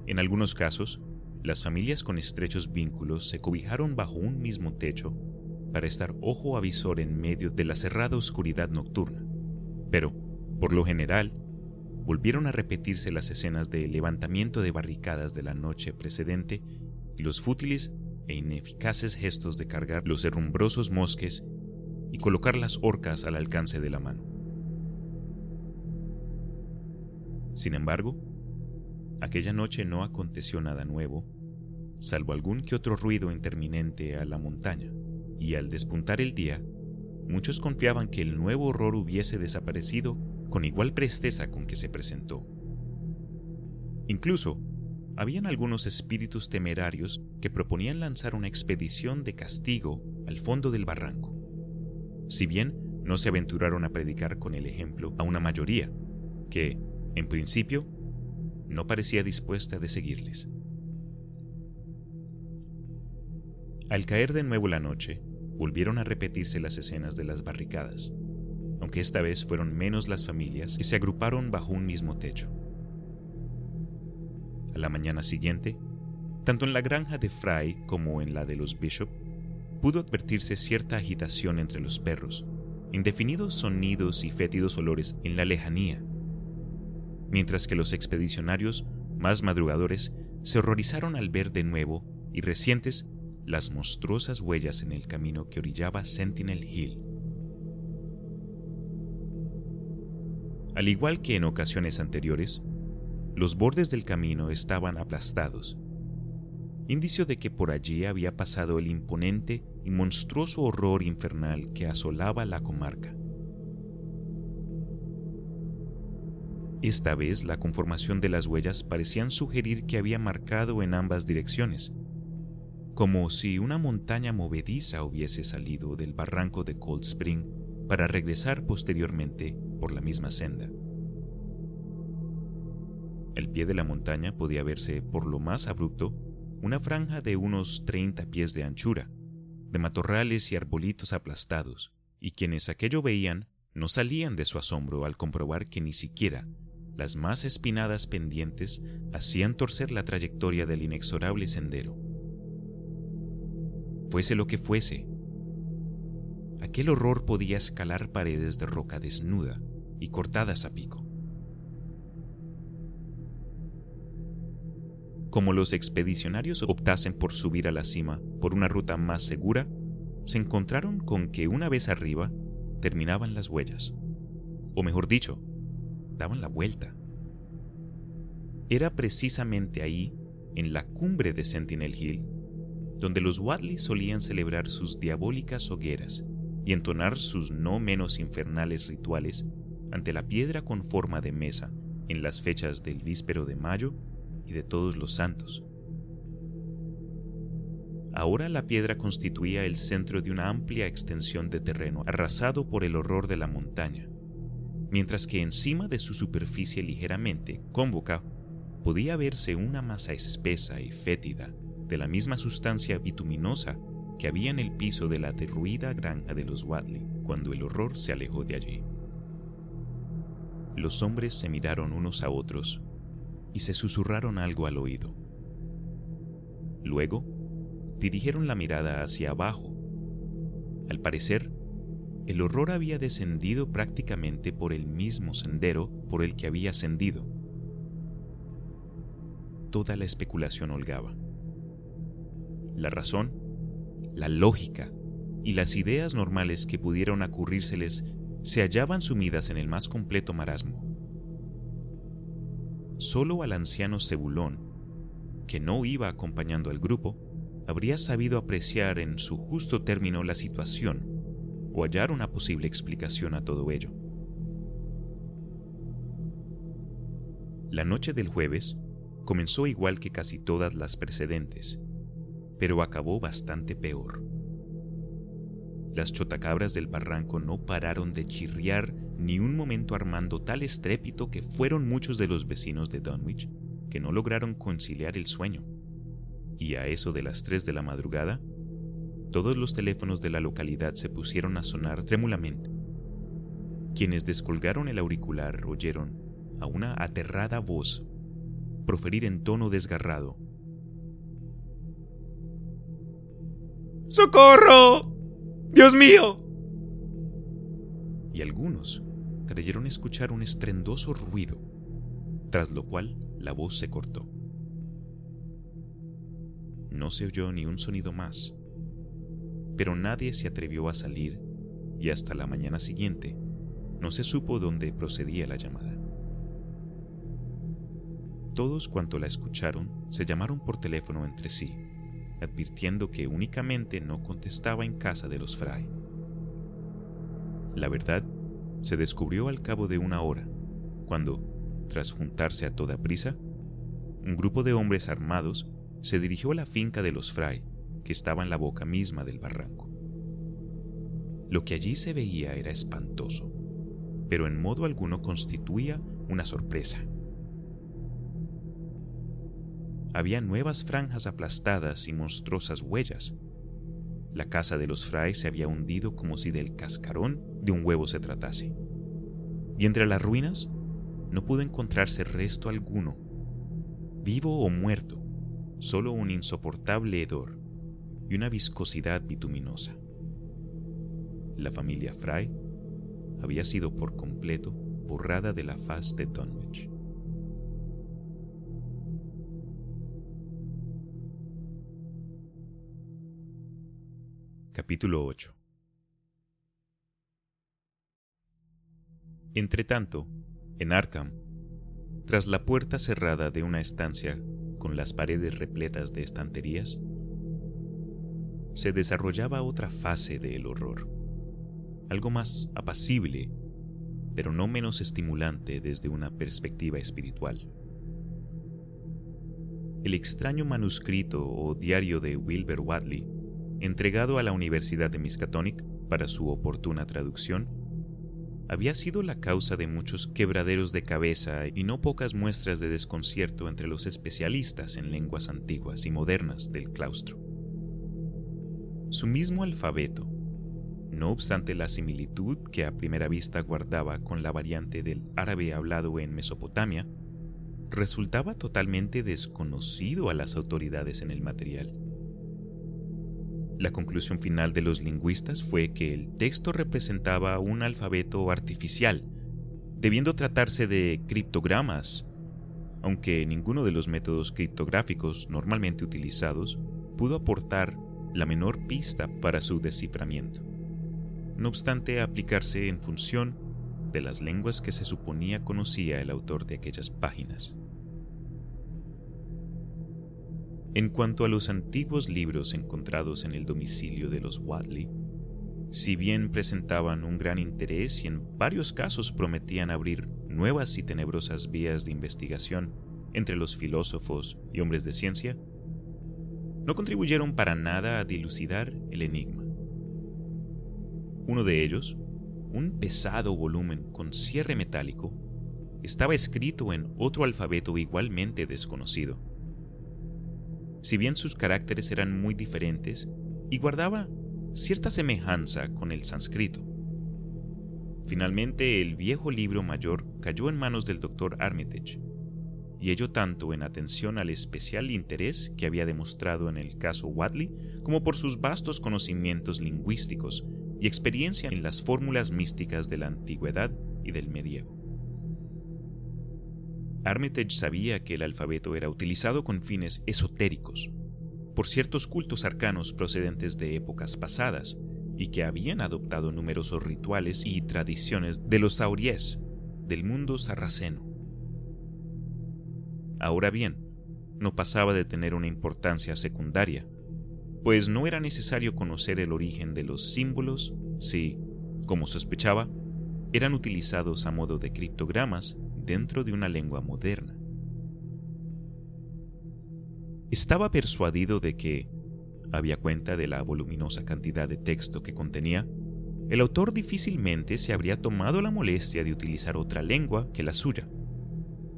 A: En algunos casos, las familias con estrechos vínculos se cobijaron bajo un mismo techo para estar ojo avisor en medio de la cerrada oscuridad nocturna. Pero, por lo general, volvieron a repetirse las escenas de levantamiento de barricadas de la noche precedente y los fútiles e ineficaces gestos de cargar los herrumbrosos mosques y colocar las horcas al alcance de la mano. Sin embargo, aquella noche no aconteció nada nuevo, salvo algún que otro ruido interminente a la montaña, y al despuntar el día, muchos confiaban que el nuevo horror hubiese desaparecido con igual presteza con que se presentó. Incluso, habían algunos espíritus temerarios que proponían lanzar una expedición de castigo al fondo del barranco. Si bien no se aventuraron a predicar con el ejemplo a una mayoría, que, en principio, no parecía dispuesta de seguirles. Al caer de nuevo la noche, volvieron a repetirse las escenas de las barricadas, aunque esta vez fueron menos las familias que se agruparon bajo un mismo techo la mañana siguiente, tanto en la granja de Fry como en la de los Bishop, pudo advertirse cierta agitación entre los perros, indefinidos sonidos y fétidos olores en la lejanía, mientras que los expedicionarios más madrugadores se horrorizaron al ver de nuevo y recientes las monstruosas huellas en el camino que orillaba Sentinel Hill. Al igual que en ocasiones anteriores, los bordes del camino estaban aplastados, indicio de que por allí había pasado el imponente y monstruoso horror infernal que asolaba la comarca. Esta vez la conformación de las huellas parecían sugerir que había marcado en ambas direcciones, como si una montaña movediza hubiese salido del barranco de Cold Spring para regresar posteriormente por la misma senda. Al pie de la montaña podía verse, por lo más abrupto, una franja de unos 30 pies de anchura, de matorrales y arbolitos aplastados, y quienes aquello veían no salían de su asombro al comprobar que ni siquiera las más espinadas pendientes hacían torcer la trayectoria del inexorable sendero. Fuese lo que fuese, aquel horror podía escalar paredes de roca desnuda y cortadas a pico. como los expedicionarios optasen por subir a la cima por una ruta más segura, se encontraron con que una vez arriba terminaban las huellas. O mejor dicho, daban la vuelta. Era precisamente ahí, en la cumbre de Sentinel Hill, donde los Wadley solían celebrar sus diabólicas hogueras y entonar sus no menos infernales rituales ante la piedra con forma de mesa en las fechas del víspero de mayo y de todos los santos. Ahora la piedra constituía el centro de una amplia extensión de terreno arrasado por el horror de la montaña, mientras que encima de su superficie ligeramente cónvoca podía verse una masa espesa y fétida de la misma sustancia bituminosa que había en el piso de la derruida granja de los Wadley cuando el horror se alejó de allí. Los hombres se miraron unos a otros y se susurraron algo al oído. Luego, dirigieron la mirada hacia abajo. Al parecer, el horror había descendido prácticamente por el mismo sendero por el que había ascendido. Toda la especulación holgaba. La razón, la lógica y las ideas normales que pudieron ocurrírseles se hallaban sumidas en el más completo marasmo. Solo al anciano Cebulón, que no iba acompañando al grupo, habría sabido apreciar en su justo término la situación hallar una posible explicación a todo ello. La noche del jueves comenzó igual que casi todas las precedentes, pero acabó bastante peor. Las chotacabras del barranco no pararon de chirriar ni un momento armando tal estrépito que fueron muchos de los vecinos de Dunwich que no lograron conciliar el sueño. Y a eso de las tres de la madrugada, todos los teléfonos de la localidad se pusieron a sonar trémulamente. Quienes descolgaron el auricular oyeron a una aterrada voz proferir en tono desgarrado.
C: ¡Socorro! ¡Dios mío!
A: Y algunos creyeron escuchar un estrendoso ruido, tras lo cual la voz se cortó. No se oyó ni un sonido más, pero nadie se atrevió a salir y hasta la mañana siguiente no se supo dónde procedía la llamada. Todos cuanto la escucharon se llamaron por teléfono entre sí advirtiendo que únicamente no contestaba en casa de los Fry. La verdad se descubrió al cabo de una hora, cuando, tras juntarse a toda prisa, un grupo de hombres armados se dirigió a la finca de los Fry, que estaba en la boca misma del barranco. Lo que allí se veía era espantoso, pero en modo alguno constituía una sorpresa había nuevas franjas aplastadas y monstruosas huellas. La casa de los Fry se había hundido como si del cascarón de un huevo se tratase. Y entre las ruinas no pudo encontrarse resto alguno, vivo o muerto, solo un insoportable hedor y una viscosidad bituminosa. La familia Fry había sido por completo borrada de la faz de Dunwich. Capítulo 8 Entretanto, en Arkham, tras la puerta cerrada de una estancia con las paredes repletas de estanterías, se desarrollaba otra fase del horror, algo más apacible, pero no menos estimulante desde una perspectiva espiritual. El extraño manuscrito o diario de Wilbur Wadley entregado a la Universidad de Miskatonic para su oportuna traducción, había sido la causa de muchos quebraderos de cabeza y no pocas muestras de desconcierto entre los especialistas en lenguas antiguas y modernas del claustro. Su mismo alfabeto, no obstante la similitud que a primera vista guardaba con la variante del árabe hablado en Mesopotamia, resultaba totalmente desconocido a las autoridades en el material. La conclusión final de los lingüistas fue que el texto representaba un alfabeto artificial, debiendo tratarse de criptogramas, aunque ninguno de los métodos criptográficos normalmente utilizados pudo aportar la menor pista para su desciframiento, no obstante aplicarse en función de las lenguas que se suponía conocía el autor de aquellas páginas. En cuanto a los antiguos libros encontrados en el domicilio de los Wadley, si bien presentaban un gran interés y en varios casos prometían abrir nuevas y tenebrosas vías de investigación entre los filósofos y hombres de ciencia, no contribuyeron para nada a dilucidar el enigma. Uno de ellos, un pesado volumen con cierre metálico, estaba escrito en otro alfabeto igualmente desconocido si bien sus caracteres eran muy diferentes y guardaba cierta semejanza con el sánscrito. Finalmente, el viejo libro mayor cayó en manos del doctor Armitage, y ello tanto en atención al especial interés que había demostrado en el caso Wadley como por sus vastos conocimientos lingüísticos y experiencia en las fórmulas místicas de la antigüedad y del medievo. Armitage sabía que el alfabeto era utilizado con fines esotéricos, por ciertos cultos arcanos procedentes de épocas pasadas y que habían adoptado numerosos rituales y tradiciones de los sauries del mundo sarraceno. Ahora bien, no pasaba de tener una importancia secundaria, pues no era necesario conocer el origen de los símbolos si, como sospechaba, eran utilizados a modo de criptogramas dentro de una lengua moderna. Estaba persuadido de que, había cuenta de la voluminosa cantidad de texto que contenía, el autor difícilmente se habría tomado la molestia de utilizar otra lengua que la suya,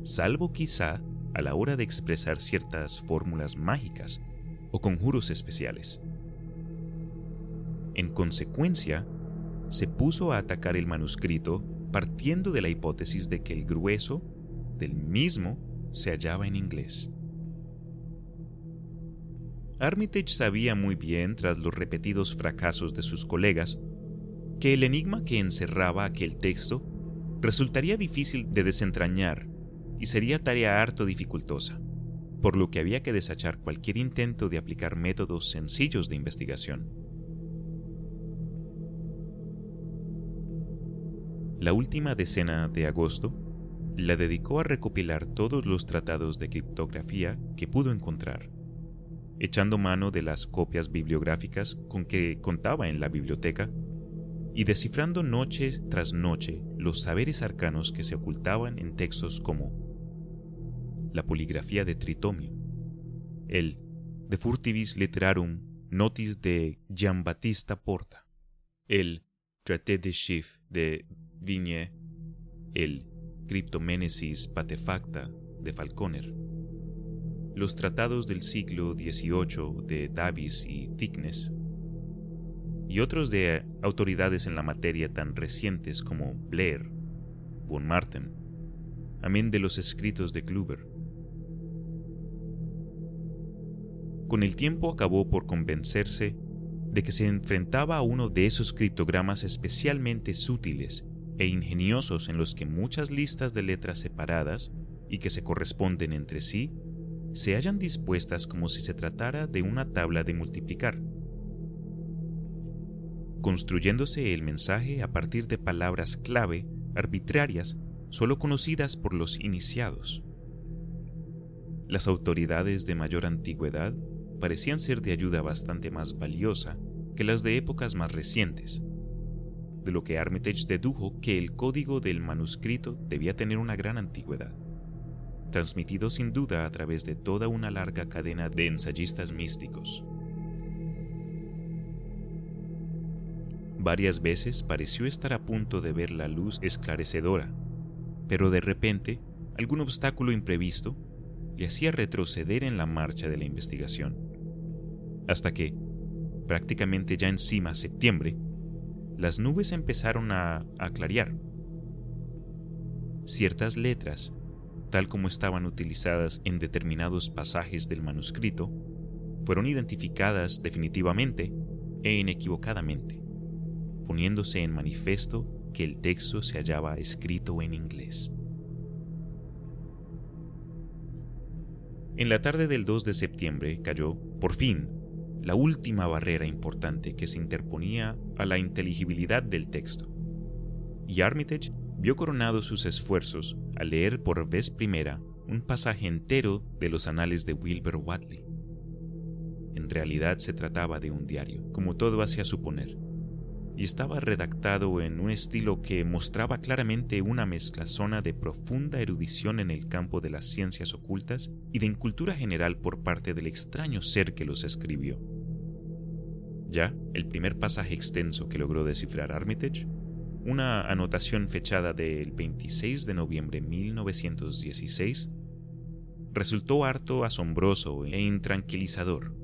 A: salvo quizá a la hora de expresar ciertas fórmulas mágicas o conjuros especiales. En consecuencia, se puso a atacar el manuscrito partiendo de la hipótesis de que el grueso del mismo se hallaba en inglés. Armitage sabía muy bien, tras los repetidos fracasos de sus colegas, que el enigma que encerraba aquel texto resultaría difícil de desentrañar y sería tarea harto dificultosa, por lo que había que desechar cualquier intento de aplicar métodos sencillos de investigación. La última decena de agosto la dedicó a recopilar todos los tratados de criptografía que pudo encontrar echando mano de las copias bibliográficas con que contaba en la biblioteca y descifrando noche tras noche los saberes arcanos que se ocultaban en textos como la poligrafía de Tritomio, el De Furtivis Literarum Notis de Giambattista Porta, el Traité de Chiffres de Vigne, el Cryptomenesis Patefacta de Falconer. Los tratados del siglo XVIII de Davis y Thickness, y otros de autoridades en la materia tan recientes como Blair, von Marten, amén de los escritos de Kluber. Con el tiempo acabó por convencerse de que se enfrentaba a uno de esos criptogramas especialmente sutiles e ingeniosos en los que muchas listas de letras separadas y que se corresponden entre sí se hallan dispuestas como si se tratara de una tabla de multiplicar, construyéndose el mensaje a partir de palabras clave arbitrarias solo conocidas por los iniciados. Las autoridades de mayor antigüedad parecían ser de ayuda bastante más valiosa que las de épocas más recientes, de lo que Armitage dedujo que el código del manuscrito debía tener una gran antigüedad transmitido sin duda a través de toda una larga cadena de ensayistas místicos. Varias veces pareció estar a punto de ver la luz esclarecedora, pero de repente algún obstáculo imprevisto le hacía retroceder en la marcha de la investigación, hasta que, prácticamente ya encima septiembre, las nubes empezaron a, a clarear. Ciertas letras tal como estaban utilizadas en determinados pasajes del manuscrito, fueron identificadas definitivamente e inequivocadamente, poniéndose en manifiesto que el texto se hallaba escrito en inglés. En la tarde del 2 de septiembre cayó, por fin, la última barrera importante que se interponía a la inteligibilidad del texto, y Armitage vio coronados sus esfuerzos al leer por vez primera un pasaje entero de los anales de Wilbur Watley. En realidad se trataba de un diario, como todo hacía suponer, y estaba redactado en un estilo que mostraba claramente una mezclazona de profunda erudición en el campo de las ciencias ocultas y de incultura general por parte del extraño ser que los escribió. Ya, el primer pasaje extenso que logró descifrar Armitage una anotación fechada del 26 de noviembre de 1916, resultó harto asombroso e intranquilizador.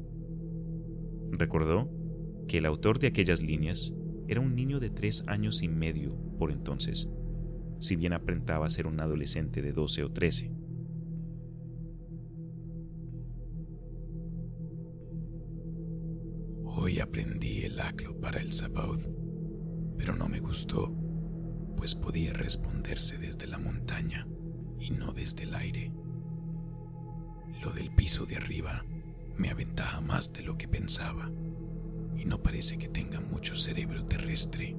A: Recordó que el autor de aquellas líneas era un niño de tres años y medio por entonces, si bien aparentaba ser un adolescente de 12 o 13.
D: Hoy aprendí el aclo para el Sabaud pero no me gustó, pues podía responderse desde la montaña y no desde el aire. Lo del piso de arriba me aventaja más de lo que pensaba y no parece que tenga mucho cerebro terrestre.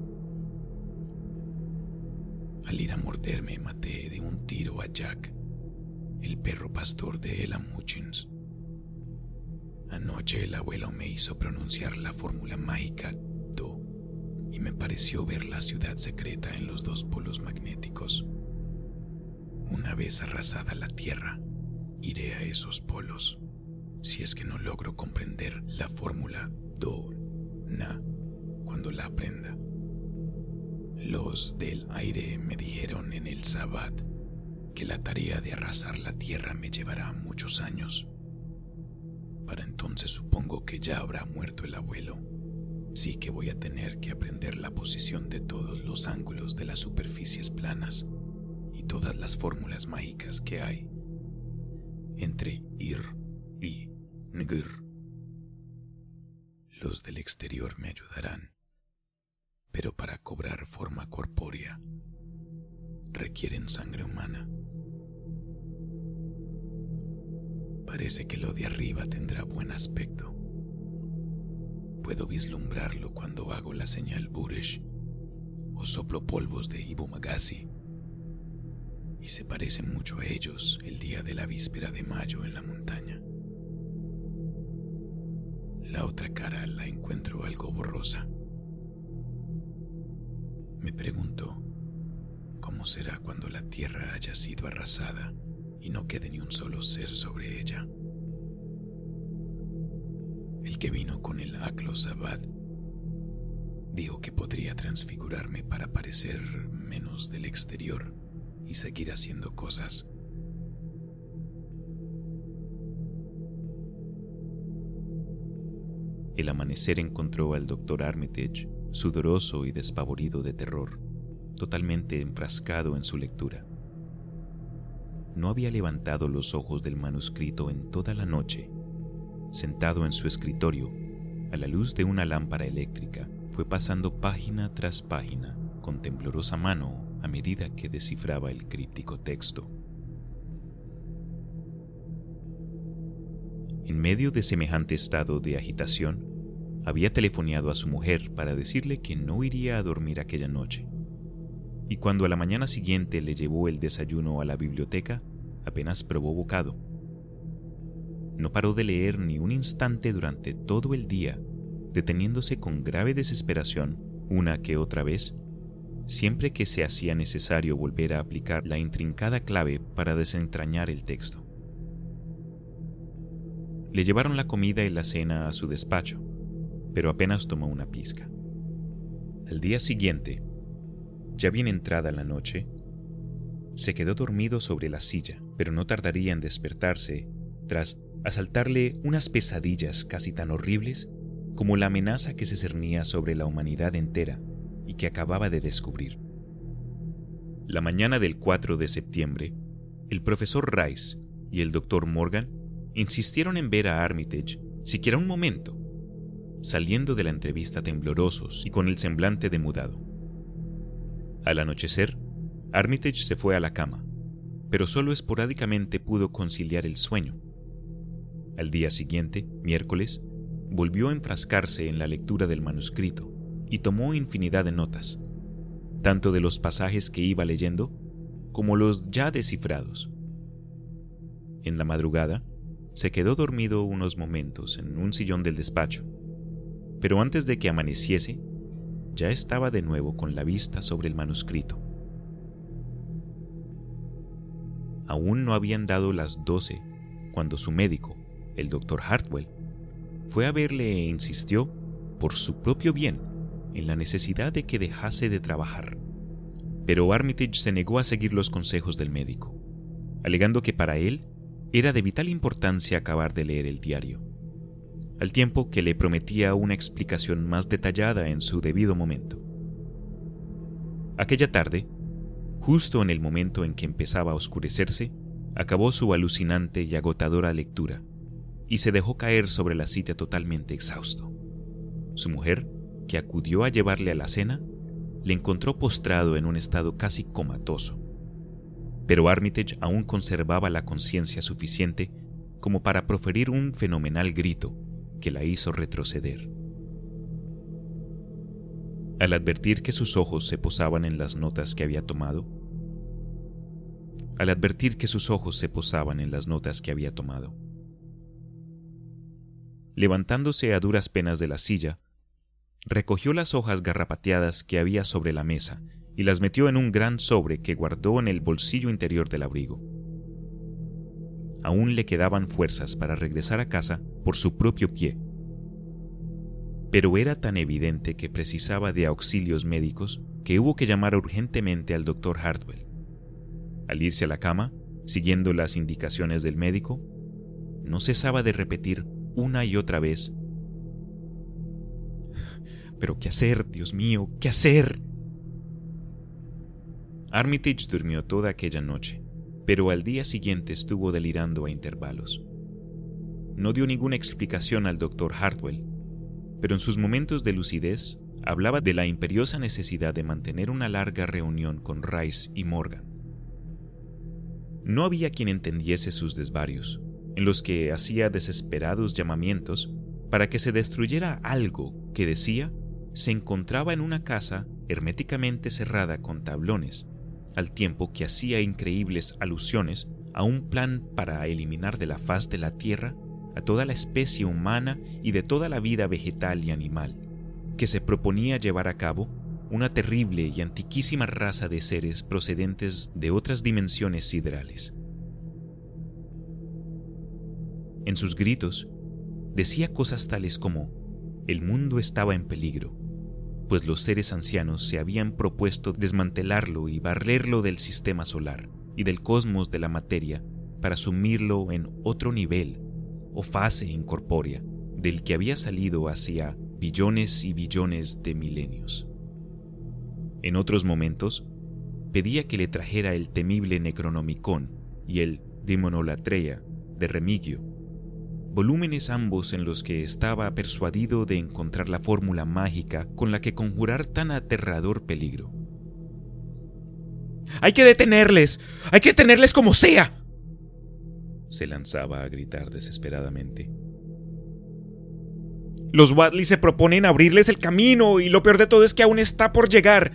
D: Al ir a morderme maté de un tiro a Jack, el perro pastor de Elam Hutchins. Anoche el abuelo me hizo pronunciar la fórmula mágica Do y me pareció ver la ciudad secreta en los dos polos magnéticos. Una vez arrasada la Tierra, iré a esos polos, si es que no logro comprender la fórmula Do Na cuando la aprenda. Los del aire me dijeron en el Sabbat que la tarea de arrasar la tierra me llevará muchos años. Para entonces supongo que ya habrá muerto el abuelo. Sí que voy a tener que aprender la posición de todos los ángulos de las superficies planas y todas las fórmulas mágicas que hay entre ir y ngir. Los del exterior me ayudarán pero para cobrar forma corpórea requieren sangre humana. Parece que lo de arriba tendrá buen aspecto. Puedo vislumbrarlo cuando hago la señal Buresh o soplo polvos de Ibu Magasi. Y se parecen mucho a ellos el día de la víspera de mayo en la montaña. La otra cara la encuentro algo borrosa. Me pregunto, ¿cómo será cuando la tierra haya sido arrasada y no quede ni un solo ser sobre ella? El que vino con el Aklos Abad dijo que podría transfigurarme para parecer menos del exterior y seguir haciendo cosas.
A: El amanecer encontró al doctor Armitage sudoroso y despavorido de terror, totalmente enfrascado en su lectura. No había levantado los ojos del manuscrito en toda la noche. Sentado en su escritorio, a la luz de una lámpara eléctrica, fue pasando página tras página con temblorosa mano a medida que descifraba el críptico texto. En medio de semejante estado de agitación, había telefoneado a su mujer para decirle que no iría a dormir aquella noche. Y cuando a la mañana siguiente le llevó el desayuno a la biblioteca, apenas probó bocado. No paró de leer ni un instante durante todo el día, deteniéndose con grave desesperación una que otra vez, siempre que se hacía necesario volver a aplicar la intrincada clave para desentrañar el texto. Le llevaron la comida y la cena a su despacho, pero apenas tomó una pizca. Al día siguiente, ya bien entrada la noche, se quedó dormido sobre la silla, pero no tardaría en despertarse tras asaltarle unas pesadillas casi tan horribles como la amenaza que se cernía sobre la humanidad entera y que acababa de descubrir. La mañana del 4 de septiembre, el profesor Rice y el doctor Morgan insistieron en ver a Armitage siquiera un momento saliendo de la entrevista temblorosos y con el semblante demudado. Al anochecer, Armitage se fue a la cama, pero solo esporádicamente pudo conciliar el sueño. Al día siguiente, miércoles, volvió a enfrascarse en la lectura del manuscrito y tomó infinidad de notas, tanto de los pasajes que iba leyendo como los ya descifrados. En la madrugada, se quedó dormido unos momentos en un sillón del despacho pero antes de que amaneciese, ya estaba de nuevo con la vista sobre el manuscrito. Aún no habían dado las doce cuando su médico, el doctor Hartwell, fue a verle e insistió, por su propio bien, en la necesidad de que dejase de trabajar. Pero Armitage se negó a seguir los consejos del médico, alegando que para él era de vital importancia acabar de leer el diario al tiempo que le prometía una explicación más detallada en su debido momento. Aquella tarde, justo en el momento en que empezaba a oscurecerse, acabó su alucinante y agotadora lectura y se dejó caer sobre la silla totalmente exhausto. Su mujer, que acudió a llevarle a la cena, le encontró postrado en un estado casi comatoso. Pero Armitage aún conservaba la conciencia suficiente como para proferir un fenomenal grito que la hizo retroceder. Al advertir que sus ojos se posaban en las notas que había tomado, al advertir que sus ojos se posaban en las notas que había tomado, levantándose a duras penas de la silla, recogió las hojas garrapateadas que había sobre la mesa y las metió en un gran sobre que guardó en el bolsillo interior del abrigo. Aún le quedaban fuerzas para regresar a casa por su propio pie, pero era tan evidente que precisaba de auxilios médicos que hubo que llamar urgentemente al doctor Hartwell. Al irse a la cama, siguiendo las indicaciones del médico, no cesaba de repetir una y otra vez. Pero ¿qué hacer, Dios mío? ¿Qué hacer? Armitage durmió toda aquella noche, pero al día siguiente estuvo delirando a intervalos. No dio ninguna explicación al doctor Hartwell, pero en sus momentos de lucidez hablaba de la imperiosa necesidad de mantener una larga reunión con Rice y Morgan. No había quien entendiese sus desvarios, en los que hacía desesperados llamamientos para que se destruyera algo que decía se encontraba en una casa herméticamente cerrada con tablones, al tiempo que hacía increíbles alusiones a un plan para eliminar de la faz de la tierra a toda la especie humana y de toda la vida vegetal y animal, que se proponía llevar a cabo una terrible y antiquísima raza de seres procedentes de otras dimensiones siderales. En sus gritos, decía cosas tales como, el mundo estaba en peligro, pues los seres ancianos se habían propuesto desmantelarlo y barrerlo del sistema solar y del cosmos de la materia para sumirlo en otro nivel o fase incorpórea del que había salido hacia billones y billones de milenios. En otros momentos, pedía que le trajera el temible Necronomicon y el Demonolatreia de Remigio volúmenes ambos en los que estaba persuadido de encontrar la fórmula mágica con la que conjurar tan aterrador peligro.
C: ¡Hay que detenerles! ¡Hay que detenerles como sea!
A: se lanzaba a gritar desesperadamente.
C: Los Wadley se proponen abrirles el camino y lo peor de todo es que aún está por llegar.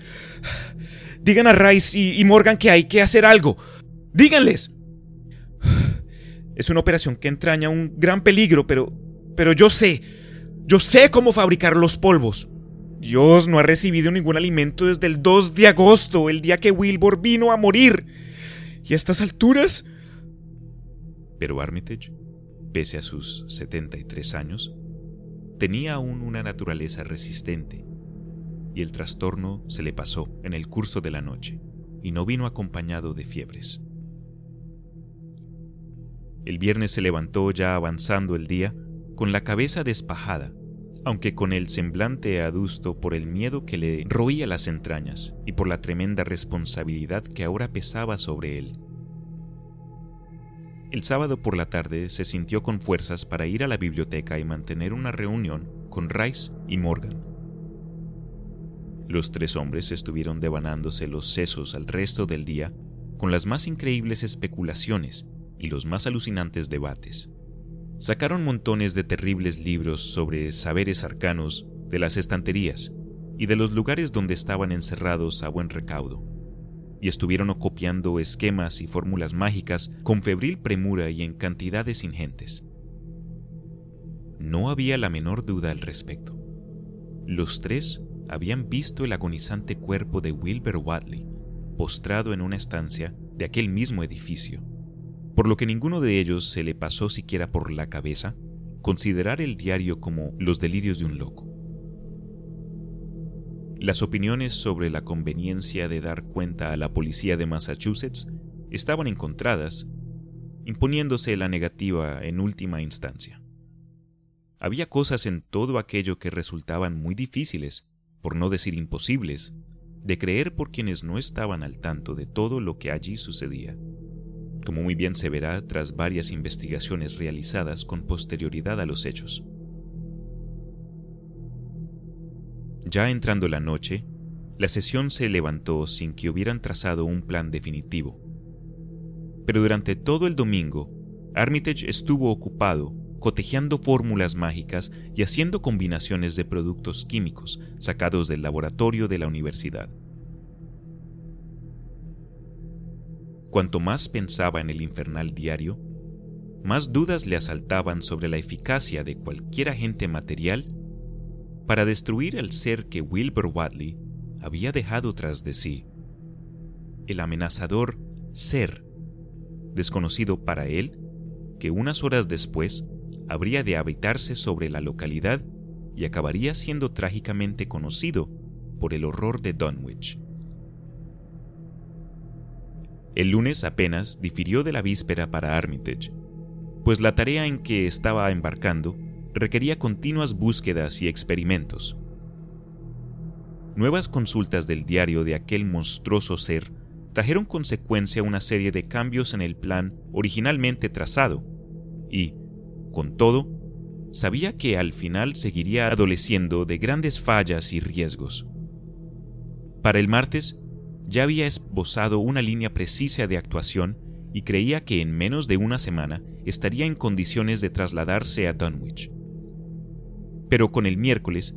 C: Digan a Rice y, y Morgan que hay que hacer algo. Díganles. Es una operación que entraña un gran peligro, pero, pero yo sé, yo sé cómo fabricar los polvos. Dios no ha recibido ningún alimento desde el 2 de agosto, el día que Wilbur vino a morir. ¿Y a estas alturas?
A: Pero Armitage, pese a sus 73 años, tenía aún una naturaleza resistente, y el trastorno se le pasó en el curso de la noche, y no vino acompañado de fiebres. El viernes se levantó ya avanzando el día, con la cabeza despajada, aunque con el semblante adusto por el miedo que le roía las entrañas y por la tremenda responsabilidad que ahora pesaba sobre él. El sábado por la tarde se sintió con fuerzas para ir a la biblioteca y mantener una reunión con Rice y Morgan. Los tres hombres estuvieron devanándose los sesos al resto del día con las más increíbles especulaciones y los más alucinantes debates. Sacaron montones de terribles libros sobre saberes arcanos de las estanterías y de los lugares donde estaban encerrados a buen recaudo, y estuvieron copiando esquemas y fórmulas mágicas con febril premura y en cantidades ingentes. No había la menor duda al respecto. Los tres habían visto el agonizante cuerpo de Wilbur Wadley postrado en una estancia de aquel mismo edificio por lo que ninguno de ellos se le pasó siquiera por la cabeza considerar el diario como los delirios de un loco. Las opiniones sobre la conveniencia de dar cuenta a la policía de Massachusetts estaban encontradas, imponiéndose la negativa en última instancia. Había cosas en todo aquello que resultaban muy difíciles, por no decir imposibles, de creer por quienes no estaban al tanto de todo lo que allí sucedía como muy bien se verá tras varias investigaciones realizadas con posterioridad a los hechos. Ya entrando la noche, la sesión se levantó sin que hubieran trazado un plan definitivo. Pero durante todo el domingo Armitage estuvo ocupado cotejeando fórmulas mágicas y haciendo combinaciones de productos químicos sacados del laboratorio de la universidad. Cuanto más pensaba en el infernal diario, más dudas le asaltaban sobre la eficacia de cualquier agente material para destruir el ser que Wilbur Watley había dejado tras de sí. El amenazador ser, desconocido para él, que unas horas después habría de habitarse sobre la localidad y acabaría siendo trágicamente conocido por el horror de Dunwich. El lunes apenas difirió de la víspera para Armitage, pues la tarea en que estaba embarcando requería continuas búsquedas y experimentos. Nuevas consultas del diario de aquel monstruoso ser trajeron consecuencia una serie de cambios en el plan originalmente trazado, y, con todo, sabía que al final seguiría adoleciendo de grandes fallas y riesgos. Para el martes, ya había esbozado una línea precisa de actuación y creía que en menos de una semana estaría en condiciones de trasladarse a Dunwich. Pero con el miércoles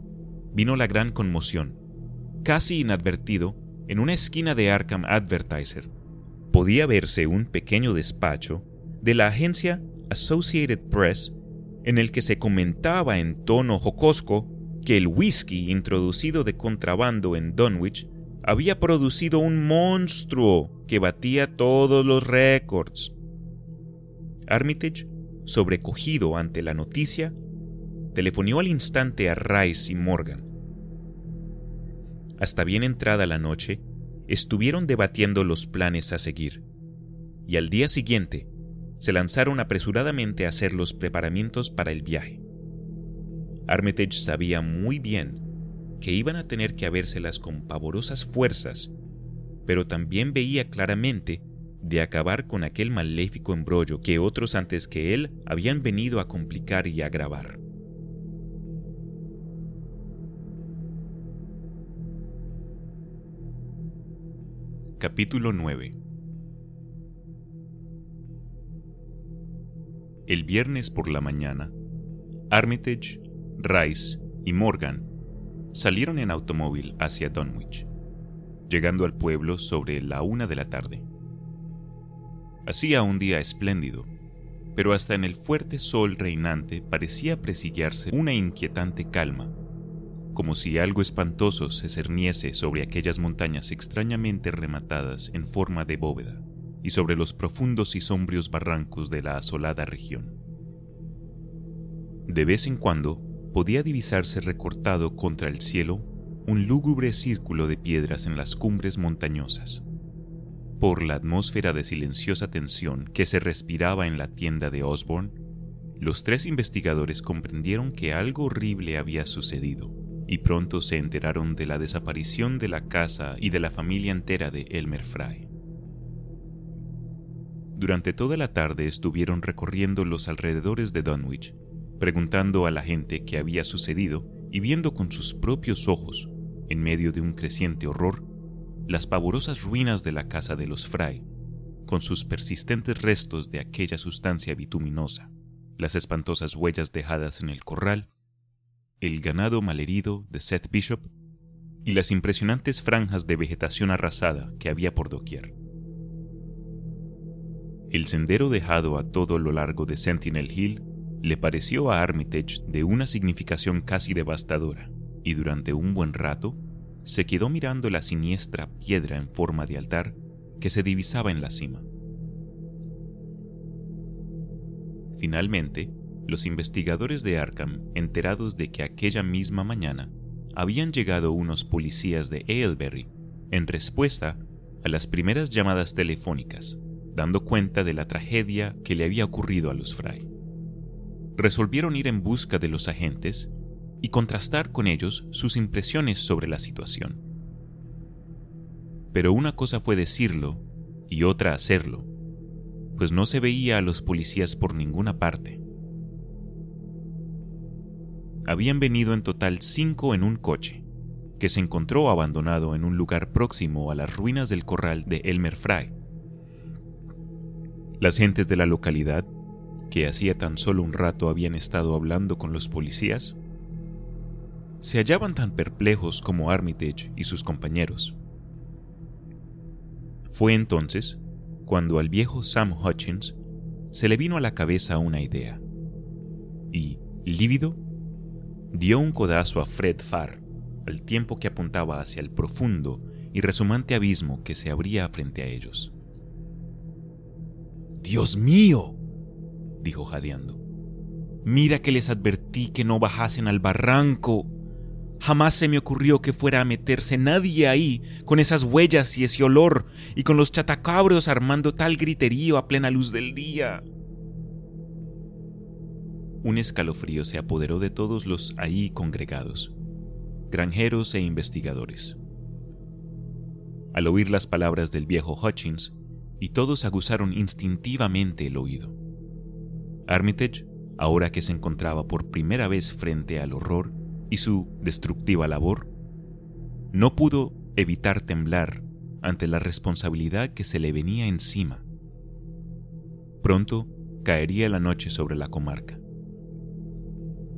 A: vino la gran conmoción. Casi inadvertido, en una esquina de Arkham Advertiser, podía verse un pequeño despacho de la agencia Associated Press en el que se comentaba en tono jocosco que el whisky introducido de contrabando en Dunwich había producido un monstruo que batía todos los récords. Armitage, sobrecogido ante la noticia, telefonió al instante a Rice y Morgan. Hasta bien entrada la noche, estuvieron debatiendo los planes a seguir, y al día siguiente se lanzaron apresuradamente a hacer los preparamientos para el viaje. Armitage sabía muy bien que iban a tener que habérselas con pavorosas fuerzas, pero también veía claramente de acabar con aquel maléfico embrollo que otros antes que él habían venido a complicar y agravar. Capítulo 9 El viernes por la mañana, Armitage, Rice y Morgan salieron en automóvil hacia Dunwich, llegando al pueblo sobre la una de la tarde. Hacía un día espléndido, pero hasta en el fuerte sol reinante parecía presillarse una inquietante calma, como si algo espantoso se cerniese sobre aquellas montañas extrañamente rematadas en forma de bóveda y sobre los profundos y sombrios barrancos de la asolada región. De vez en cuando podía divisarse recortado contra el cielo un lúgubre círculo de piedras en las cumbres montañosas. Por la atmósfera de silenciosa tensión que se respiraba en la tienda de Osborne, los tres investigadores comprendieron que algo horrible había sucedido y pronto se enteraron de la desaparición de la casa y de la familia entera de Elmer Fry. Durante toda la tarde estuvieron recorriendo los alrededores de Dunwich, preguntando a la gente qué había sucedido y viendo con sus propios ojos, en medio de un creciente horror, las pavorosas ruinas de la casa de los Fry, con sus persistentes restos de aquella sustancia bituminosa, las espantosas huellas dejadas en el corral, el ganado malherido de Seth Bishop y las impresionantes franjas de vegetación arrasada que había por doquier. El sendero dejado a todo lo largo de Sentinel Hill le pareció a Armitage de una significación casi devastadora, y durante un buen rato se quedó mirando la siniestra piedra en forma de altar que se divisaba en la cima. Finalmente, los investigadores de Arkham, enterados de que aquella misma mañana habían llegado unos policías de Aylesbury en respuesta a las primeras llamadas telefónicas dando cuenta de la tragedia que le había ocurrido a los Fry. Resolvieron ir en busca de los agentes y contrastar con ellos sus impresiones sobre la situación. Pero una cosa fue decirlo y otra hacerlo, pues no se veía a los policías por ninguna parte. Habían venido en total cinco en un coche, que se encontró abandonado en un lugar próximo a las ruinas del corral de Elmer Fry, las gentes de la localidad
E: que hacía tan solo un rato habían estado hablando con los policías, se hallaban tan perplejos como Armitage y sus compañeros. Fue entonces cuando al viejo Sam Hutchins se le vino a la cabeza una idea, y, lívido, dio un codazo a Fred Farr al tiempo que apuntaba hacia el profundo y resumante abismo que se abría frente a ellos.
A: ¡Dios mío! Dijo jadeando. Mira que les advertí que no bajasen al barranco. Jamás se me ocurrió que fuera a meterse nadie ahí, con esas huellas y ese olor, y con los chatacabros armando tal griterío a plena luz del día. Un escalofrío se apoderó de todos los ahí congregados, granjeros e investigadores. Al oír las palabras del viejo Hutchins, y todos aguzaron instintivamente el oído. Armitage, ahora que se encontraba por primera vez frente al horror, y su destructiva labor, no pudo evitar temblar ante la responsabilidad que se le venía encima. Pronto caería la noche sobre la comarca.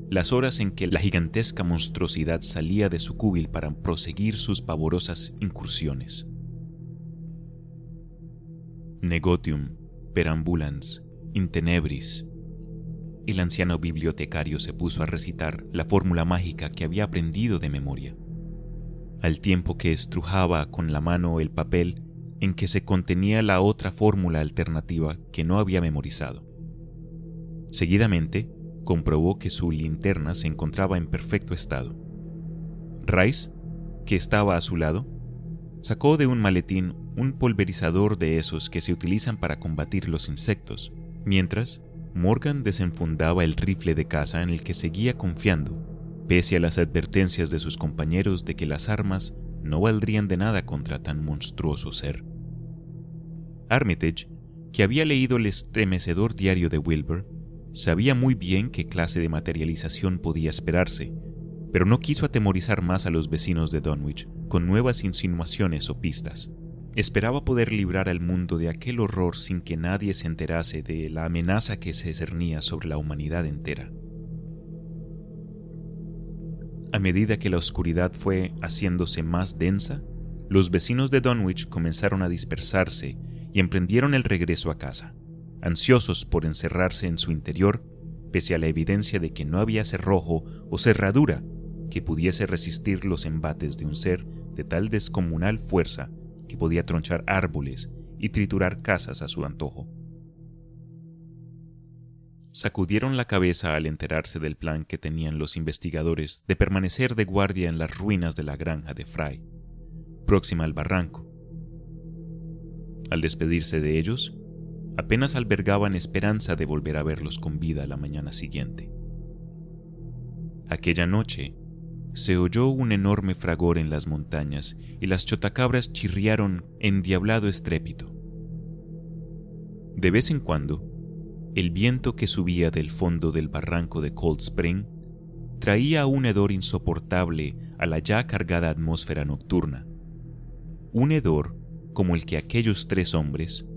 A: Las horas en que la gigantesca monstruosidad salía de su cúbil para proseguir sus pavorosas incursiones. Negotium, perambulans, intenebris, el anciano bibliotecario se puso a recitar la fórmula mágica que había aprendido de memoria, al tiempo que estrujaba con la mano el papel en que se contenía la otra fórmula alternativa que no había memorizado. Seguidamente, comprobó que su linterna se encontraba en perfecto estado. Rice, que estaba a su lado, sacó de un maletín un pulverizador de esos que se utilizan para combatir los insectos, mientras Morgan desenfundaba el rifle de caza en el que seguía confiando, pese a las advertencias de sus compañeros de que las armas no valdrían de nada contra tan monstruoso ser. Armitage, que había leído el estremecedor diario de Wilbur, sabía muy bien qué clase de materialización podía esperarse, pero no quiso atemorizar más a los vecinos de Dunwich con nuevas insinuaciones o pistas. Esperaba poder librar al mundo de aquel horror sin que nadie se enterase de la amenaza que se cernía sobre la humanidad entera. A medida que la oscuridad fue haciéndose más densa, los vecinos de Dunwich comenzaron a dispersarse y emprendieron el regreso a casa, ansiosos por encerrarse en su interior, pese a la evidencia de que no había cerrojo o cerradura que pudiese resistir los embates de un ser de tal descomunal fuerza que podía tronchar árboles y triturar casas a su antojo. Sacudieron la cabeza al enterarse del plan que tenían los investigadores de permanecer de guardia en las ruinas de la granja de Fry, próxima al barranco. Al despedirse de ellos, apenas albergaban esperanza de volver a verlos con vida la mañana siguiente. Aquella noche, se oyó un enorme fragor en las montañas y las chotacabras chirriaron en diablado estrépito. De vez en cuando, el viento que subía del fondo del barranco de Cold Spring traía un hedor insoportable a la ya cargada atmósfera nocturna. Un hedor como el que aquellos tres hombres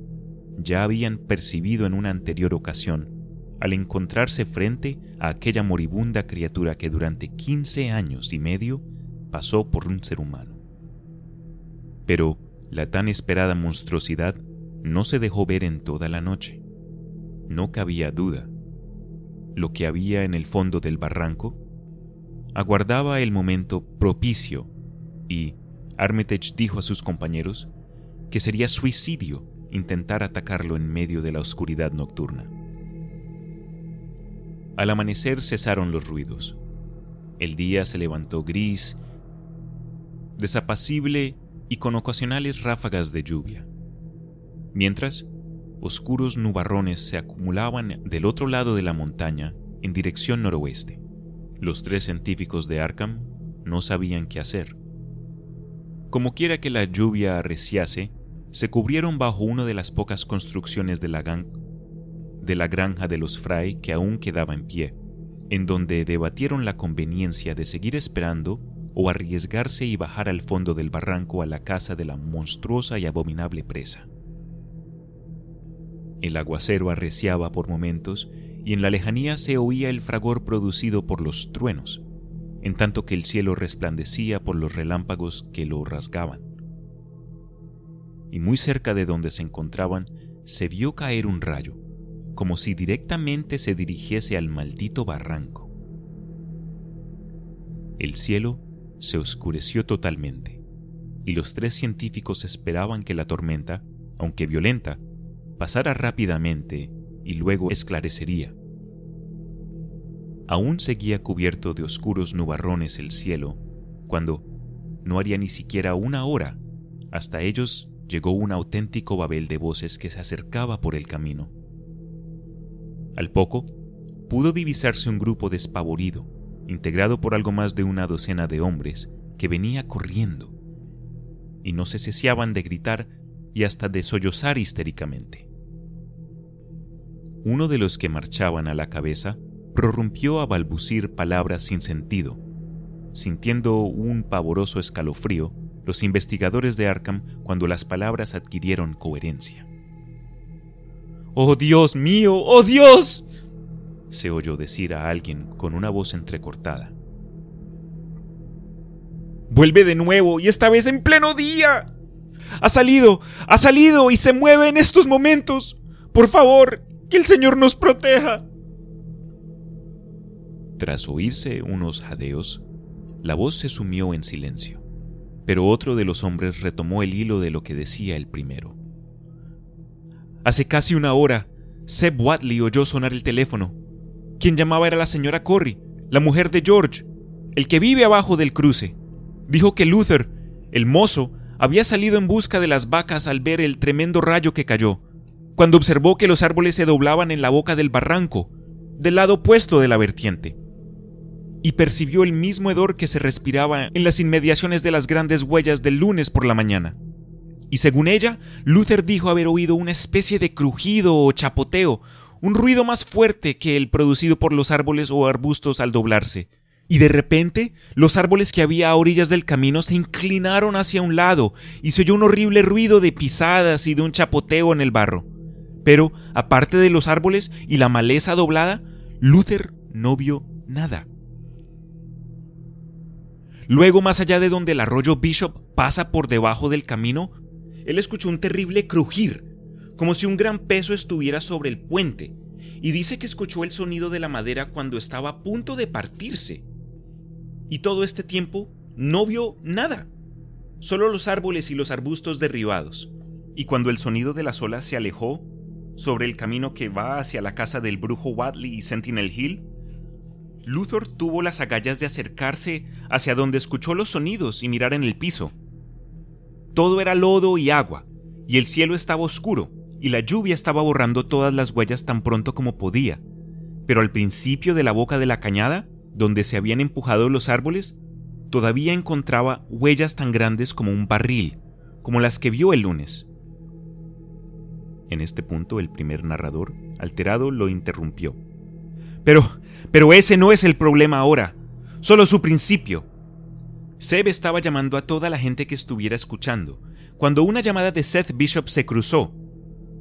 A: ya habían percibido en una anterior ocasión al encontrarse frente a aquella moribunda criatura que durante 15 años y medio pasó por un ser humano. Pero la tan esperada monstruosidad no se dejó ver en toda la noche. No cabía duda. Lo que había en el fondo del barranco aguardaba el momento propicio y Armitage dijo a sus compañeros que sería suicidio intentar atacarlo en medio de la oscuridad nocturna. Al amanecer cesaron los ruidos. El día se levantó gris, desapacible y con ocasionales ráfagas de lluvia. Mientras, oscuros nubarrones se acumulaban del otro lado de la montaña en dirección noroeste. Los tres científicos de Arkham no sabían qué hacer. Como quiera que la lluvia arreciase, se cubrieron bajo una de las pocas construcciones de la, de la granja de los Fray que aún quedaba en pie, en donde debatieron la conveniencia de seguir esperando o arriesgarse y bajar al fondo del barranco a la casa de la monstruosa y abominable presa. El aguacero arreciaba por momentos
F: y en la lejanía se oía el fragor producido por los truenos, en tanto que el cielo resplandecía por los relámpagos que lo rasgaban. Y muy cerca de donde se encontraban se vio caer un rayo, como si directamente se dirigiese al maldito barranco. El cielo se oscureció totalmente, y los tres científicos esperaban que la tormenta, aunque violenta, pasara rápidamente y luego esclarecería. Aún seguía cubierto de oscuros nubarrones el cielo, cuando no haría ni siquiera una hora, hasta ellos llegó un auténtico babel de voces que se acercaba por el camino. Al poco, pudo divisarse un grupo despavorido, integrado por algo más de una docena de hombres, que venía corriendo, y no se cesiaban de gritar y hasta de sollozar histéricamente. Uno de los que marchaban a la cabeza prorrumpió a balbucir palabras sin sentido. Sintiendo un pavoroso escalofrío, los investigadores de Arkham cuando las palabras adquirieron coherencia. ¡Oh Dios mío! ¡Oh Dios! se oyó decir a alguien con una voz entrecortada.
A: Vuelve de nuevo y esta vez en pleno día. Ha salido, ha salido y se mueve en estos momentos. Por favor, que el Señor nos proteja.
F: Tras oírse unos jadeos, la voz se sumió en silencio, pero otro de los hombres retomó el hilo de lo que decía el primero.
A: Hace casi una hora, Seb Watley oyó sonar el teléfono. Quien llamaba era la señora Corry, la mujer de George, el que vive abajo del cruce. Dijo que Luther, el mozo, había salido en busca de las vacas al ver el tremendo rayo que cayó, cuando observó que los árboles se doblaban en la boca del barranco, del lado opuesto de la vertiente y percibió el mismo hedor que se respiraba en las inmediaciones de las grandes huellas del lunes por la mañana. Y según ella, Luther dijo haber oído una especie de crujido o chapoteo, un ruido más fuerte que el producido por los árboles o arbustos al doblarse. Y de repente, los árboles que había a orillas del camino se inclinaron hacia un lado y se oyó un horrible ruido de pisadas y de un chapoteo en el barro. Pero, aparte de los árboles y la maleza doblada, Luther no vio nada. Luego, más allá de donde el arroyo Bishop pasa por debajo del camino, él escuchó un terrible crujir, como si un gran peso estuviera sobre el puente, y dice que escuchó el sonido de la madera cuando estaba a punto de partirse. Y todo este tiempo no vio nada, solo los árboles y los arbustos derribados. Y cuando el sonido de las olas se alejó sobre el camino que va hacia la casa del brujo Wadley y Sentinel Hill, Luthor tuvo las agallas de acercarse hacia donde escuchó los sonidos y mirar en el piso. Todo era lodo y agua, y el cielo estaba oscuro, y la lluvia estaba borrando todas las huellas tan pronto como podía. Pero al principio de la boca de la cañada, donde se habían empujado los árboles, todavía encontraba huellas tan grandes como un barril, como las que vio el lunes. En este punto el primer narrador, alterado, lo interrumpió. Pero, pero ese no es el problema ahora, solo su principio. Seb estaba llamando a toda la gente que estuviera escuchando, cuando una llamada de Seth Bishop se cruzó.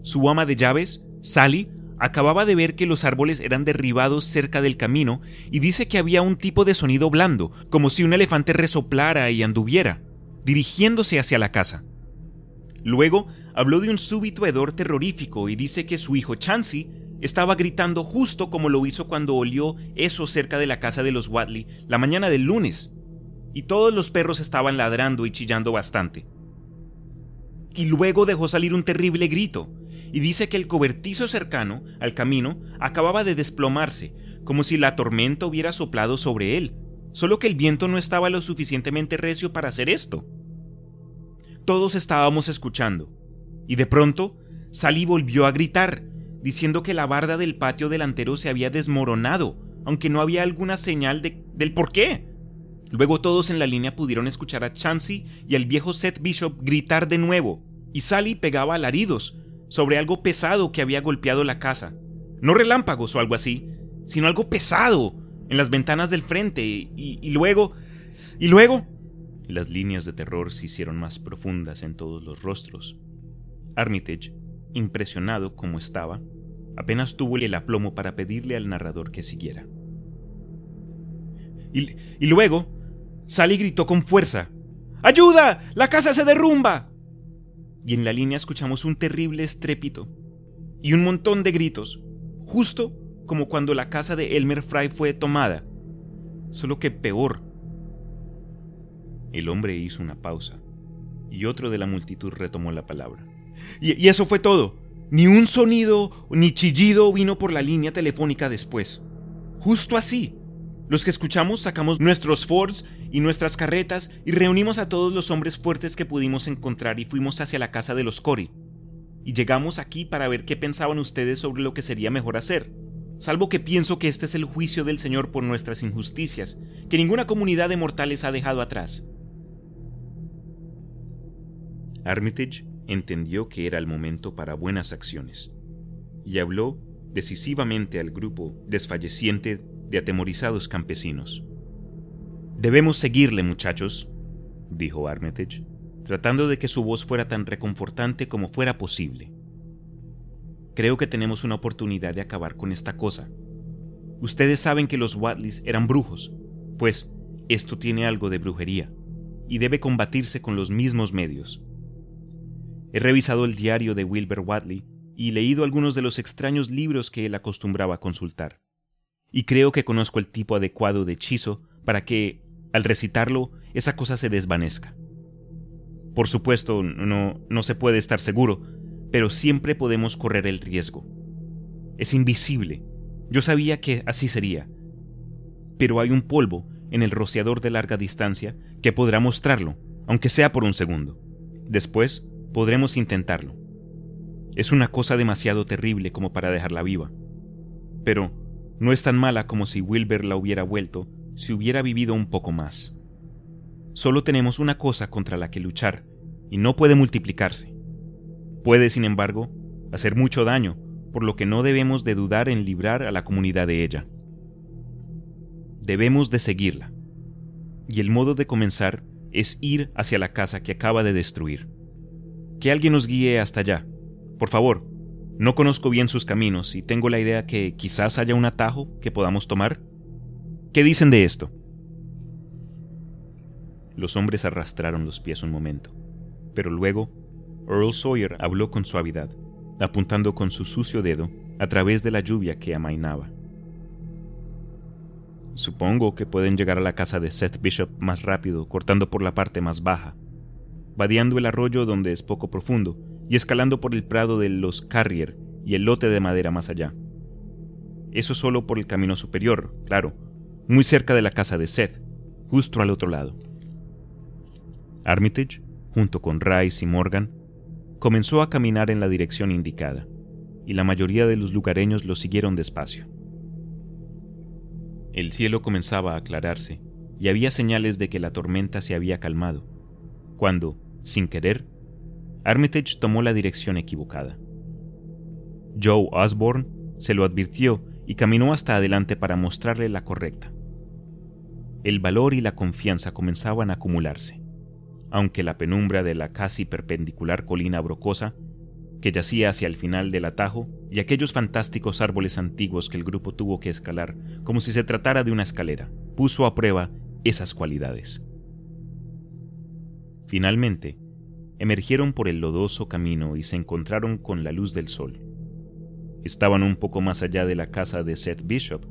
A: Su ama de llaves, Sally, acababa de ver que los árboles eran derribados cerca del camino y dice que había un tipo de sonido blando, como si un elefante resoplara y anduviera, dirigiéndose hacia la casa. Luego habló de un súbito hedor terrorífico y dice que su hijo Chansey estaba gritando justo como lo hizo cuando olió eso cerca de la casa de los Watley la mañana del lunes, y todos los perros estaban ladrando y chillando bastante. Y luego dejó salir un terrible grito, y dice que el cobertizo cercano al camino acababa de desplomarse, como si la tormenta hubiera soplado sobre él, solo que el viento no estaba lo suficientemente recio para hacer esto. Todos estábamos escuchando, y de pronto Sally volvió a gritar, diciendo que la barda del patio delantero se había desmoronado, aunque no había alguna señal de, del por qué. Luego todos en la línea pudieron escuchar a Chansey y al viejo Seth Bishop gritar de nuevo, y Sally pegaba alaridos sobre algo pesado que había golpeado la casa. No relámpagos o algo así, sino algo pesado en las ventanas del frente, y, luego... y luego... Las líneas de terror se hicieron más profundas en todos los rostros. Armitage impresionado como estaba, apenas tuvo el aplomo para pedirle al narrador que siguiera.
C: Y luego, Sally gritó con fuerza. ¡Ayuda! ¡La casa se derrumba! Y en la línea escuchamos un terrible estrépito y un montón de gritos, justo como cuando la casa de Elmer Fry fue tomada, solo que peor.
A: El hombre hizo una pausa y otro de la multitud retomó la palabra.
C: Y, y eso fue todo. Ni un sonido ni chillido vino por la línea telefónica después. Justo así. Los que escuchamos sacamos nuestros Fords y nuestras carretas y reunimos a todos los hombres fuertes que pudimos encontrar y fuimos hacia la casa de los Cory. Y llegamos aquí para ver qué pensaban ustedes sobre lo que sería mejor hacer. Salvo que pienso que este es el juicio del Señor por nuestras injusticias, que ninguna comunidad de mortales ha dejado atrás.
A: Armitage entendió que era el momento para buenas acciones, y habló decisivamente al grupo desfalleciente de atemorizados campesinos. Debemos seguirle, muchachos, dijo Armitage, tratando de que su voz fuera tan reconfortante como fuera posible. Creo que tenemos una oportunidad de acabar con esta cosa. Ustedes saben que los Watleys eran brujos, pues esto tiene algo de brujería, y debe combatirse con los mismos medios. He revisado el diario de Wilbur Watley y leído algunos de los extraños libros que él acostumbraba consultar y creo que conozco el tipo adecuado de hechizo para que, al recitarlo, esa cosa se desvanezca. Por supuesto, no, no se puede estar seguro, pero siempre podemos correr el riesgo. Es invisible. Yo sabía que así sería. Pero hay un polvo en el rociador de larga distancia que podrá mostrarlo, aunque sea por un segundo. Después podremos intentarlo. Es una cosa demasiado terrible como para dejarla viva. Pero no es tan mala como si Wilber la hubiera vuelto si hubiera vivido un poco más. Solo tenemos una cosa contra la que luchar, y no puede multiplicarse. Puede, sin embargo, hacer mucho daño, por lo que no debemos de dudar en librar a la comunidad de ella. Debemos de seguirla. Y el modo de comenzar es ir hacia la casa que acaba de destruir. Que alguien nos guíe hasta allá. Por favor, no conozco bien sus caminos y tengo la idea que quizás haya un atajo que podamos tomar. ¿Qué dicen de esto? Los hombres arrastraron los pies un momento, pero luego Earl Sawyer habló con suavidad, apuntando con su sucio dedo a través de la lluvia que amainaba. Supongo que pueden llegar a la casa de Seth Bishop más rápido, cortando por la parte más baja, vadeando el arroyo donde es poco profundo y escalando por el prado de los Carrier y el lote de madera más allá. Eso solo por el camino superior, claro, muy cerca de la casa de Seth, justo al otro lado. Armitage, junto con Rice y Morgan, comenzó a caminar en la dirección indicada, y la mayoría de los lugareños lo siguieron despacio. El cielo comenzaba a aclararse, y había señales de que la tormenta se había calmado, cuando, sin querer, Armitage tomó la dirección equivocada. Joe Osborne se lo advirtió y caminó hasta adelante para mostrarle la correcta. El valor y la confianza comenzaban a acumularse, aunque la penumbra de la casi perpendicular colina brocosa, que yacía hacia el final del atajo, y aquellos fantásticos árboles antiguos que el grupo tuvo que escalar como si se tratara de una escalera, puso a prueba esas cualidades. Finalmente, emergieron por el lodoso camino y se encontraron con la luz del sol. Estaban un poco más allá de la casa de Seth Bishop,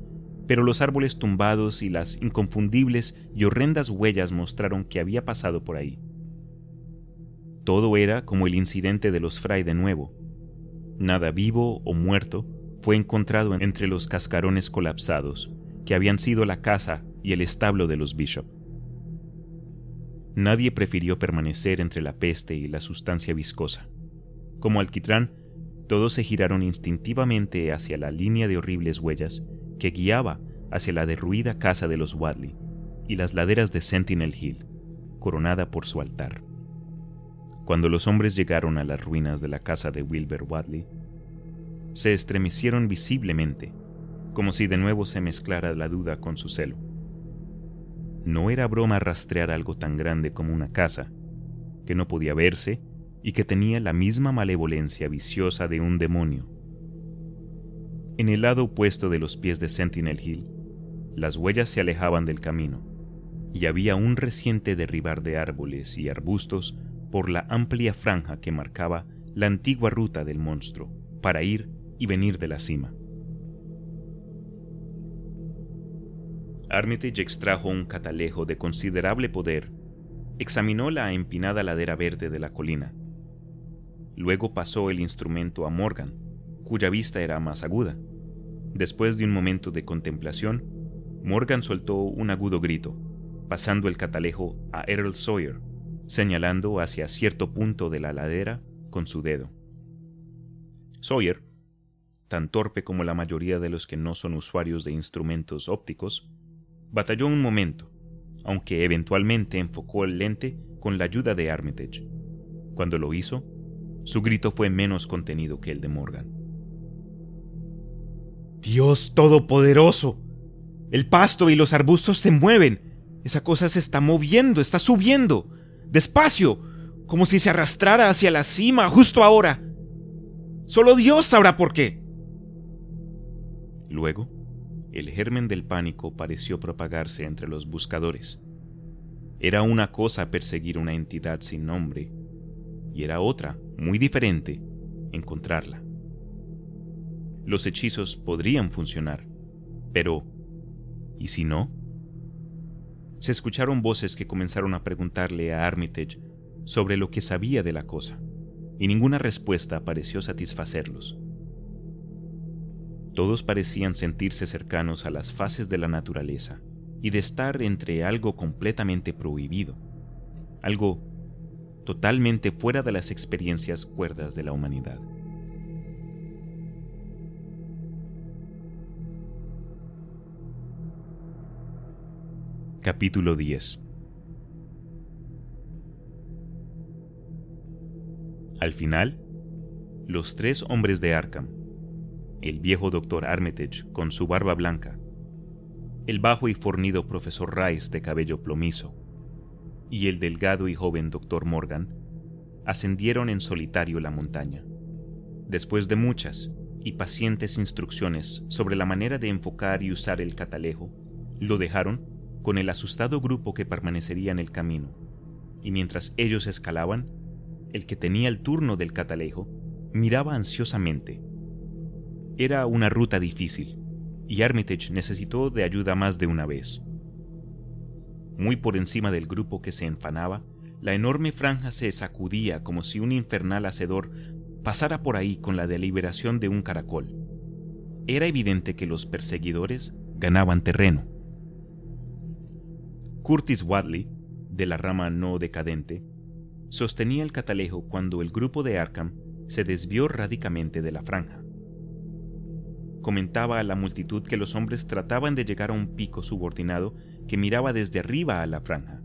A: pero los árboles tumbados y las inconfundibles y horrendas huellas mostraron que había pasado por ahí. Todo era como el incidente de los Fray de nuevo. Nada vivo o muerto fue encontrado entre los cascarones colapsados, que habían sido la casa y el establo de los Bishop. Nadie prefirió permanecer entre la peste y la sustancia viscosa. Como alquitrán, todos se giraron instintivamente hacia la línea de horribles huellas que guiaba hacia la derruida casa de los Wadley y las laderas de Sentinel Hill, coronada por su altar. Cuando los hombres llegaron a las ruinas de la casa de Wilbur Wadley, se estremecieron visiblemente, como si de nuevo se mezclara la duda con su celo. No era broma rastrear algo tan grande como una casa, que no podía verse y que tenía la misma malevolencia viciosa de un demonio. En el lado opuesto de los pies de Sentinel Hill, las huellas se alejaban del camino, y había un reciente derribar de árboles y arbustos por la amplia franja que marcaba la antigua ruta del monstruo para ir y venir de la cima. Armitage extrajo un catalejo de considerable poder, examinó la empinada ladera verde de la colina. Luego pasó el instrumento a Morgan, cuya vista era más aguda. Después de un momento de contemplación, Morgan soltó un agudo grito, pasando el catalejo a Earl Sawyer, señalando hacia cierto punto de la ladera con su dedo. Sawyer, tan torpe como la mayoría de los que no son usuarios de instrumentos ópticos, batalló un momento, aunque eventualmente enfocó el lente con la ayuda de Armitage. Cuando lo hizo, su grito fue menos contenido que el de Morgan.
C: Dios Todopoderoso. El pasto y los arbustos se mueven. Esa cosa se está moviendo, está subiendo. Despacio, como si se arrastrara hacia la cima justo ahora. Solo Dios sabrá por qué.
A: Luego, el germen del pánico pareció propagarse entre los buscadores. Era una cosa perseguir una entidad sin nombre, y era otra, muy diferente, encontrarla. Los hechizos podrían funcionar, pero ¿y si no? Se escucharon voces que comenzaron a preguntarle a Armitage sobre lo que sabía de la cosa, y ninguna respuesta pareció satisfacerlos. Todos parecían sentirse cercanos a las fases de la naturaleza y de estar entre algo completamente prohibido, algo totalmente fuera de las experiencias cuerdas de la humanidad. Capítulo 10 Al final, los tres hombres de Arkham, el viejo doctor Armitage con su barba blanca, el bajo y fornido profesor Rice de cabello plomizo, y el delgado y joven doctor Morgan, ascendieron en solitario la montaña. Después de muchas y pacientes instrucciones sobre la manera de enfocar y usar el catalejo, lo dejaron con el asustado grupo que permanecería en el camino, y mientras ellos escalaban, el que tenía el turno del catalejo miraba ansiosamente era una ruta difícil, y Armitage necesitó de ayuda más de una vez. Muy por encima del grupo que se enfanaba, la enorme franja se sacudía como si un infernal hacedor pasara por ahí con la deliberación de un caracol. Era evidente que los perseguidores ganaban terreno. Curtis Wadley, de la rama no decadente, sostenía el catalejo cuando el grupo de Arkham se desvió radicalmente de la franja comentaba a la multitud que los hombres trataban de llegar a un pico subordinado que miraba desde arriba a la franja,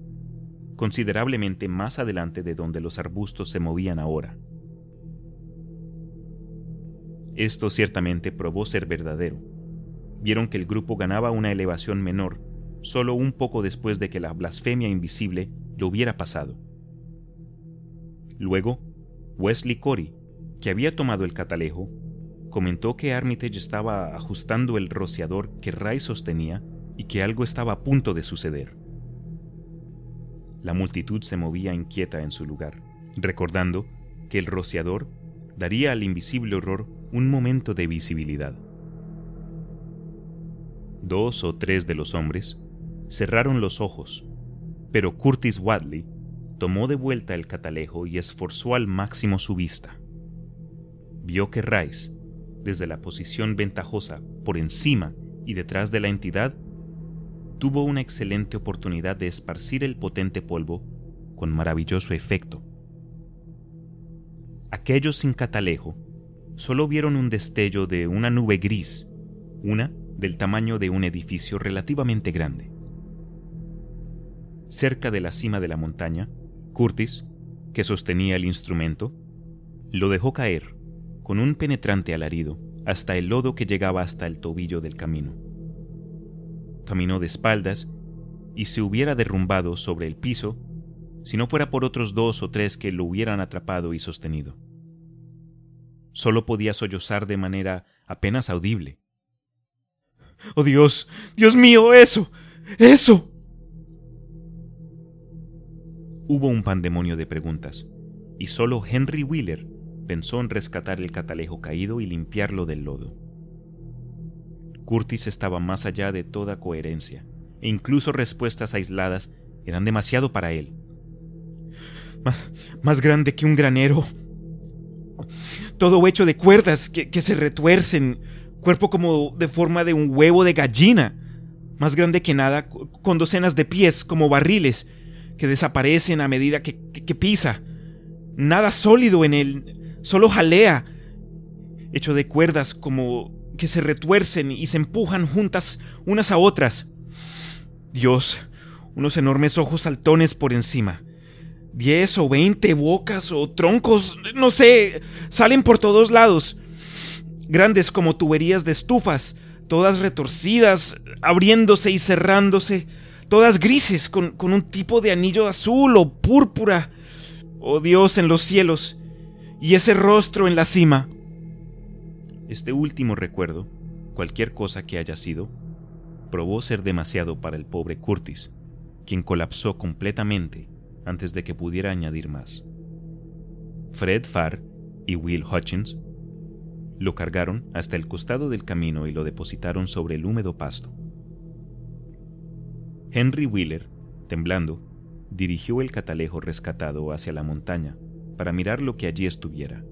A: considerablemente más adelante de donde los arbustos se movían ahora. Esto ciertamente probó ser verdadero. Vieron que el grupo ganaba una elevación menor solo un poco después de que la blasfemia invisible lo hubiera pasado. Luego, Wesley Corey, que había tomado el catalejo, comentó que Armitage estaba ajustando el rociador que Ray sostenía y que algo estaba a punto de suceder. La multitud se movía inquieta en su lugar, recordando que el rociador daría al invisible horror un momento de visibilidad. Dos o tres de los hombres cerraron los ojos, pero Curtis Wadley tomó de vuelta el catalejo y esforzó al máximo su vista. Vio que Rice desde la posición ventajosa por encima y detrás de la entidad, tuvo una excelente oportunidad de esparcir el potente polvo con maravilloso efecto. Aquellos sin catalejo solo vieron un destello de una nube gris, una del tamaño de un edificio relativamente grande. Cerca de la cima de la montaña, Curtis, que sostenía el instrumento, lo dejó caer con un penetrante alarido hasta el lodo que llegaba hasta el tobillo del camino. Caminó de espaldas y se hubiera derrumbado sobre el piso si no fuera por otros dos o tres que lo hubieran atrapado y sostenido. Solo podía sollozar de manera apenas audible,
C: ¡Oh Dios! ¡Dios mío! ¡Eso! ¡Eso!
A: Hubo un pandemonio de preguntas, y solo Henry Wheeler pensó en rescatar el catalejo caído y limpiarlo del lodo. Curtis estaba más allá de toda coherencia, e incluso respuestas aisladas eran demasiado para él.
C: más grande que un granero. Todo hecho de cuerdas que, que se retuercen, cuerpo como de forma de un huevo de gallina. Más grande que nada, con docenas de pies como barriles que desaparecen a medida que, que pisa. Nada sólido en él, solo jalea, hecho de cuerdas como que se retuercen y se empujan juntas unas a otras. Dios, unos enormes ojos saltones por encima. Diez o veinte bocas o troncos, no sé, salen por todos lados. Grandes como tuberías de estufas, todas retorcidas, abriéndose y cerrándose, todas grises, con, con un tipo de anillo azul o púrpura. Oh Dios en los cielos, y ese rostro en la cima.
A: Este último recuerdo, cualquier cosa que haya sido, probó ser demasiado para el pobre Curtis, quien colapsó completamente antes de que pudiera añadir más. Fred Farr y Will Hutchins lo cargaron hasta el costado del camino y lo depositaron sobre el húmedo pasto. Henry Wheeler, temblando, dirigió el catalejo rescatado hacia la montaña para mirar lo que allí estuviera.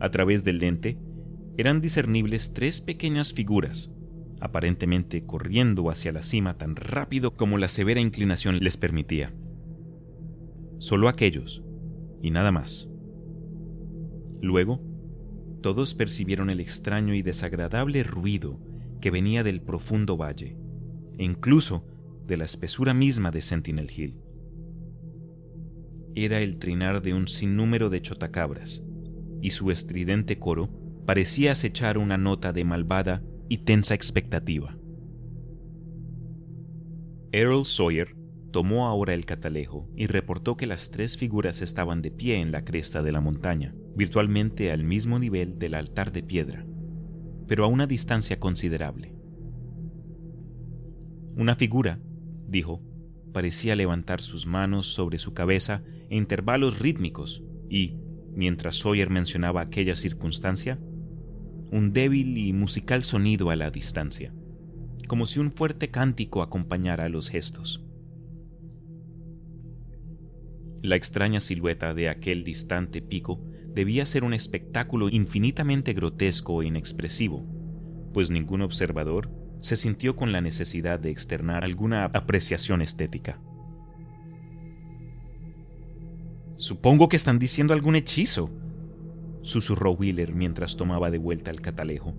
A: A través del lente eran discernibles tres pequeñas figuras, aparentemente corriendo hacia la cima tan rápido como la severa inclinación les permitía. Solo aquellos, y nada más. Luego, todos percibieron el extraño y desagradable ruido que venía del profundo valle, e incluso de la espesura misma de Sentinel Hill. Era el trinar de un sinnúmero de chotacabras, y su estridente coro parecía acechar una nota de malvada y tensa expectativa. Earl Sawyer tomó ahora el catalejo y reportó que las tres figuras estaban de pie en la cresta de la montaña, virtualmente al mismo nivel del altar de piedra, pero a una distancia considerable. Una figura, dijo, parecía levantar sus manos sobre su cabeza en intervalos rítmicos y, mientras Sawyer mencionaba aquella circunstancia, un débil y musical sonido a la distancia, como si un fuerte cántico acompañara los gestos. La extraña silueta de aquel distante pico debía ser un espectáculo infinitamente grotesco e inexpresivo, pues ningún observador se sintió con la necesidad de externar alguna apreciación estética. Supongo que están diciendo algún hechizo, susurró Wheeler mientras tomaba de vuelta el catalejo.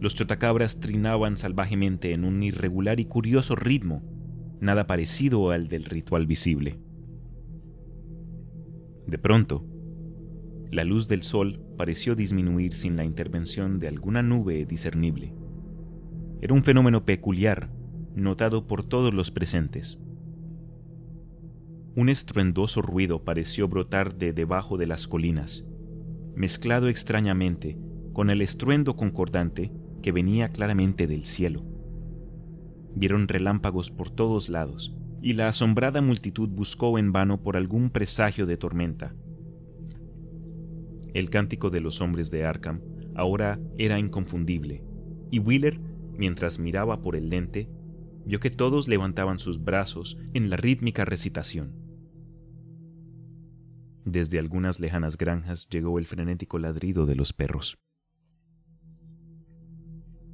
A: Los chotacabras trinaban salvajemente en un irregular y curioso ritmo, nada parecido al del ritual visible. De pronto, la luz del sol pareció disminuir sin la intervención de alguna nube discernible. Era un fenómeno peculiar, notado por todos los presentes. Un estruendoso ruido pareció brotar de debajo de las colinas, mezclado extrañamente con el estruendo concordante que venía claramente del cielo. Vieron relámpagos por todos lados, y la asombrada multitud buscó en vano por algún presagio de tormenta. El cántico de los hombres de Arkham ahora era inconfundible, y Wheeler, mientras miraba por el lente, vio que todos levantaban sus brazos en la rítmica recitación. Desde algunas lejanas granjas llegó el frenético ladrido de los perros.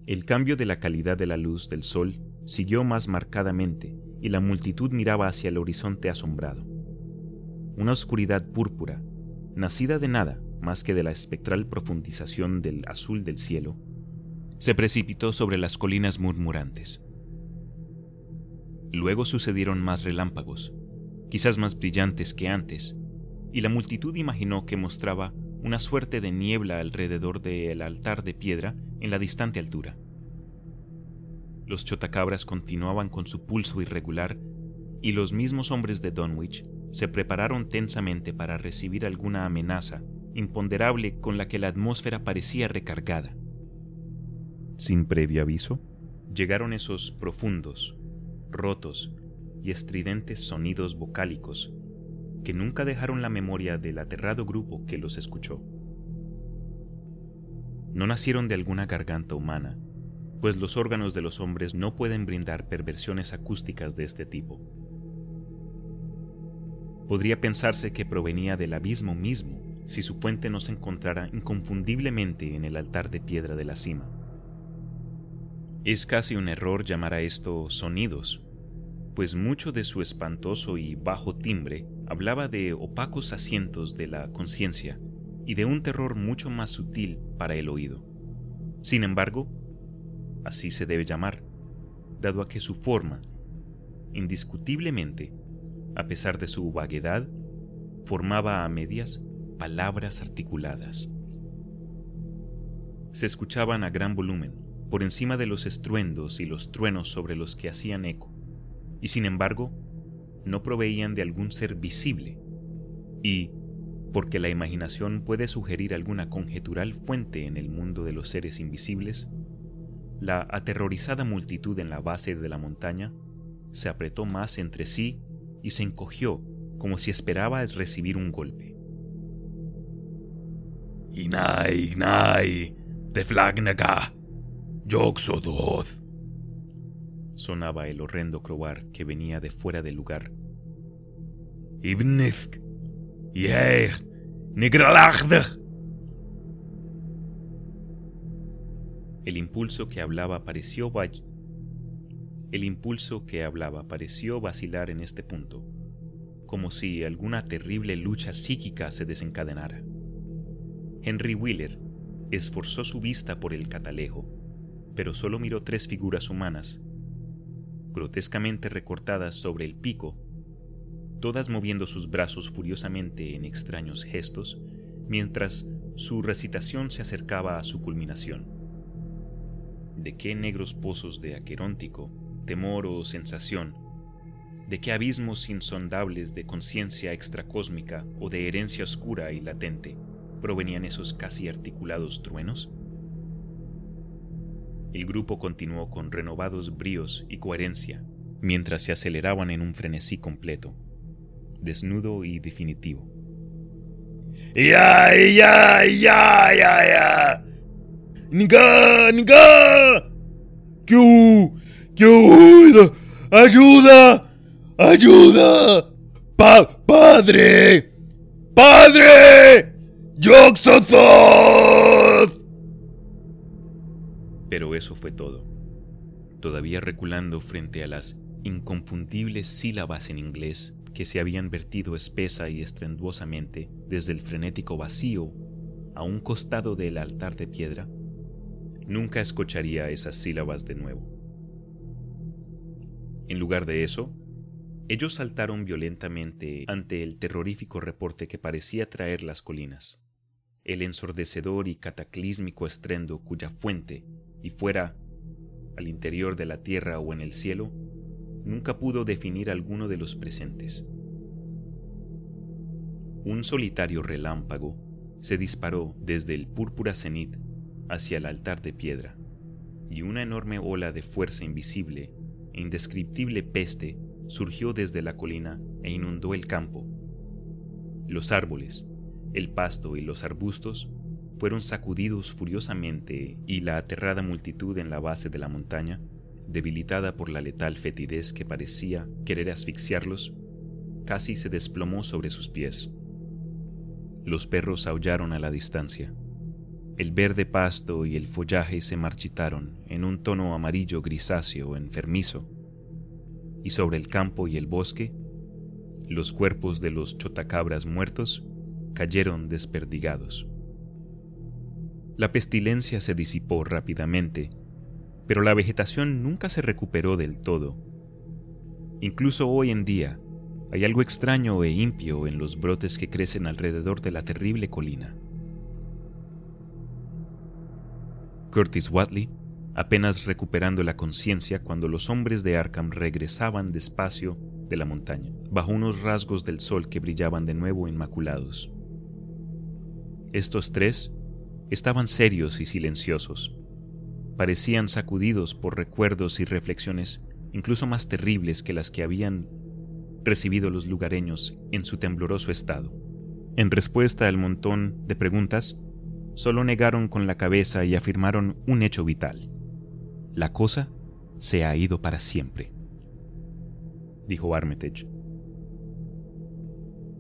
A: El cambio de la calidad de la luz del sol siguió más marcadamente y la multitud miraba hacia el horizonte asombrado. Una oscuridad púrpura, nacida de nada más que de la espectral profundización del azul del cielo, se precipitó sobre las colinas murmurantes. Luego sucedieron más relámpagos, quizás más brillantes que antes, y la multitud imaginó que mostraba una suerte de niebla alrededor del altar de piedra en la distante altura. Los chotacabras continuaban con su pulso irregular y los mismos hombres de Dunwich se prepararon tensamente para recibir alguna amenaza imponderable con la que la atmósfera parecía recargada. Sin previo aviso, llegaron esos profundos, rotos y estridentes sonidos vocálicos que nunca dejaron la memoria del aterrado grupo que los escuchó. No nacieron de alguna garganta humana, pues los órganos de los hombres no pueden brindar perversiones acústicas de este tipo. Podría pensarse que provenía del abismo mismo si su fuente no se encontrara inconfundiblemente en el altar de piedra de la cima. Es casi un error llamar a esto sonidos, pues mucho de su espantoso y bajo timbre hablaba de opacos asientos de la conciencia y de un terror mucho más sutil para el oído. Sin embargo, así se debe llamar, dado a que su forma, indiscutiblemente, a pesar de su vaguedad, formaba a medias palabras articuladas. Se escuchaban a gran volumen, por encima de los estruendos y los truenos sobre los que hacían eco, y sin embargo no proveían de algún ser visible, y, porque la imaginación puede sugerir alguna conjetural fuente en el mundo de los seres invisibles, la aterrorizada multitud en la base de la montaña se apretó más entre sí y se encogió como si esperaba recibir un golpe.
B: Inai, Inai, de Flagnaga, Yoxodoth.
A: Sonaba el horrendo croar que venía de fuera del lugar.
B: Ibnisk,
A: El impulso que hablaba pareció el impulso que hablaba pareció vacilar en este punto, como si alguna terrible lucha psíquica se desencadenara. Henry Wheeler esforzó su vista por el catalejo pero solo miró tres figuras humanas, grotescamente recortadas sobre el pico, todas moviendo sus brazos furiosamente en extraños gestos, mientras su recitación se acercaba a su culminación. ¿De qué negros pozos de aqueróntico, temor o sensación? ¿De qué abismos insondables de conciencia extracósmica o de herencia oscura y latente provenían esos casi articulados truenos? El grupo continuó con renovados bríos y coherencia, mientras se aceleraban en un frenesí completo, desnudo y definitivo.
B: ¡Ya, ya, ya, ya, ya! ¡Niga, niga! ¡Q! ¡Q! ¡Ayuda! ¡Ayuda! ¡Pa ¡Padre! ¡Padre! ¡Yoxozoth!
A: Pero eso fue todo. Todavía reculando frente a las inconfundibles sílabas en inglés que se habían vertido espesa y estrenduosamente desde el frenético vacío a un costado del altar de piedra, nunca escucharía esas sílabas de nuevo. En lugar de eso, ellos saltaron violentamente ante el terrorífico reporte que parecía traer las colinas, el ensordecedor y cataclísmico estrendo cuya fuente y fuera, al interior de la tierra o en el cielo, nunca pudo definir alguno de los presentes. Un solitario relámpago se disparó desde el púrpura cenit hacia el altar de piedra, y una enorme ola de fuerza invisible e indescriptible peste surgió desde la colina e inundó el campo. Los árboles, el pasto y los arbustos fueron sacudidos furiosamente y la aterrada multitud en la base de la montaña, debilitada por la letal fetidez que parecía querer asfixiarlos, casi se desplomó sobre sus pies. Los perros aullaron a la distancia. El verde pasto y el follaje se marchitaron en un tono amarillo grisáceo enfermizo, y sobre el campo y el bosque, los cuerpos de los chotacabras muertos cayeron desperdigados. La pestilencia se disipó rápidamente, pero la vegetación nunca se recuperó del todo. Incluso hoy en día hay algo extraño e impio en los brotes que crecen alrededor de la terrible colina. Curtis Watley, apenas recuperando la conciencia cuando los hombres de Arkham regresaban despacio de la montaña, bajo unos rasgos del sol que brillaban de nuevo inmaculados. Estos tres estaban serios y silenciosos, parecían sacudidos por recuerdos y reflexiones incluso más terribles que las que habían recibido los lugareños en su tembloroso estado. En respuesta al montón de preguntas, solo negaron con la cabeza y afirmaron un hecho vital. La cosa se ha ido para siempre, dijo Armitage.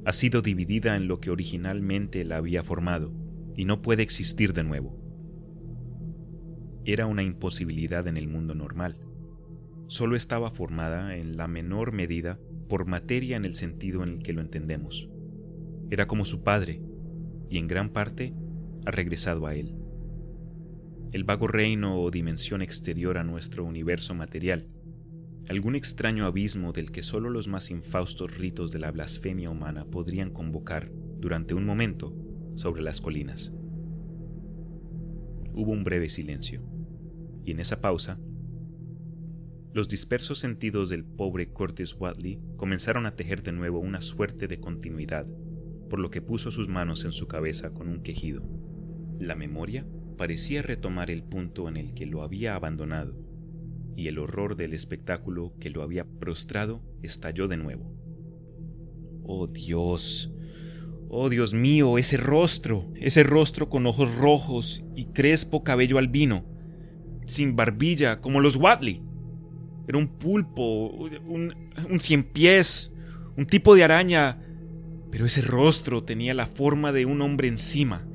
A: Ha sido dividida en lo que originalmente la había formado y no puede existir de nuevo. Era una imposibilidad en el mundo normal. Solo estaba formada en la menor medida por materia en el sentido en el que lo entendemos. Era como su padre, y en gran parte ha regresado a él. El vago reino o dimensión exterior a nuestro universo material, algún extraño abismo del que solo los más infaustos ritos de la blasfemia humana podrían convocar durante un momento sobre las colinas. Hubo un breve silencio, y en esa pausa, los dispersos sentidos del pobre Curtis Watley comenzaron a tejer de nuevo una suerte de continuidad, por lo que puso sus manos en su cabeza con un quejido. La memoria parecía retomar el punto en el que lo había abandonado, y el horror del espectáculo que lo había prostrado estalló de nuevo. ¡Oh Dios! ¡Oh Dios mío! Ese rostro, ese rostro con ojos rojos y crespo cabello albino, sin barbilla, como los Watley. Era un pulpo, un, un cien pies, un tipo de araña, pero ese rostro tenía la forma de un hombre encima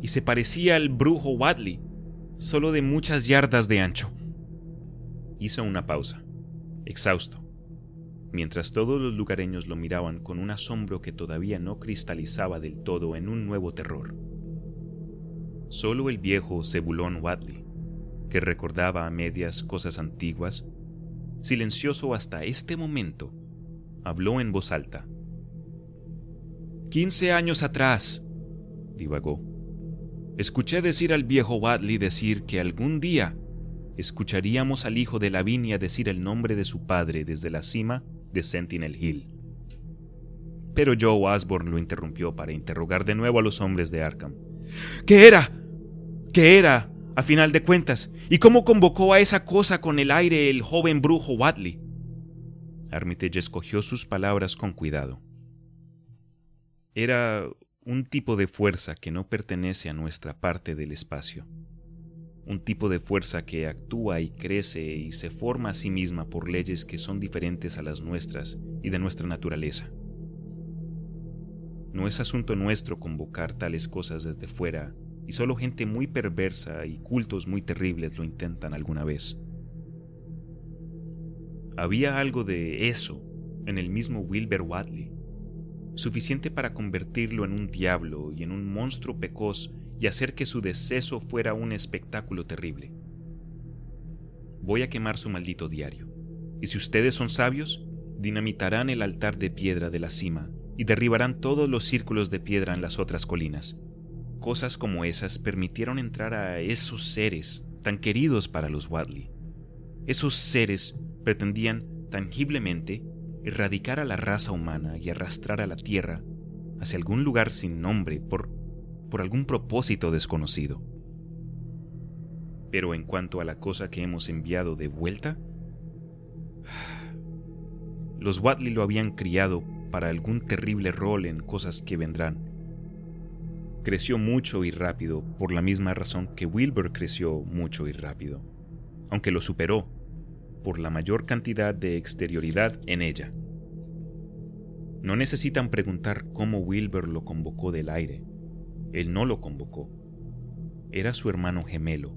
A: y se parecía al brujo Watley, solo de muchas yardas de ancho. Hizo una pausa, exhausto, mientras todos los lugareños lo miraban con un asombro que todavía no cristalizaba del todo en un nuevo terror. Solo el viejo Cebulón Watley, que recordaba a medias cosas antiguas, silencioso hasta este momento, habló en voz alta. Quince años atrás, divagó, escuché decir al viejo Watley decir que algún día escucharíamos al hijo de Lavinia decir el nombre de su padre desde la cima de Sentinel Hill. Pero Joe Osborne lo interrumpió para interrogar de nuevo a los hombres de Arkham. ¿Qué era? ¿Qué era, a final de cuentas? ¿Y cómo convocó a esa cosa con el aire el joven brujo Watley? Armitage escogió sus palabras con cuidado. Era un tipo de fuerza que no pertenece a nuestra parte del espacio. Un tipo de fuerza que actúa y crece y se forma a sí misma por leyes que son diferentes a las nuestras y de nuestra naturaleza. No es asunto nuestro convocar tales cosas desde fuera, y solo gente muy perversa y cultos muy terribles lo intentan alguna vez. Había algo de eso en el mismo Wilbur Watley, suficiente para convertirlo en un diablo y en un monstruo pecoz y hacer que su deceso fuera un espectáculo terrible. Voy a quemar su maldito diario, y si ustedes son sabios, dinamitarán el altar de piedra de la cima y derribarán todos los círculos de piedra en las otras colinas. Cosas como esas permitieron entrar a esos seres tan queridos para los Wadley. Esos seres pretendían tangiblemente erradicar a la raza humana y arrastrar a la Tierra hacia algún lugar sin nombre por, por algún propósito desconocido. Pero en cuanto a la cosa que hemos enviado de vuelta, los Watley lo habían criado para algún terrible rol en cosas que vendrán. Creció mucho y rápido por la misma razón que Wilbur creció mucho y rápido, aunque lo superó por la mayor cantidad de exterioridad en ella. No necesitan preguntar cómo Wilbur lo convocó del aire. Él no lo convocó. Era su hermano gemelo,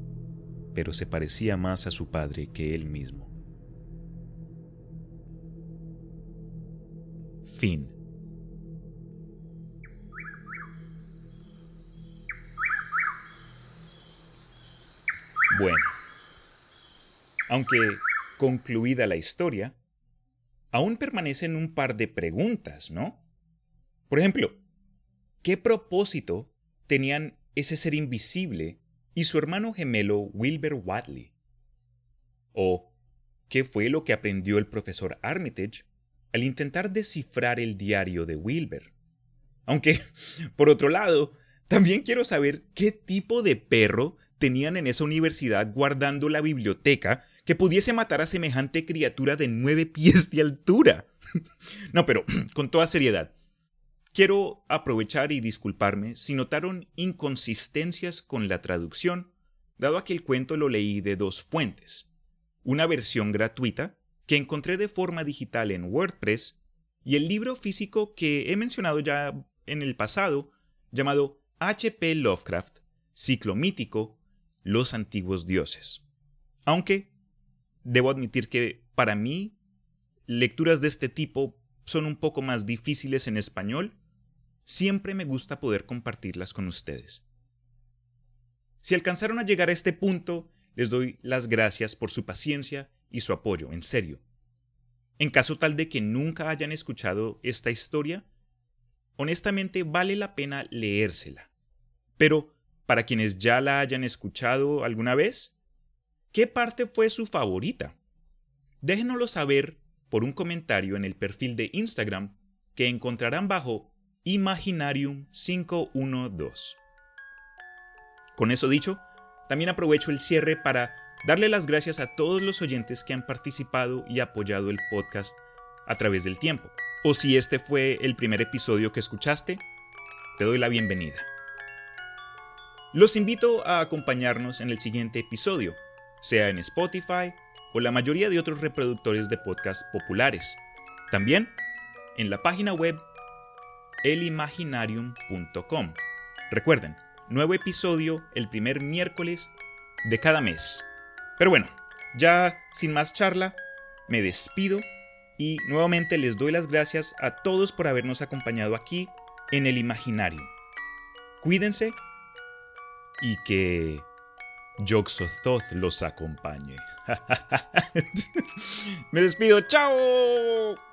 A: pero se parecía más a su padre que él mismo. Fin. Bueno, aunque concluida la historia, aún permanecen un par de preguntas, ¿no? Por ejemplo, ¿qué propósito tenían ese ser invisible y su hermano gemelo Wilbur Watley? ¿O qué fue lo que aprendió el profesor Armitage al intentar descifrar el diario de Wilbur? Aunque, por otro lado, también quiero saber qué tipo de perro tenían en esa universidad guardando la biblioteca que pudiese matar a semejante criatura de nueve pies de altura. no, pero con toda seriedad, quiero aprovechar y disculparme si notaron inconsistencias con la traducción, dado que el cuento lo leí de dos fuentes. Una versión gratuita, que encontré de forma digital en WordPress, y el libro físico que he mencionado ya en el pasado, llamado H.P. Lovecraft, Ciclo Mítico, Los Antiguos Dioses. Aunque debo admitir que para mí lecturas de este tipo son un poco más difíciles en español, siempre me gusta poder compartirlas con ustedes. Si alcanzaron a llegar a este punto, les doy las gracias por su paciencia y su apoyo, en serio. En caso tal de que nunca hayan escuchado esta historia, honestamente vale la pena leérsela. Pero, para quienes ya la hayan escuchado alguna vez, ¿Qué parte fue su favorita? Déjenoslo saber por un comentario en el perfil de Instagram que encontrarán bajo Imaginarium512. Con eso dicho, también aprovecho el cierre para darle las gracias a todos los oyentes que han participado y apoyado el podcast a través del tiempo. O si este fue el primer episodio que escuchaste, te doy la bienvenida. Los invito a acompañarnos en el siguiente episodio sea en Spotify o la mayoría de otros reproductores de podcast populares. También en la página web elimaginarium.com. Recuerden, nuevo episodio el primer miércoles de cada mes. Pero bueno, ya sin más charla, me despido y nuevamente les doy las gracias a todos por habernos acompañado aquí en el Imaginarium. Cuídense y que Yoxothoth los acompañe. Me despido, chao.